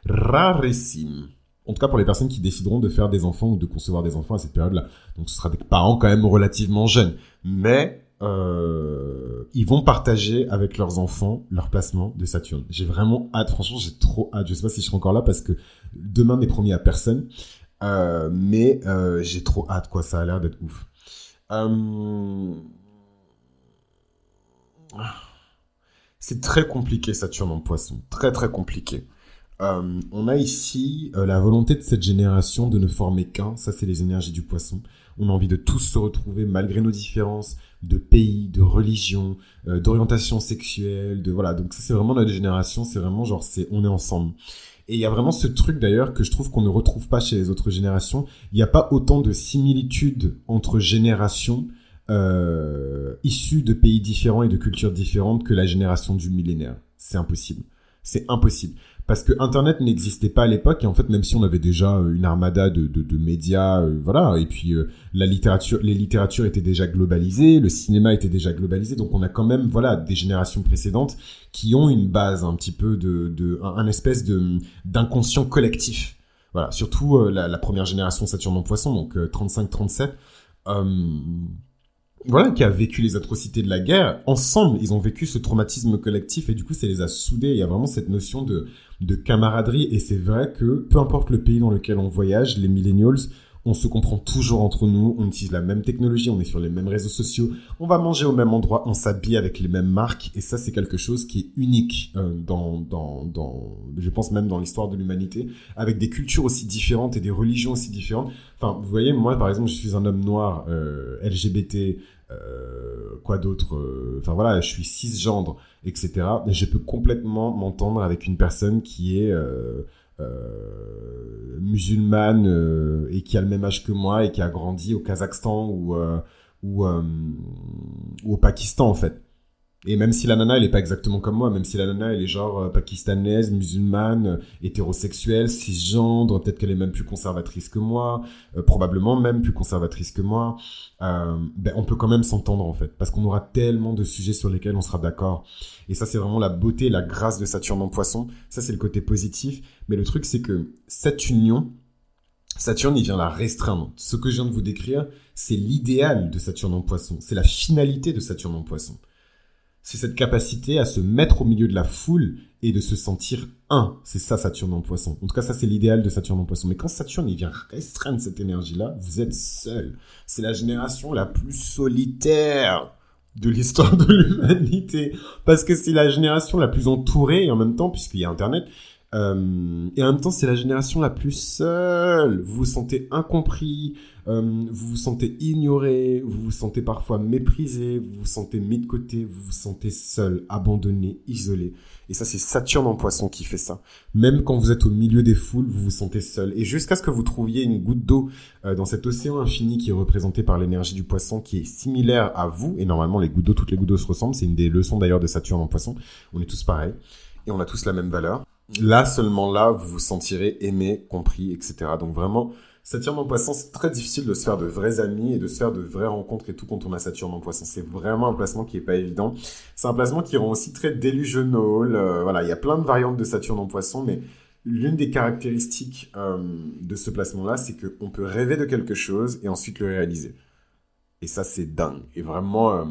Rarissime. En tout cas pour les personnes qui décideront de faire des enfants ou de concevoir des enfants à cette période-là. Donc ce sera des parents quand même relativement jeunes. Mais euh, ils vont partager avec leurs enfants leur placement de Saturne. J'ai vraiment hâte. Franchement, j'ai trop hâte. Je sais pas si je serai encore là parce que demain n'est promis à personne. Euh, mais j'ai trop hâte, quoi. Ça a l'air d'être ouf. Euh, c'est très compliqué Saturne en poisson, très très compliqué. Euh, on a ici euh, la volonté de cette génération de ne former qu'un, ça c'est les énergies du poisson. On a envie de tous se retrouver malgré nos différences de pays, de religion, euh, d'orientation sexuelle, de voilà. Donc ça c'est vraiment notre génération, c'est vraiment genre c'est on est ensemble. Et il y a vraiment ce truc d'ailleurs que je trouve qu'on ne retrouve pas chez les autres générations. Il n'y a pas autant de similitudes entre générations euh, issus de pays différents et de cultures différentes que la génération du millénaire. C'est impossible. C'est impossible. Parce que Internet n'existait pas à l'époque, et en fait, même si on avait déjà euh, une armada de, de, médias, euh, voilà, et puis la littérature, les littératures étaient déjà globalisées, le cinéma était déjà globalisé, donc on a quand même, voilà, des générations précédentes qui ont une base un petit peu de, de un, espèce de d'inconscient collectif. Voilà, surtout la, première génération Saturne en Poisson, donc 35-37 voilà, qui a vécu les atrocités de la guerre, ensemble, ils ont vécu ce traumatisme collectif et du coup, ça les a soudés. Il y a vraiment cette notion de, de camaraderie et c'est vrai que peu importe le pays dans lequel on voyage, les millennials, on se comprend toujours entre nous, on utilise la même technologie, on est sur les mêmes réseaux sociaux, on va manger au même endroit, on s'habille avec les mêmes marques, et ça c'est quelque chose qui est unique euh, dans, dans, dans, je pense même dans l'histoire de l'humanité, avec des cultures aussi différentes et des religions aussi différentes. Enfin, vous voyez, moi par exemple, je suis un homme noir, euh, LGBT, euh, quoi d'autre, euh, enfin voilà, je suis cisgendre, etc. Et je peux complètement m'entendre avec une personne qui est euh, musulmane euh, et qui a le même âge que moi et qui a grandi au Kazakhstan ou, euh, au Pakistan en fait. Et même si la nana, elle est pas exactement comme moi, même si la nana, elle est genre euh, pakistanaise, musulmane, euh, hétérosexuelle, cisgendre, peut-être qu'elle est même plus conservatrice que moi, euh, probablement même plus conservatrice que moi, euh, ben, on peut quand même s'entendre en fait, parce qu'on aura tellement de sujets sur lesquels on sera d'accord. Et ça, c'est vraiment la beauté, la grâce de Saturne en poisson. Ça, c'est le côté positif. Mais le truc, c'est que cette union, Saturne, il vient la restreindre. Ce que je viens de vous décrire, c'est l'idéal de Saturne en poisson. C'est la finalité de Saturne en poisson c'est cette capacité à se mettre au milieu de la foule et de se sentir un. C'est ça Saturne en poisson. En tout cas, ça c'est l'idéal de Saturne en poisson. Mais quand Saturne il vient restreindre cette énergie-là, vous êtes seul. C'est la génération la plus solitaire de l'histoire de l'humanité. Parce que c'est la génération la plus entourée et en même temps, puisqu'il y a Internet, euh, et en même temps, c'est la génération la plus seule. Vous vous sentez incompris, euh, vous vous sentez ignoré, vous vous sentez parfois méprisé, vous vous sentez mis de côté, vous vous sentez seul, abandonné, isolé. Et ça, c'est Saturne en poisson qui fait ça. Même quand vous êtes au milieu des foules, vous vous sentez seul. Et jusqu'à ce que vous trouviez une goutte d'eau euh, dans cet océan infini qui est représenté par l'énergie du poisson, qui est similaire à vous, et normalement, les gouttes d'eau, toutes les gouttes d'eau se ressemblent, c'est une des leçons d'ailleurs de Saturne en poisson. On est tous pareils. Et on a tous la même valeur. Là, seulement là, vous vous sentirez aimé, compris, etc. Donc vraiment, Saturne en poisson, c'est très difficile de se faire de vrais amis et de se faire de vraies rencontres et tout quand on a Saturne en poisson. C'est vraiment un placement qui est pas évident. C'est un placement qui rend aussi très delusional. Euh, voilà, il y a plein de variantes de Saturne en poisson, mais l'une des caractéristiques euh, de ce placement-là, c'est qu'on peut rêver de quelque chose et ensuite le réaliser. Et ça, c'est dingue. Et vraiment, euh,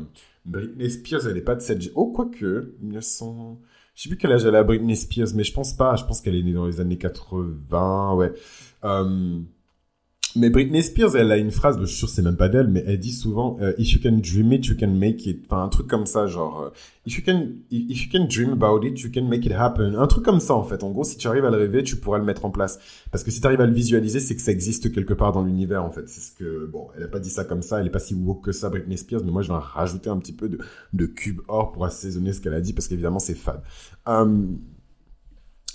Britney Spears, elle n'est pas de cette... Oh, quoique, 1900... Je sais plus quel âge elle a Britney Spears, mais je pense pas. Je pense qu'elle est née dans les années 80, ouais. Euh, mais Britney Spears, elle a une phrase, je suis sûr c'est même pas d'elle, mais elle dit souvent euh, If you can dream it, you can make it. Enfin, un truc comme ça, genre euh, If you can, if you can dream about it, you can make it happen. Un truc comme ça en fait. En gros, si tu arrives à le rêver, tu pourras le mettre en place. Parce que si tu arrives à le visualiser, c'est que ça existe quelque part dans l'univers en fait. C'est ce que bon, elle a pas dit ça comme ça, elle est pas si woke que ça, Britney Spears, mais moi je vais rajouter un petit peu de, de cube or pour assaisonner ce qu'elle a dit parce qu'évidemment c'est fade. Um,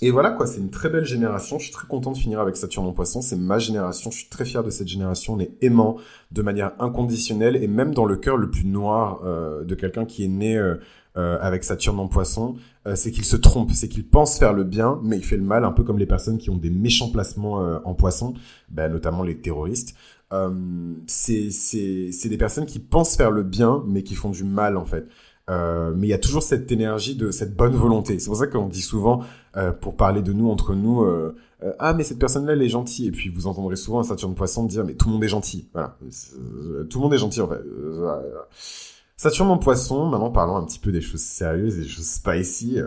et voilà quoi, c'est une très belle génération. Je suis très content de finir avec Saturne en Poisson. C'est ma génération. Je suis très fier de cette génération. On est aimant de manière inconditionnelle et même dans le cœur le plus noir euh, de quelqu'un qui est né euh, euh, avec Saturne en Poisson, euh, c'est qu'il se trompe, c'est qu'il pense faire le bien, mais il fait le mal, un peu comme les personnes qui ont des méchants placements euh, en Poisson, ben, notamment les terroristes. c'est c'est des personnes qui pensent faire le bien, mais qui font du mal en fait. Euh, mais il y a toujours cette énergie de cette bonne volonté. C'est pour ça qu'on dit souvent, euh, pour parler de nous entre nous, euh, ah mais cette personne-là elle est gentille. Et puis vous entendrez souvent un Saturne Poisson dire mais tout le monde est gentil. Voilà, tout le monde est gentil en fait. Saturne en Poisson. Maintenant parlons un petit peu des choses sérieuses, des choses spicy.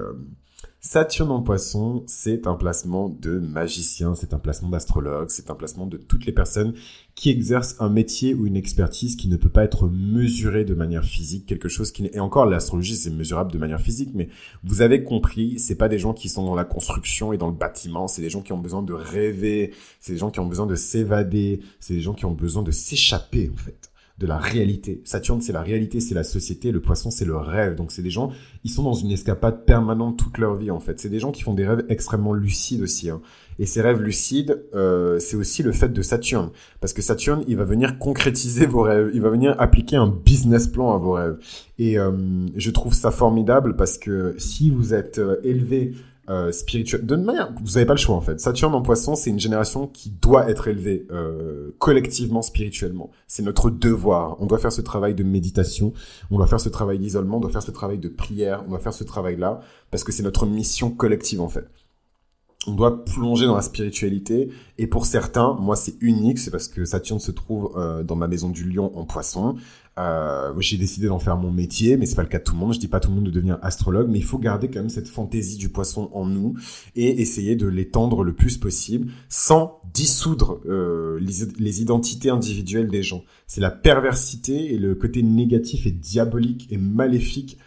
Saturne en poisson, c'est un placement de magicien, c'est un placement d'astrologue, c'est un placement de toutes les personnes qui exercent un métier ou une expertise qui ne peut pas être mesurée de manière physique, quelque chose qui et encore l'astrologie c'est mesurable de manière physique, mais vous avez compris, c'est pas des gens qui sont dans la construction et dans le bâtiment, c'est des gens qui ont besoin de rêver, c'est des gens qui ont besoin de s'évader, c'est des gens qui ont besoin de s'échapper en fait de la réalité. Saturne, c'est la réalité, c'est la société. Le poisson, c'est le rêve. Donc, c'est des gens, ils sont dans une escapade permanente toute leur vie, en fait. C'est des gens qui font des rêves extrêmement lucides aussi. Hein. Et ces rêves lucides, euh, c'est aussi le fait de Saturne. Parce que Saturne, il va venir concrétiser vos rêves. Il va venir appliquer un business plan à vos rêves. Et euh, je trouve ça formidable parce que si vous êtes euh, élevé euh, spirituel. De manière, vous n'avez pas le choix en fait. Saturne en Poisson, c'est une génération qui doit être élevée euh, collectivement spirituellement. C'est notre devoir. On doit faire ce travail de méditation, on doit faire ce travail d'isolement, on doit faire ce travail de prière, on doit faire ce travail-là parce que c'est notre mission collective en fait on doit plonger dans la spiritualité. Et pour certains, moi, c'est unique, c'est parce que Saturne se trouve euh, dans ma maison du lion en poisson. Euh, j'ai décidé d'en faire mon métier, mais c'est pas le cas de tout le monde. Je dis pas à tout le monde de devenir astrologue, mais il faut garder quand même cette fantaisie du poisson en nous et essayer de l'étendre le plus possible sans dissoudre euh, les, identités individuelles des gens. C'est la perversité et le côté négatif et diabolique et maléfique.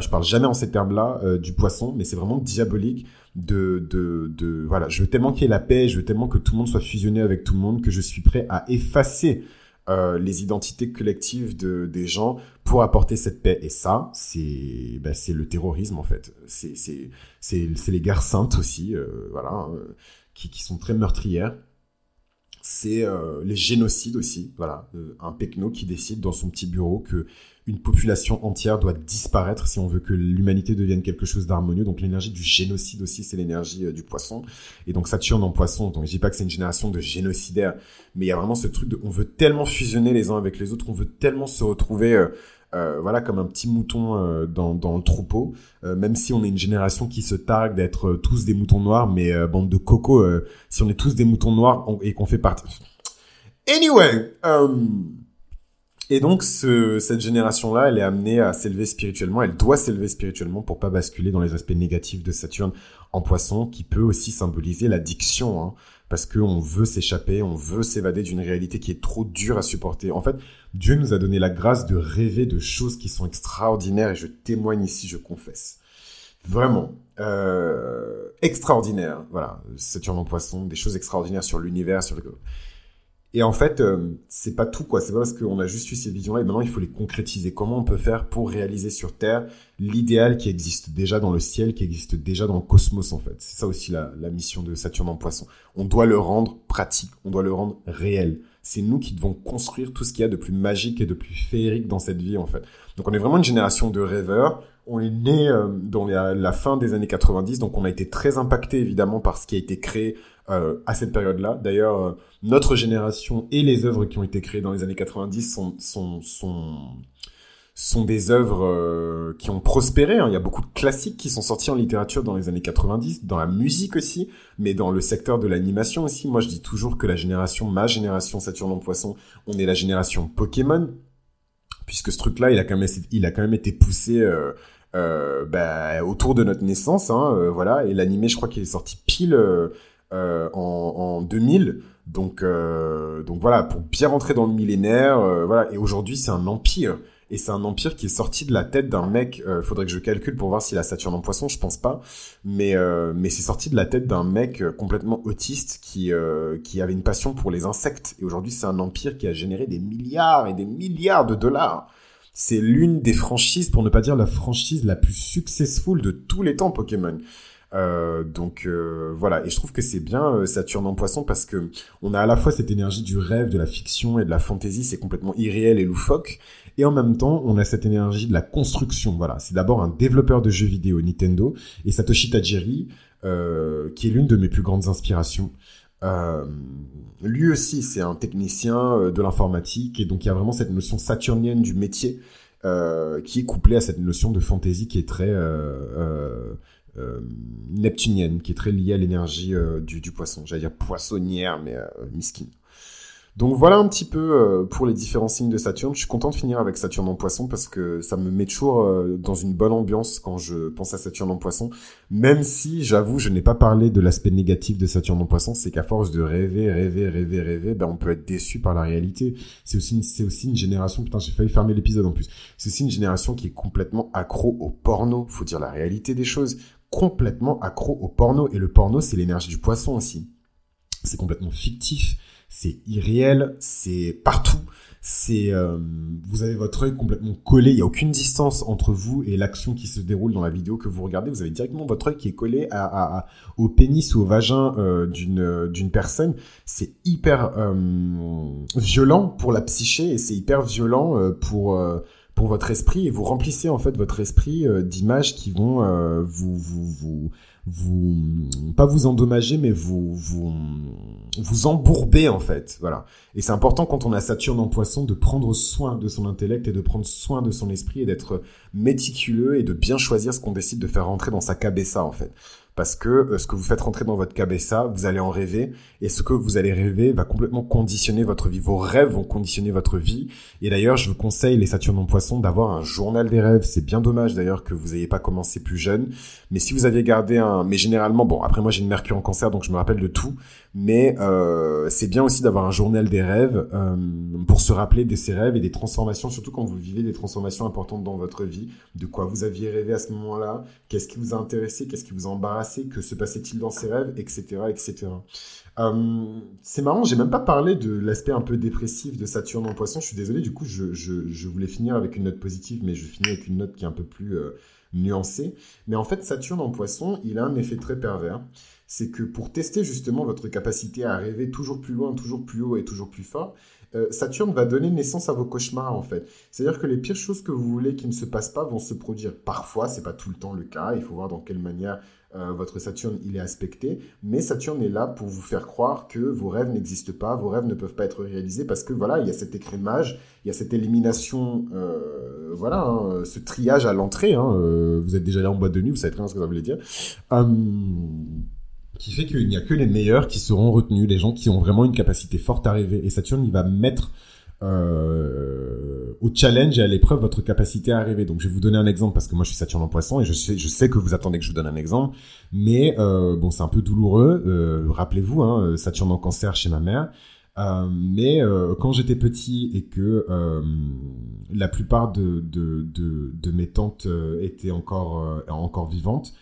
Je parle jamais en ces termes-là du poisson, mais c'est vraiment diabolique de, de, de, voilà, je veux tellement qu'il y ait la paix, je veux tellement que tout le monde soit fusionné avec tout le monde, que je suis prêt à effacer euh, les identités collectives de, des gens pour apporter cette paix. Et ça, c'est bah, le terrorisme en fait. C'est les guerres saintes aussi, euh, voilà, euh, qui qui sont très meurtrières. C'est les génocides aussi, voilà, un pecno qui décide dans son petit bureau que une population entière doit disparaître si on veut que l'humanité devienne quelque chose d'harmonieux. Donc l'énergie du génocide aussi, c'est l'énergie euh, du poisson. Et donc Saturne en poisson, donc je dis pas que c'est une génération de génocidaires, mais il y a vraiment ce truc de, on veut tellement fusionner les uns avec les autres, on veut tellement se retrouver, euh, euh voilà, comme un petit mouton euh, dans, dans le troupeau, même si on est une génération qui se targue d'être tous des moutons noirs, mais bande de coco, si on est tous des moutons noirs et qu'on fait partie... Anyway, et donc, ce, cette génération-là, elle est amenée à s'élever spirituellement. Elle doit s'élever spirituellement pour pas basculer dans les aspects négatifs de Saturne en poisson, qui peut aussi symboliser l'addiction, hein, parce qu'on veut s'échapper, on veut s'évader d'une réalité qui est trop dure à supporter. En fait, Dieu nous a donné la grâce de rêver de choses qui sont extraordinaires, et je témoigne ici, je confesse. Vraiment. Euh, extraordinaire. Voilà. Saturne en poisson, des choses extraordinaires sur l'univers, sur le... Et en fait, euh, c'est pas tout, quoi. C'est pas parce qu'on a juste eu ces visions-là et maintenant il faut les concrétiser. Comment on peut faire pour réaliser sur Terre l'idéal qui existe déjà dans le ciel, qui existe déjà dans le cosmos, en fait? C'est ça aussi la, la mission de Saturne en poisson. On doit le rendre pratique, on doit le rendre réel. C'est nous qui devons construire tout ce qu'il y a de plus magique et de plus féerique dans cette vie, en fait. Donc on est vraiment une génération de rêveurs. On est né euh, dans la, la, fin des années 90, donc on a été très impacté évidemment par ce qui a été créé euh, à cette période-là. D'ailleurs, euh, notre génération et les œuvres qui ont été créées dans les années 90 sont sont sont sont des œuvres euh, qui ont prospéré. Hein. Il y a beaucoup de classiques qui sont sortis en littérature dans les années 90, dans la musique aussi, mais dans le secteur de l'animation aussi. Moi, je dis toujours que la génération, ma génération Saturne en Poisson, on est la génération Pokémon, puisque ce truc-là, il a quand même, il a quand même été poussé bah, autour de notre naissance, hein, voilà. Et l'animé, je crois qu'il est sorti pile en, en 2000. Donc, euh, donc voilà, pour bien rentrer dans le millénaire, euh, voilà. Et aujourd'hui, c'est un empire. Et c'est un empire qui est sorti de la tête d'un mec. Euh, faudrait que je calcule pour voir s'il a Saturne en Poisson. Je pense pas, mais euh, mais c'est sorti de la tête d'un mec complètement autiste qui qui avait une passion pour les insectes. Et aujourd'hui, c'est un empire qui a généré des milliards et des milliards de dollars. C'est l'une des franchises, pour ne pas dire la franchise la plus successful de tous les temps Pokémon. Euh, donc euh, voilà, et je trouve que c'est bien euh, Saturne en Poisson parce que on a à la fois cette énergie du rêve, de la fiction et de la fantaisie, c'est complètement irréel et loufoque, et en même temps on a cette énergie de la construction. Voilà, c'est d'abord un développeur de jeux vidéo Nintendo et Satoshi Tajiri, qui est l'une de mes plus grandes inspirations. lui aussi, c'est un technicien de l'informatique. Et donc il y a vraiment cette notion saturnienne du métier qui est couplée à cette notion de fantaisie qui est très neptunienne, qui est très liée à l'énergie euh, du, du, poisson. J'allais dire poissonnière, mais euh, miskin. Donc voilà un petit peu euh, pour les différents signes de Saturne. Je suis content de finir avec Saturne en poisson parce que ça me met toujours euh, dans une bonne ambiance quand je pense à Saturne en poisson. Même si, j'avoue, je n'ai pas parlé de l'aspect négatif de Saturne en poisson, c'est qu'à force de rêver, rêver, rêver, rêver, ben on peut être déçu par la réalité. C'est aussi, c'est aussi une génération, putain j'ai failli fermer l'épisode en plus, c'est aussi une génération qui est complètement accro au porno, faut dire la réalité des choses, complètement accro au porno. Et le porno, c'est l'énergie du poisson aussi. C'est complètement fictif c'est irréel, c'est partout. c'est euh, vous avez votre œil complètement collé, il y a aucune distance entre vous et l'action qui se déroule dans la vidéo que vous regardez. Vous avez directement votre œil qui est collé à, au pénis ou au vagin euh, d'une d'une personne. C'est hyper euh, violent pour la psyché et c'est hyper violent euh, pour pour votre esprit et vous remplissez en fait votre esprit d'images qui vont vous vous vous vous pas vous endommager mais vous vous vous embourber en fait. Voilà. Et c'est important quand on a Saturne en Poisson de prendre soin de son intellect et de prendre soin de son esprit et d'être méticuleux et de bien choisir ce qu'on décide de faire rentrer dans sa cabessa en fait parce que euh, ce que vous faites rentrer dans votre cabessa, vous allez en rêver, et ce que vous allez rêver va complètement conditionner votre vie. Vos rêves vont conditionner votre vie. Et d'ailleurs, je vous conseille, les Saturnes en Poisson, d'avoir un journal des rêves. C'est bien dommage d'ailleurs que vous n'ayez pas commencé plus jeune. Mais si vous aviez gardé un... Mais généralement, bon, après moi j'ai une Mercure en cancer, donc je me rappelle de tout. Mais euh, c'est bien aussi d'avoir un journal des rêves euh, pour se rappeler de ces rêves et des transformations, surtout quand vous vivez des transformations importantes dans votre vie, de quoi vous aviez rêvé à ce moment-là, qu'est-ce qui vous a intéressé, qu'est-ce qui vous a embarrassé, que se passait-il dans ces rêves, etc., etc. Euh, c'est marrant, j'ai même pas parlé de l'aspect un peu dépressif de Saturne en Poisson. Je suis désolé, du coup, je, je, je, voulais finir avec une note positive, mais je finis avec une note qui est un peu plus euh, nuancée. Mais en fait, Saturne en Poisson, il a un effet très pervers c'est que pour tester justement votre capacité à rêver toujours plus loin, toujours plus haut et toujours plus fort, euh, Saturne va donner naissance à vos cauchemars en fait. C'est-à-dire que les pires choses que vous voulez qui ne se passent pas vont se produire. Parfois, c'est pas tout le temps le cas. Il faut voir dans quelle manière euh, votre Saturne il est aspecté. Mais Saturne est là pour vous faire croire que vos rêves n'existent pas, vos rêves ne peuvent pas être réalisés parce que voilà, il y a cet écrémage, il y a cette élimination, euh, voilà, hein, ce triage à l'entrée. Hein, vous êtes déjà là en boîte de nuit, vous savez très bien ce que ça voulait dire. Hum, qui fait qu'il n'y a que les meilleurs qui seront retenus, les gens qui ont vraiment une capacité forte à rêver. Et Saturne, il va mettre euh, au challenge et à l'épreuve votre capacité à rêver. Donc je vais vous donner un exemple parce que moi je suis Saturne en Poisson et je sais, que vous attendez que je vous donne un exemple, mais euh, bon c'est un peu douloureux. Euh, Rappelez-vous, hein, Saturne en Cancer chez ma mère. Mais quand j'étais petit et que la plupart de, de, mes tantes étaient encore, encore vivantes,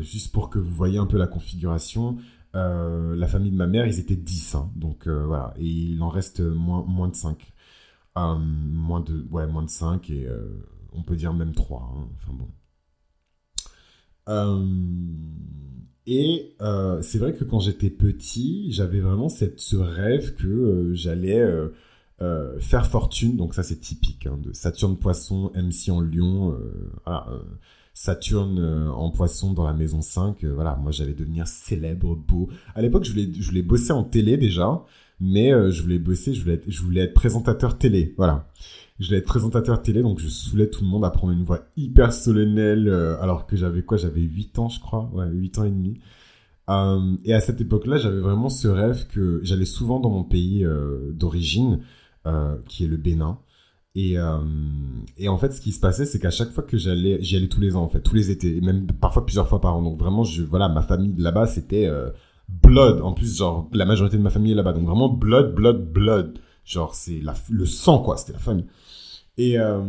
juste pour que vous voyez un peu la configuration, euh, la famille de ma mère, ils étaient 10. Hein. donc euh, voilà, et il en reste moins, moins de 5. moins, de, ouais, moins de 5 et on peut dire même 3. Hein. enfin bon. et c'est vrai que quand j'étais petit, j'avais vraiment cette, ce rêve que j'allais faire fortune. Donc ça c'est typique hein, de Saturne Poisson, MC en Lion. voilà, Saturne euh, en poisson dans la maison 5. Euh, voilà, moi j'allais devenir célèbre, beau. À l'époque, je voulais, je voulais bosser en télé déjà, mais euh, je voulais bosser, je voulais, être, je voulais être présentateur télé. Voilà. Je voulais être présentateur télé, donc je saoulais tout le monde à prendre une voix hyper solennelle, alors que j'avais quoi J'avais 8 ans, je crois. Ouais, 8 ans et demi. et à cette époque-là, j'avais vraiment ce rêve que j'allais souvent dans mon pays d'origine, qui est le Bénin. Et, euh, et en fait, ce qui se passait, c'est qu'à chaque fois que j'allais, j'y allais tous les ans, en fait, tous les étés, et même parfois plusieurs fois par an. Donc vraiment, je, voilà, ma famille là-bas, c'était euh, blood. En plus, genre, la majorité de ma famille est là-bas. Donc vraiment, blood, blood, blood. Genre, c'est le sang, quoi. C'était la famille. Et, euh,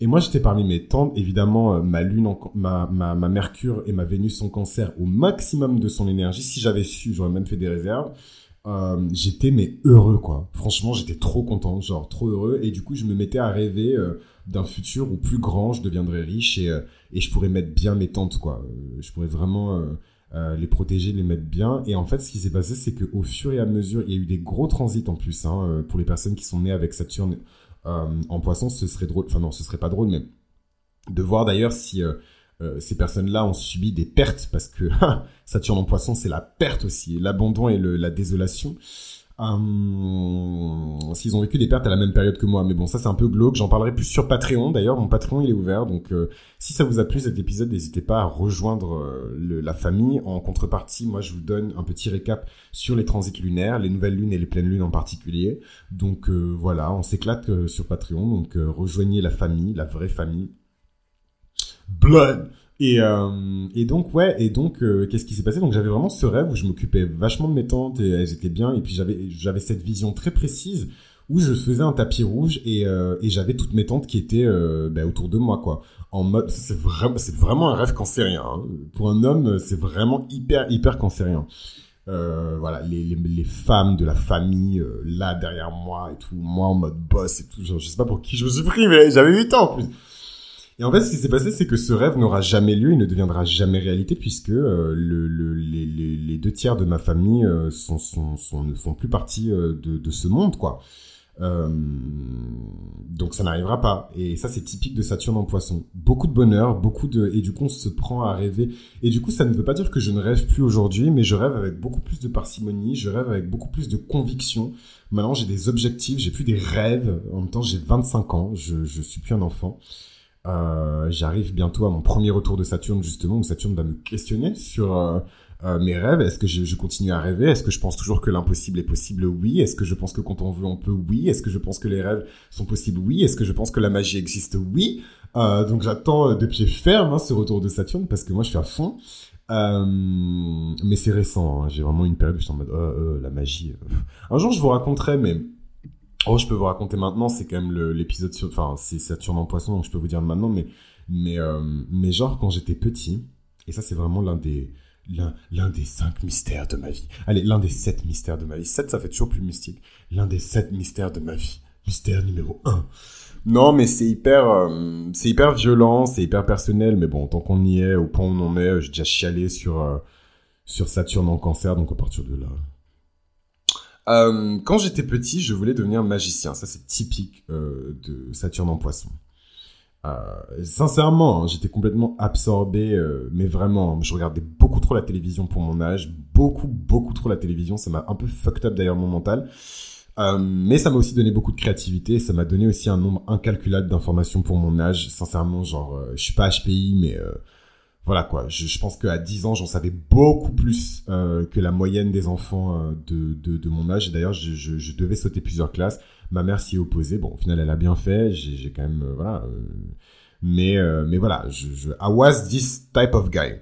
et moi, j'étais parmi mes tantes. Évidemment, ma lune, ma, ma, ma Mercure et ma Vénus en cancer au maximum de son énergie. Si j'avais su, j'aurais même fait des réserves. Euh, j'étais mais heureux quoi. Franchement, j'étais trop content, genre trop heureux et du coup, je me mettais à rêver euh, d'un futur où plus grand, je deviendrais riche et, euh, et je pourrais mettre bien mes tantes quoi. je pourrais vraiment les protéger, les mettre bien et en fait, ce qui s'est passé, c'est que au fur et à mesure, il y a eu des gros transits en plus hein, pour les personnes qui sont nées avec Saturne en Poisson, ce serait drôle, enfin non, ce serait pas drôle mais de voir d'ailleurs si euh, ces personnes-là ont subi des pertes parce que Saturne en poisson, c'est la perte aussi, l'abandon et le, la désolation. Hum, s'ils ont vécu des pertes à la même période que moi, mais bon, ça c'est un peu glauque. J'en parlerai plus sur Patreon. D'ailleurs, mon Patreon il est ouvert, donc euh, si ça vous a plu cet épisode, n'hésitez pas à rejoindre euh, le, la famille. En contrepartie, moi je vous donne un petit récap sur les transits lunaires, les nouvelles lunes et les pleines lunes en particulier. Donc voilà, on s'éclate sur Patreon. Donc rejoignez la famille, la vraie famille blood. Et, euh, et donc ouais et donc euh, qu'est-ce qui s'est passé? Donc j'avais vraiment ce rêve où je m'occupais vachement de mes tantes et elles étaient bien et puis j'avais j'avais cette vision très précise où je faisais un tapis rouge et, euh, et j'avais toutes mes tantes qui étaient bah, autour de moi quoi en mode c'est vraiment c'est vraiment un rêve cancérien hein. pour un homme c'est vraiment hyper hyper cancérien euh, voilà, les, les, les, femmes de la famille euh, là derrière moi et tout, moi en mode boss et tout. Je sais pas pour qui je me suis pris, mais j'avais 8 ans en plus. Et en fait, ce qui s'est passé, c'est que ce rêve n'aura jamais lieu, il ne deviendra jamais réalité puisque euh, le, le, les, les, deux tiers de ma famille euh, sont, sont, sont, ne font plus partie de, de ce monde, quoi. Euh, donc ça n'arrivera pas. Et ça, c'est typique de Saturne en poisson. Beaucoup de bonheur, beaucoup de... Et du coup, on se prend à rêver. Et du coup, ça ne veut pas dire que je ne rêve plus aujourd'hui, mais je rêve avec beaucoup plus de parcimonie, je rêve avec beaucoup plus de conviction. Maintenant, j'ai des objectifs, j'ai plus des rêves. En même temps, j'ai 25 ans, je, je suis plus un enfant. Euh, J'arrive bientôt à mon premier retour de Saturne, justement, où Saturne va me questionner sur... Euh, euh, mes rêves Est-ce que je, continue à rêver? Est-ce que je pense toujours que l'impossible est possible? Oui. Est-ce que je pense que quand on veut, on peut? Oui. Est-ce que je pense que les rêves sont possibles? Oui. Est-ce que je pense que la magie existe? Oui. Donc j'attends de pied ferme hein, ce retour de Saturne parce que moi je suis à fond. Mais c'est récent. Hein. J'ai vraiment une période où je suis en mode oh, la magie. Un jour je vous raconterai, mais oh je peux vous raconter maintenant. C'est quand même l'épisode sur. Enfin c'est Saturne en Poisson, donc je peux vous dire maintenant. Mais mais mais genre quand j'étais petit et ça c'est vraiment l'un des l'un des cinq mystères de ma vie. Allez, l'un des sept mystères de ma vie. Sept, ça fait toujours plus mystique. L'un des sept mystères de ma vie. Mystère numéro un. Non, mais c'est hyper, euh, c'est hyper violent, c'est hyper personnel. Mais bon, tant qu'on y est, au point où on en est, j'ai déjà chialé sur euh, sur Saturne en cancer, donc à partir de là. Euh, quand j'étais petit, je voulais devenir magicien. Ça, c'est typique de Saturne en poisson. Euh, sincèrement, hein, j'étais complètement absorbé, euh, mais vraiment, je regardais beaucoup trop la télévision pour mon âge, beaucoup, beaucoup trop la télévision. Ça m'a un peu fucked up d'ailleurs mon mental. Euh, mais ça m'a aussi donné beaucoup de créativité, ça m'a donné aussi un nombre incalculable d'informations pour mon âge. Sincèrement, genre, je suis pas HPI, mais voilà quoi. Je, je pense qu'à 10 ans, j'en savais beaucoup plus que la moyenne des enfants de, de, de, mon âge. D'ailleurs, je, je, je devais sauter plusieurs classes. Ma mère s'y est opposée. Bon, au final, elle a bien fait. J'ai quand même, euh, voilà. Euh, mais, euh, mais voilà, je, I was this type of guy.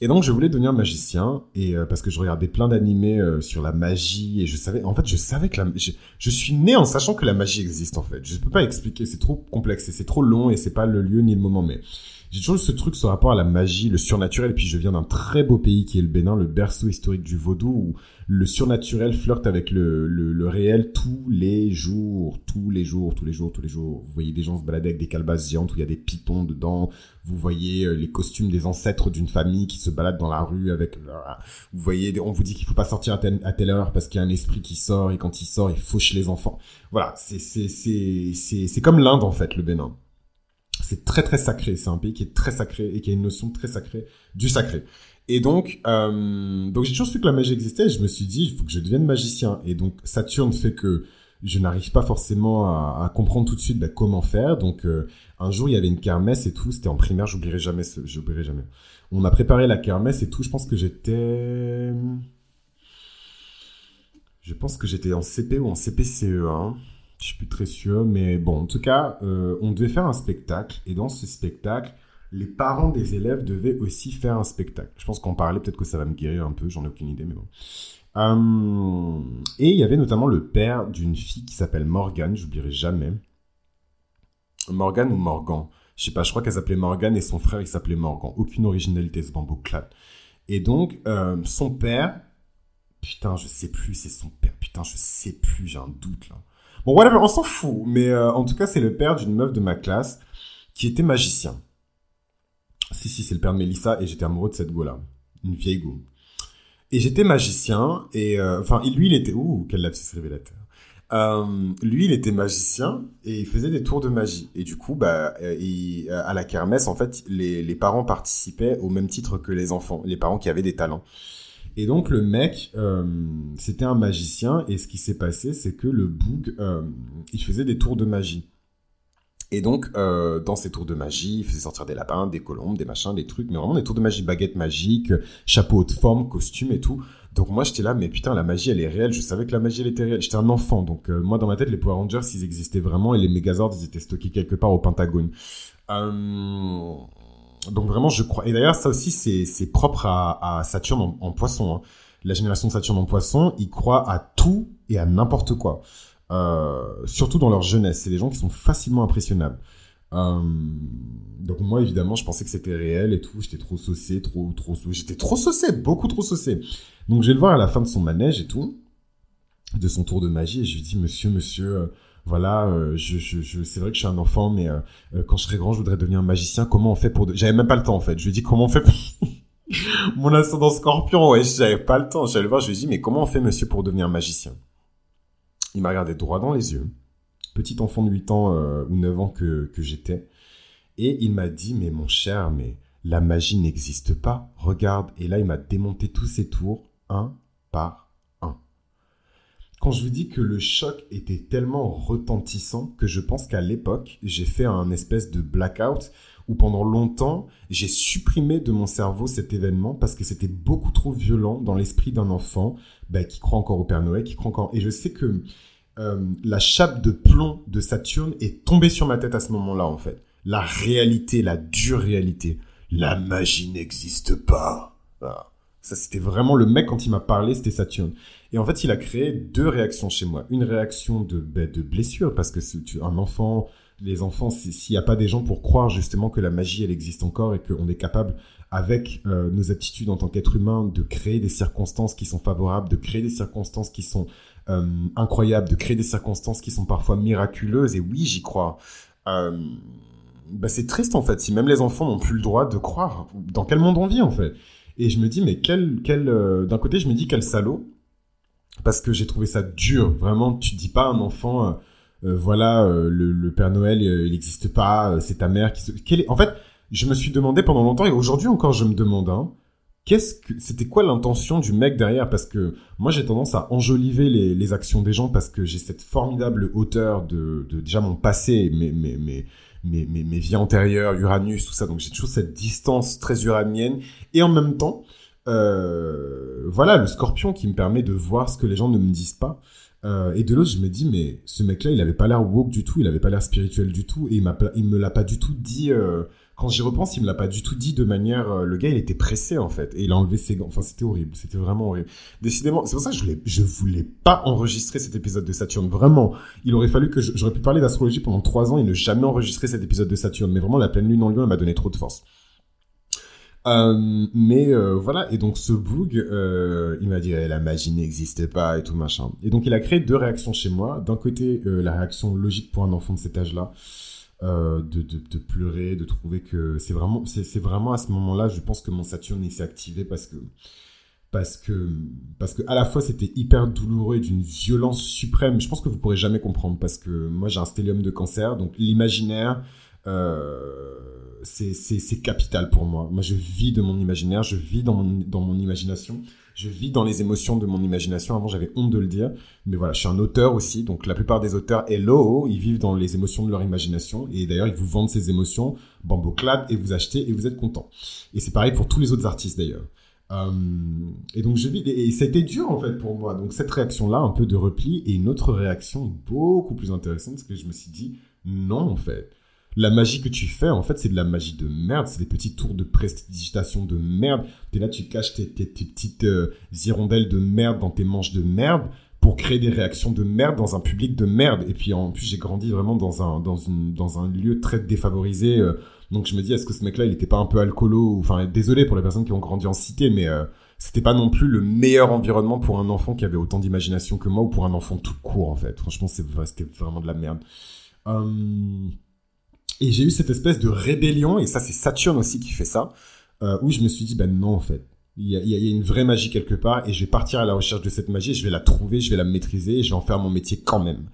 Et donc, je voulais devenir magicien, et parce que je regardais plein d'animés sur la magie, et je savais, en fait, je savais que la, je, suis né en sachant que la magie existe, en fait. Je peux pas expliquer, c'est trop complexe, et c'est trop long, et c'est pas le lieu ni le moment, mais j'ai toujours ce truc ce rapport à la magie, le surnaturel. Puis je viens d'un très beau pays qui est le Bénin, le berceau historique du vaudou, où le surnaturel flirte avec le, le, le réel tous les jours, tous les jours, tous les jours, tous les jours. Vous voyez des gens se balader avec des calebasses géantes où il y a des pitons dedans. Vous voyez euh, les costumes des ancêtres d'une famille qui se baladent dans la rue avec. Vous voyez, on vous dit qu'il faut pas sortir à telle, à telle heure parce qu'il y a un esprit qui sort et quand il sort, il fauche les enfants. Voilà, c'est c'est c'est c'est comme l'Inde en fait, le Bénin c'est très très sacré. C'est un pays qui est très sacré et qui a une notion très sacrée du sacré. Et donc, euh, donc j'ai toujours su que la magie existait. Et je me suis dit, il faut que je devienne magicien. Et donc Saturne fait que je n'arrive pas forcément à, comprendre tout de suite bah, comment faire. Donc euh, un jour, il y avait une kermesse et tout. C'était en primaire. J'oublierai jamais. J'oublierai jamais. On a préparé la kermesse et tout. Je pense que j'étais, je pense que j'étais en CP ou en CPCE1. Je suis plus très sûr, mais bon, en tout cas, euh, on devait faire un spectacle, et dans ce spectacle, les parents des élèves devaient aussi faire un spectacle. Je pense qu'en parler, peut-être que ça va me guérir un peu, j'en ai aucune idée, mais bon. Euh, et il y avait notamment le père d'une fille qui s'appelle Morgane, j'oublierai jamais. Morgane ou Morgan? Je sais pas, je crois qu'elle s'appelait Morgane et son frère il s'appelait Morgan. Aucune originalité ce bambou clat. Et donc, euh, son père, putain, je sais plus, c'est son père, putain, je sais plus, j'ai un doute là. Bon, whatever, on s'en fout. Mais euh, en tout cas, c'est le père d'une meuf de ma classe qui était magicien. Si, si, c'est le père de Mélissa et j'étais amoureux de cette go-là. Une vieille go. Et j'étais magicien et... Euh, enfin, lui, il était... Ouh, quel lapsus révélateur. Euh, lui, il était magicien et il faisait des tours de magie. Et du coup, bah, il, à la kermesse, en fait, les, les parents participaient au même titre que les enfants, les parents qui avaient des talents. Et donc le mec, euh, c'était un magicien, et ce qui s'est passé, c'est que le boug, euh, il faisait des tours de magie. Et donc, euh, dans ces tours de magie, il faisait sortir des lapins, des colombes, des machins, des trucs, mais vraiment des tours de magie, baguettes magiques, chapeau de forme, costume et tout. Donc moi, j'étais là, mais putain, la magie, elle est réelle. Je savais que la magie, elle était réelle. J'étais un enfant, donc euh, moi, dans ma tête, les Power Rangers, ils existaient vraiment, et les Megazords, ils étaient stockés quelque part au Pentagone. Donc vraiment, je crois. Et d'ailleurs, ça aussi, c'est propre à, Saturne en, poisson. Hein. La génération de Saturne en poisson, ils croient à tout et à n'importe quoi. Euh, surtout dans leur jeunesse. C'est des gens qui sont facilement impressionnables. Euh, donc moi, évidemment, je pensais que c'était réel et tout. J'étais trop saucé, trop, trop, j'étais trop saucé, beaucoup trop saucé. Donc je vais le voir à la fin de son manège et tout, de son tour de magie, et je lui dis, monsieur, monsieur, euh, voilà, euh, je, c'est vrai que je suis un enfant, mais euh, quand je serai grand, je voudrais devenir magicien. Comment on fait pour... De... J'avais même pas le temps, en fait. Je lui dis, comment on fait pour... Mon ascendant scorpion, ouais, j'avais pas le temps. J'allais le voir, je lui dis, mais comment on fait, monsieur, pour devenir magicien? Il m'a regardé droit dans les yeux. Petit enfant de 8 ans ou 9 ans que, que j'étais. Et il m'a dit, mais mon cher, mais la magie n'existe pas. Regarde. Et là, il m'a démonté tous ses tours, un par. Quand je vous dis que le choc était tellement retentissant que je pense qu'à l'époque, j'ai fait un espèce de blackout où pendant longtemps, j'ai supprimé de mon cerveau cet événement parce que c'était beaucoup trop violent dans l'esprit d'un enfant bah, qui croit encore au Père Noël, qui croit encore... Et je sais que euh, la chape de plomb de Saturne est tombée sur ma tête à ce moment-là, en fait la réalité, la dure réalité. La magie n'existe pas. Ça, c'était vraiment le mec quand il m'a parlé, c'était Saturne. Et en fait, il a créé deux réactions chez moi. Une réaction de, ben, de blessure, parce que un enfant, les enfants, s'il n'y a pas des gens pour croire justement que la magie, elle existe encore et qu'on est capable, avec euh, nos attitudes en tant qu'être humain, de créer des circonstances qui sont favorables, de créer des circonstances qui sont euh, incroyables, de créer des circonstances qui sont parfois miraculeuses. Et oui, j'y crois. Bah, c'est triste en fait, si même les enfants n'ont plus le droit de croire dans quel monde on vit en fait? Et je me dis, mais quel, quel, d'un côté, je me dis quel salaud, parce que j'ai trouvé ça dur. Vraiment, tu dis pas à un enfant, euh, euh, voilà, le, Père Noël, il n'existe pas, c'est ta mère qui se... est... En fait, je me suis demandé pendant longtemps, et aujourd'hui encore, je me demande, hein, qu'est-ce que c'était quoi l'intention du mec derrière? Parce que moi j'ai tendance à enjoliver les, les actions des gens parce que j'ai cette formidable hauteur de, de déjà mon passé mais mais mais mes, mes, mes vies antérieures, Uranus, tout ça. Donc j'ai toujours cette distance très uranienne. Et en même temps, euh, voilà, le scorpion qui me permet de voir ce que les gens ne me disent pas. Euh, et de l'autre, je me dis, mais ce mec-là, il avait pas l'air woke du tout, il avait pas l'air spirituel du tout, et il, il me l'a pas du tout dit. Euh, quand j'y repense, il me l'a pas du tout dit de manière. Euh, le gars, il était pressé en fait, et il a enlevé ses gants. Enfin, c'était horrible, c'était vraiment horrible. Décidément, c'est pour ça que je voulais, je voulais pas enregistrer cet épisode de Saturne. Vraiment, il aurait fallu que j'aurais pu parler d'astrologie pendant trois ans et ne jamais enregistrer cet épisode de Saturne. Mais vraiment, la pleine lune en lion, elle m'a donné trop de force. Euh, mais euh, voilà, et donc ce bug, euh, il m'a dit eh, la magie n'existe pas et tout machin. Et donc il a créé deux réactions chez moi. D'un côté, la réaction logique pour un enfant de cet âge-là, de, de, pleurer, de trouver que c'est vraiment, c'est vraiment à ce moment-là, je pense que mon Saturne s'est activé parce que parce que parce que à la fois c'était hyper douloureux et d'une violence suprême. Je pense que vous pourrez jamais comprendre parce que moi j'ai un stellium de cancer, donc l'imaginaire. C'est capital pour moi. Moi, je vis de mon imaginaire, je vis dans mon, dans mon imagination, je vis dans les émotions de mon imagination. Avant, j'avais honte de le dire, mais voilà, je suis un auteur aussi. Donc, la plupart des auteurs, hello, ils vivent dans les émotions de leur imagination. Et d'ailleurs, ils vous vendent ces émotions, bamboclad, et vous achetez et vous êtes content. Et c'est pareil pour tous les autres artistes d'ailleurs. Euh, et donc je vis, et ça a été dur en fait pour moi. Donc cette réaction-là, un peu de repli, et une autre réaction beaucoup plus intéressante, parce que je me suis dit, non en fait, la magie que tu fais, en fait, c'est de la magie de merde. C'est des petits tours de prestidigitation de merde. T'es là, tu caches tes, tes, petites euh, hirondelles de merde dans tes manches de merde pour créer des réactions de merde dans un public de merde. Et puis, en plus, j'ai grandi vraiment dans un, dans une, dans un lieu très défavorisé. Euh. donc, je me dis, est-ce que ce mec-là, il était pas un peu alcoolo? Enfin, désolé pour les personnes qui ont grandi en cité, mais euh, c'était pas non plus le meilleur environnement pour un enfant qui avait autant d'imagination que moi ou pour un enfant tout court, en fait. Franchement, c'était vraiment de la merde. Hum... Et j'ai eu cette espèce de rébellion, et ça c'est Saturne aussi qui fait ça, euh, où je me suis dit, ben non en fait, il y, a, y, a, une vraie magie quelque part, et je vais partir à la recherche de cette magie, je vais la trouver, je vais la maîtriser, et je vais en faire mon métier quand même.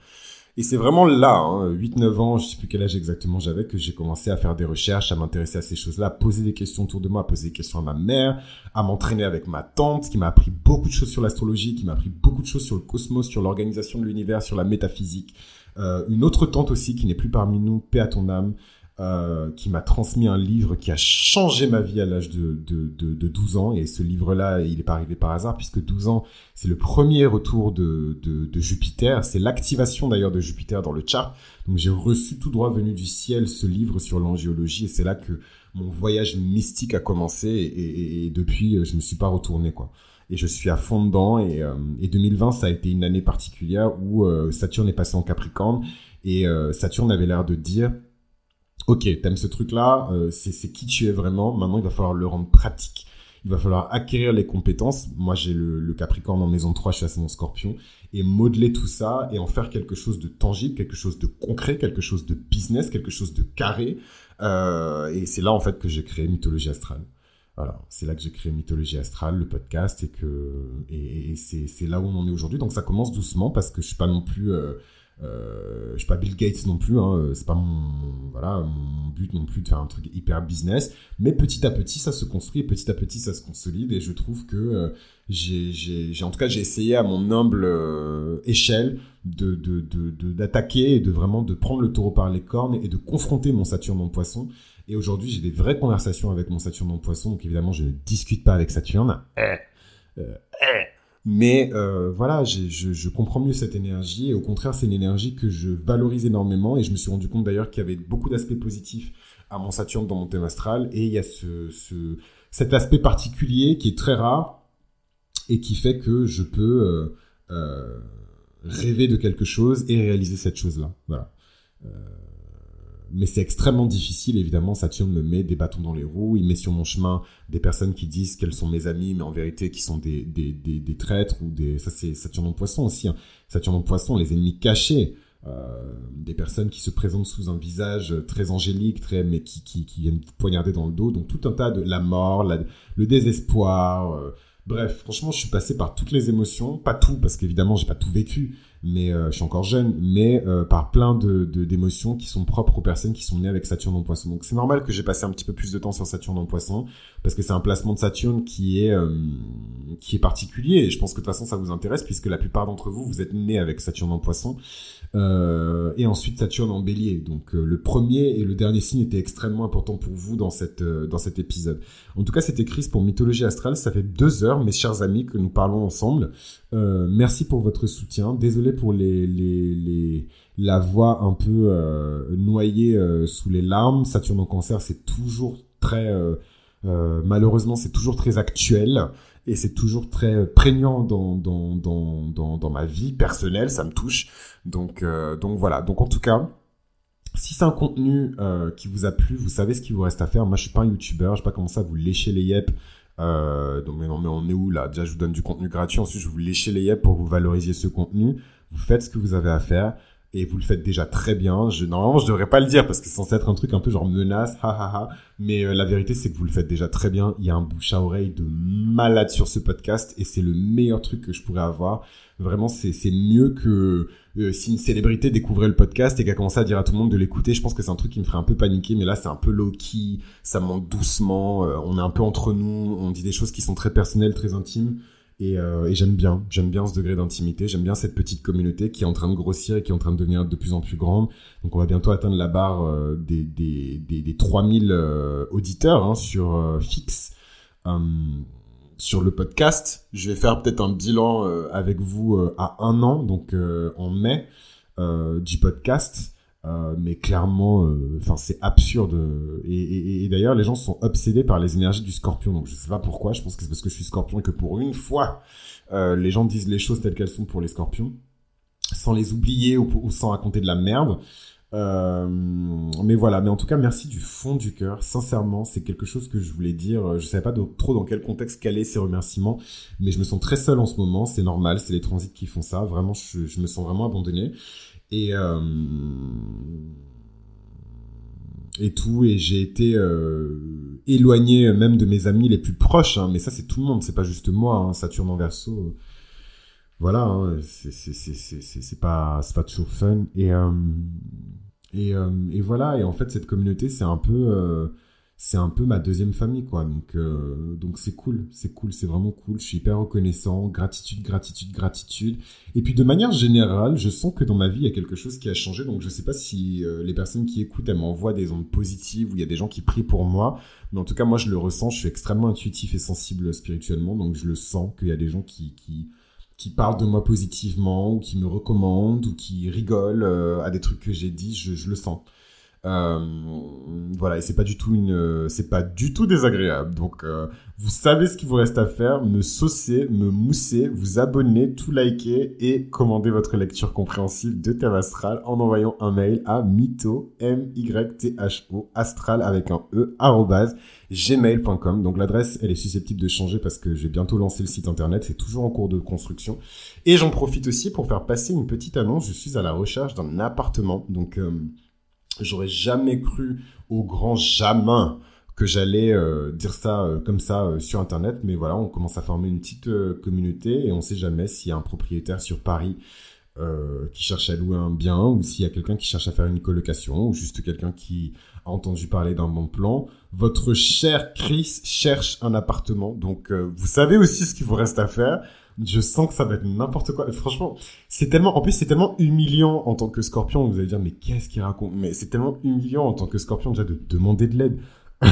Et c'est vraiment là, hein, 8-9 ans, je sais plus quel âge exactement j'avais, que j'ai commencé à faire des recherches, à m'intéresser à ces choses-là, à poser des questions autour de moi, à poser des questions à ma mère, à m'entraîner avec ma tante, qui m'a appris beaucoup de choses sur l'astrologie, qui m'a appris beaucoup de choses sur le cosmos, sur l'organisation de l'univers, sur la métaphysique. Euh, une autre tante aussi qui n'est plus parmi nous, paix à ton âme, euh, qui m'a transmis un livre qui a changé ma vie à l'âge de, de, de, de, 12 ans. Et ce livre-là, il n'est pas arrivé par hasard, puisque 12 ans, c'est le premier retour de, de, Jupiter. C'est l'activation d'ailleurs de Jupiter dans le chart. Donc j'ai reçu tout droit venu du ciel ce livre sur l'angiologie. Et c'est là que mon voyage mystique a commencé. Et, et, depuis, je me suis pas retourné, quoi et je suis à fond dedans. Et, euh, et 2020, ça a été une année particulière où euh, Saturne est passé en Capricorne et euh, Saturne avait l'air de dire ok, t'aimes ce truc-là, euh, c'est qui tu es vraiment. Maintenant, il va falloir le rendre pratique. Il va falloir acquérir les compétences. Moi, j'ai le, Capricorne en maison 3, je suis ascendant Scorpion. Et modeler tout ça et en faire quelque chose de tangible, quelque chose de concret, quelque chose de business, quelque chose de carré. Euh, et c'est là, en fait, que j'ai créé Mythologie Astrale. Voilà, c'est là que j'ai créé Mythologie Astrale, le podcast, et que et, et c'est là où on en est aujourd'hui. Donc ça commence doucement parce que je suis pas non plus... Euh, euh, je suis pas Bill Gates non plus, hein, c'est pas mon, voilà, mon but non plus de faire un truc hyper business, mais petit à petit ça se construit, et petit à petit ça se consolide et je trouve que euh, j'ai, en tout cas j'ai essayé à mon humble euh, échelle de, de, de, de- d'attaquer et de vraiment de prendre le taureau par les cornes et de confronter mon Saturne en poisson. Et aujourd'hui j'ai des vraies conversations avec mon Saturne en poisson, donc évidemment je ne discute pas avec Saturne. Euh, euh, mais euh, voilà, je, je comprends mieux cette énergie et au contraire, c'est une énergie que je valorise énormément et je me suis rendu compte d'ailleurs qu'il y avait beaucoup d'aspects positifs à mon Saturne dans mon thème astral et il y a ce, ce, cet aspect particulier qui est très rare et qui fait que je peux euh, euh, rêver de quelque chose et réaliser cette chose-là. Voilà. Euh, mais c'est extrêmement difficile, évidemment. Saturne me met des bâtons dans les roues, il met sur mon chemin des personnes qui disent qu'elles sont mes amies, mais en vérité qui sont des, des, des, traîtres ou des. Ça, c'est Saturne en poisson aussi. Hein. Saturne en poisson, les ennemis cachés. Euh, des personnes qui se présentent sous un visage très angélique, très mais qui, qui, qui viennent poignarder dans le dos. Donc tout un tas de la mort, le désespoir. euh, bref, franchement, je suis passé par toutes les émotions, pas tout parce qu'évidemment j'ai pas tout vécu, mais euh, je suis encore jeune, mais euh, par plein de d'émotions qui sont propres aux personnes qui sont nées avec Saturne en Poisson. Donc c'est normal que j'ai passé un petit peu plus de temps sur Saturne en Poisson parce que c'est un placement de Saturne qui est euh, qui est particulier et je pense que de toute façon ça vous intéresse puisque la plupart d'entre vous vous êtes nés avec Saturne en Poisson. Euh, et ensuite Saturne en Bélier. Donc euh, le premier et le dernier signe étaient extrêmement importants pour vous dans cette euh, dans cet épisode. En tout cas, c'était Chris pour Mythologie Astrale. Ça fait deux heures, mes chers amis, que nous parlons ensemble. Euh, merci pour votre soutien. Désolé pour les les, les la voix un peu euh, noyée euh, sous les larmes. Saturne en Cancer, c'est toujours très malheureusement, c'est toujours très actuel et c'est toujours très euh, prégnant dans, dans, dans, dans, ma vie personnelle, ça me touche. Donc, euh, donc voilà. Donc en tout cas, si c'est un contenu euh, qui vous a plu, vous savez ce qu'il vous reste à faire. Moi, je suis pas un youtubeur, je vais pas commencer à vous lécher les yep. Donc, mais non, mais on est où là? Déjà, je vous donne du contenu gratuit. Ensuite, je vous lécher les yep pour que vous valorisiez ce contenu. Vous faites ce que vous avez à faire et vous le faites déjà très bien. Je, normalement, je devrais pas le dire parce que c'est censé être un truc un peu genre menace, ha ha ha. Mais euh, la vérité, c'est que vous le faites déjà très bien. Il y a un bouche à oreille de malade sur ce podcast et c'est le meilleur truc que je pourrais avoir. Vraiment, c'est mieux que euh, si une célébrité découvrait le podcast et qu'elle commençait à dire à tout le monde de l'écouter. Je pense que c'est un truc qui me ferait un peu paniquer. Mais là, c'est un peu low-key. Ça monte doucement. euh, on est un peu entre nous. On dit des choses qui sont très personnelles, très intimes. Et, euh, et j'aime bien, j'aime bien ce degré d'intimité, j'aime bien cette petite communauté qui est en train de grossir et qui est en train de devenir de plus en plus grande. Donc on va bientôt atteindre la barre euh, des, des, des, des 3000 euh, auditeurs hein, sur fixe. Euh, sur le podcast, je vais faire peut-être un bilan avec vous à un an, donc en mai du podcast. Euh, mais clairement, euh, enfin c'est absurde. Et, d'ailleurs, les gens sont obsédés par les énergies du Scorpion. Donc je sais pas pourquoi. Je pense que c'est parce que je suis Scorpion et que pour une fois, euh, les gens disent les choses telles qu'elles sont pour les Scorpions, sans les oublier ou, sans raconter de la merde. Mais voilà, mais en tout cas, merci du fond du cœur. Sincèrement, c'est quelque chose que je voulais dire. Je savais pas trop dans quel contexte caler ces remerciements, mais je me sens très seul en ce moment. C'est normal, c'est les transits qui font ça. Vraiment, je, je me sens vraiment abandonné. Et euh, et tout, et j'ai été euh, éloigné même de mes amis les plus proches. hein. mais ça, c'est tout le monde, c'est pas juste moi. Hein, Saturne en Verseau. Voilà, hein, c'est pas c'est pas toujours fun. Et euh, et, euh, et voilà, et en fait, cette communauté, c'est un peu, euh, c'est un peu ma deuxième famille, quoi. Donc, euh, donc c'est cool, c'est cool, c'est vraiment cool. Je suis hyper reconnaissant, gratitude, gratitude, gratitude. Et puis, de manière générale, je sens que dans ma vie, il y a quelque chose qui a changé. Donc, je sais pas si euh, les personnes qui écoutent, elles m'envoient des ondes positives ou il y a des gens qui prient pour moi. Mais en tout cas, moi, je le ressens. Je suis extrêmement intuitif et sensible spirituellement, donc je le sens qu'il y a des gens qui, qui qui parlent de moi positivement ou qui me recommandent ou qui rigolent euh, à des trucs que j'ai dit, je, je le sens. Euh, voilà, et c'est pas du tout une, c'est pas du tout désagréable. Donc, euh, vous savez ce qu'il vous reste à faire me saucer, me mousser, vous abonner, tout liker et commander votre lecture compréhensive de Thème Astral en envoyant un mail à mytho m y t h o astral avec un e arrobase gmail.com. Donc l'adresse, elle est susceptible de changer parce que j'ai bientôt lancé le site internet, c'est toujours en cours de construction. Et j'en profite aussi pour faire passer une petite annonce. Je suis à la recherche d'un appartement, donc euh, J'aurais jamais cru au grand jamais que j'allais euh, dire ça euh, comme ça euh, sur internet. Mais voilà on commence à former une petite communauté et on sait jamais s'il y a un propriétaire sur Paris qui cherche à louer un bien ou s'il y a quelqu'un qui cherche à faire une colocation ou juste quelqu'un qui a entendu parler d'un bon plan. Votre cher Chris cherche un appartement. Donc vous savez aussi ce qu'il vous reste à faire je sens que ça va être n'importe quoi. franchement, c'est tellement, en plus, c'est tellement humiliant en tant que scorpion. Vous allez dire, mais qu'est-ce qu'il raconte? Mais c'est tellement humiliant en tant que scorpion déjà de demander de l'aide.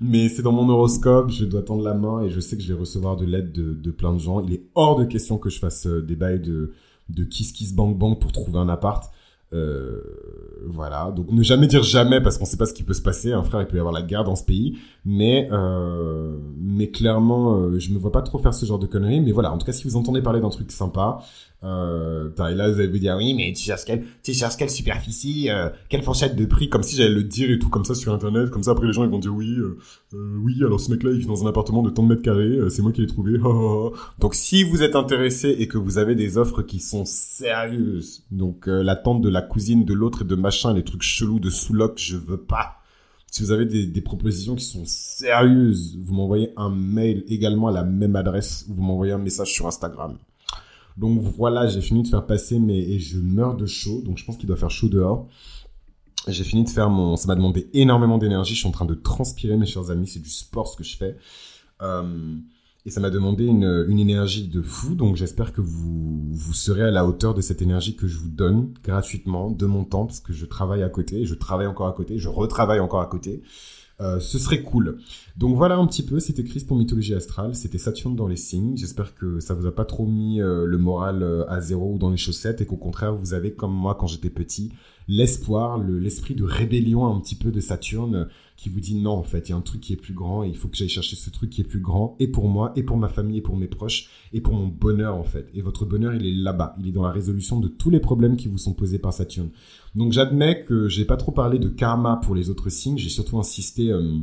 mais c'est dans mon horoscope, je dois tendre la main et je sais que je vais recevoir de l'aide de, de plein de gens. Il est hors de question que je fasse euh, des bails de, de kiss kiss bang bang pour trouver un appart. Euh, voilà, donc ne jamais dire jamais parce qu'on sait pas ce qui peut se passer. Un frère, il peut y avoir la guerre dans ce pays, mais euh, mais clairement, euh, je me vois pas trop faire ce genre de conneries. Mais voilà, en tout cas, si vous entendez parler d'un truc sympa, euh, et là, vous allez dire, oui, mais tu cherches quelle, tu cherches quelle superficie, euh, quelle fourchette de prix, comme si j'allais le dire et tout, comme ça sur Internet, comme ça après les gens ils vont dire, oui, euh, euh oui, alors ce mec-là il vit dans un appartement de tant de mètres carrés, euh, c'est moi qui l'ai trouvé. donc si vous êtes intéressé et que vous avez des offres qui sont sérieuses, donc la tante de la cousine de l'autre et de machin, les trucs chelous de sous-loc, je veux pas. Si vous avez des, des, propositions qui sont sérieuses, vous m'envoyez un mail également à la même adresse ou vous m'envoyez un message sur Instagram. Donc voilà, j'ai fini de faire passer mais et je meurs de chaud. Donc je pense qu'il doit faire chaud dehors. J'ai fini de faire mon, ça m'a demandé énormément d'énergie. Je suis en train de transpirer, mes chers amis. C'est du sport ce que je fais. Euh, et ça m'a demandé une, une, énergie de fou. Donc j'espère que vous, vous serez à la hauteur de cette énergie que je vous donne gratuitement de mon temps parce que je travaille à côté, je travaille encore à côté, je retravaille encore à côté. Euh, ce serait cool. Donc voilà un petit peu, c'était Chris pour Mythologie Astrale, c'était Saturne dans les signes. J'espère que ça vous a pas trop mis euh, le moral euh, à zéro ou dans les chaussettes et qu'au contraire vous avez, comme moi quand j'étais petit, l'espoir, l'esprit de rébellion un petit peu de Saturne qui vous dit non, en fait, il y a un truc qui est plus grand et il faut que j'aille chercher ce truc qui est plus grand et pour moi, et pour ma famille, et pour mes proches, et pour mon bonheur, en fait. Et votre bonheur, il est là-bas. Il est dans la résolution de tous les problèmes qui vous sont posés par Saturne. Donc, j'admets que j'ai pas trop parlé de karma pour les autres signes. J'ai surtout insisté euh,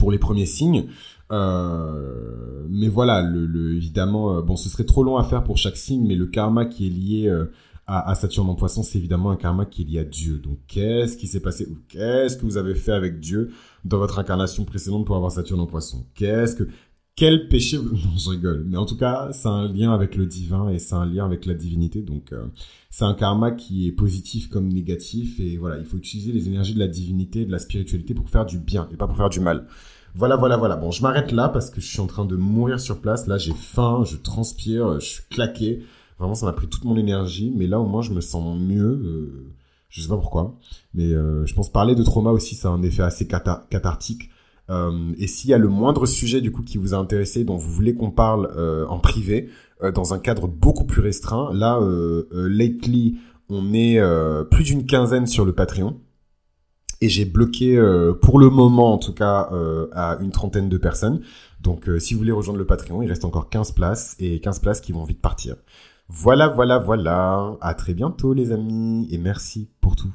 pour les premiers signes. Euh, mais voilà, le, évidemment, euh, bon, ce serait trop long à faire pour chaque signe, mais le karma qui est lié à, Saturne en poisson, c'est évidemment un karma qui est lié à Dieu. Donc, qu'est-ce qui s'est passé ou qu'est-ce que vous avez fait avec Dieu dans votre incarnation précédente pour avoir Saturne en poisson? Qu'est-ce que quel péché Non, je rigole. Mais en tout cas, c'est un lien avec le divin et c'est un lien avec la divinité. Donc, euh, c'est un karma qui est positif comme négatif. Et voilà, il faut utiliser les énergies de la divinité, de la spiritualité pour faire du bien et pas pour faire du mal. Voilà, voilà, voilà. Bon, je m'arrête là parce que je suis en train de mourir sur place. Là, j'ai faim, je transpire, je suis claqué. Vraiment, ça m'a pris toute mon énergie, mais là au moins je me sens mieux. Euh, je sais pas pourquoi, mais euh, je pense parler de trauma aussi, ça a un effet assez cathartique. Euh, et s'il y a le moindre sujet du coup qui vous a intéressé, dont vous voulez qu'on parle euh, en privé, dans un cadre beaucoup plus restreint, là, lately, on est plus d'une quinzaine sur le Patreon. Et j'ai bloqué, pour le moment en tout cas, à une trentaine de personnes. Donc si vous voulez rejoindre le Patreon, il reste encore 15 places, et 15 places qui vont vite partir. Voilà, voilà, voilà. À très bientôt, les amis, et merci pour tout.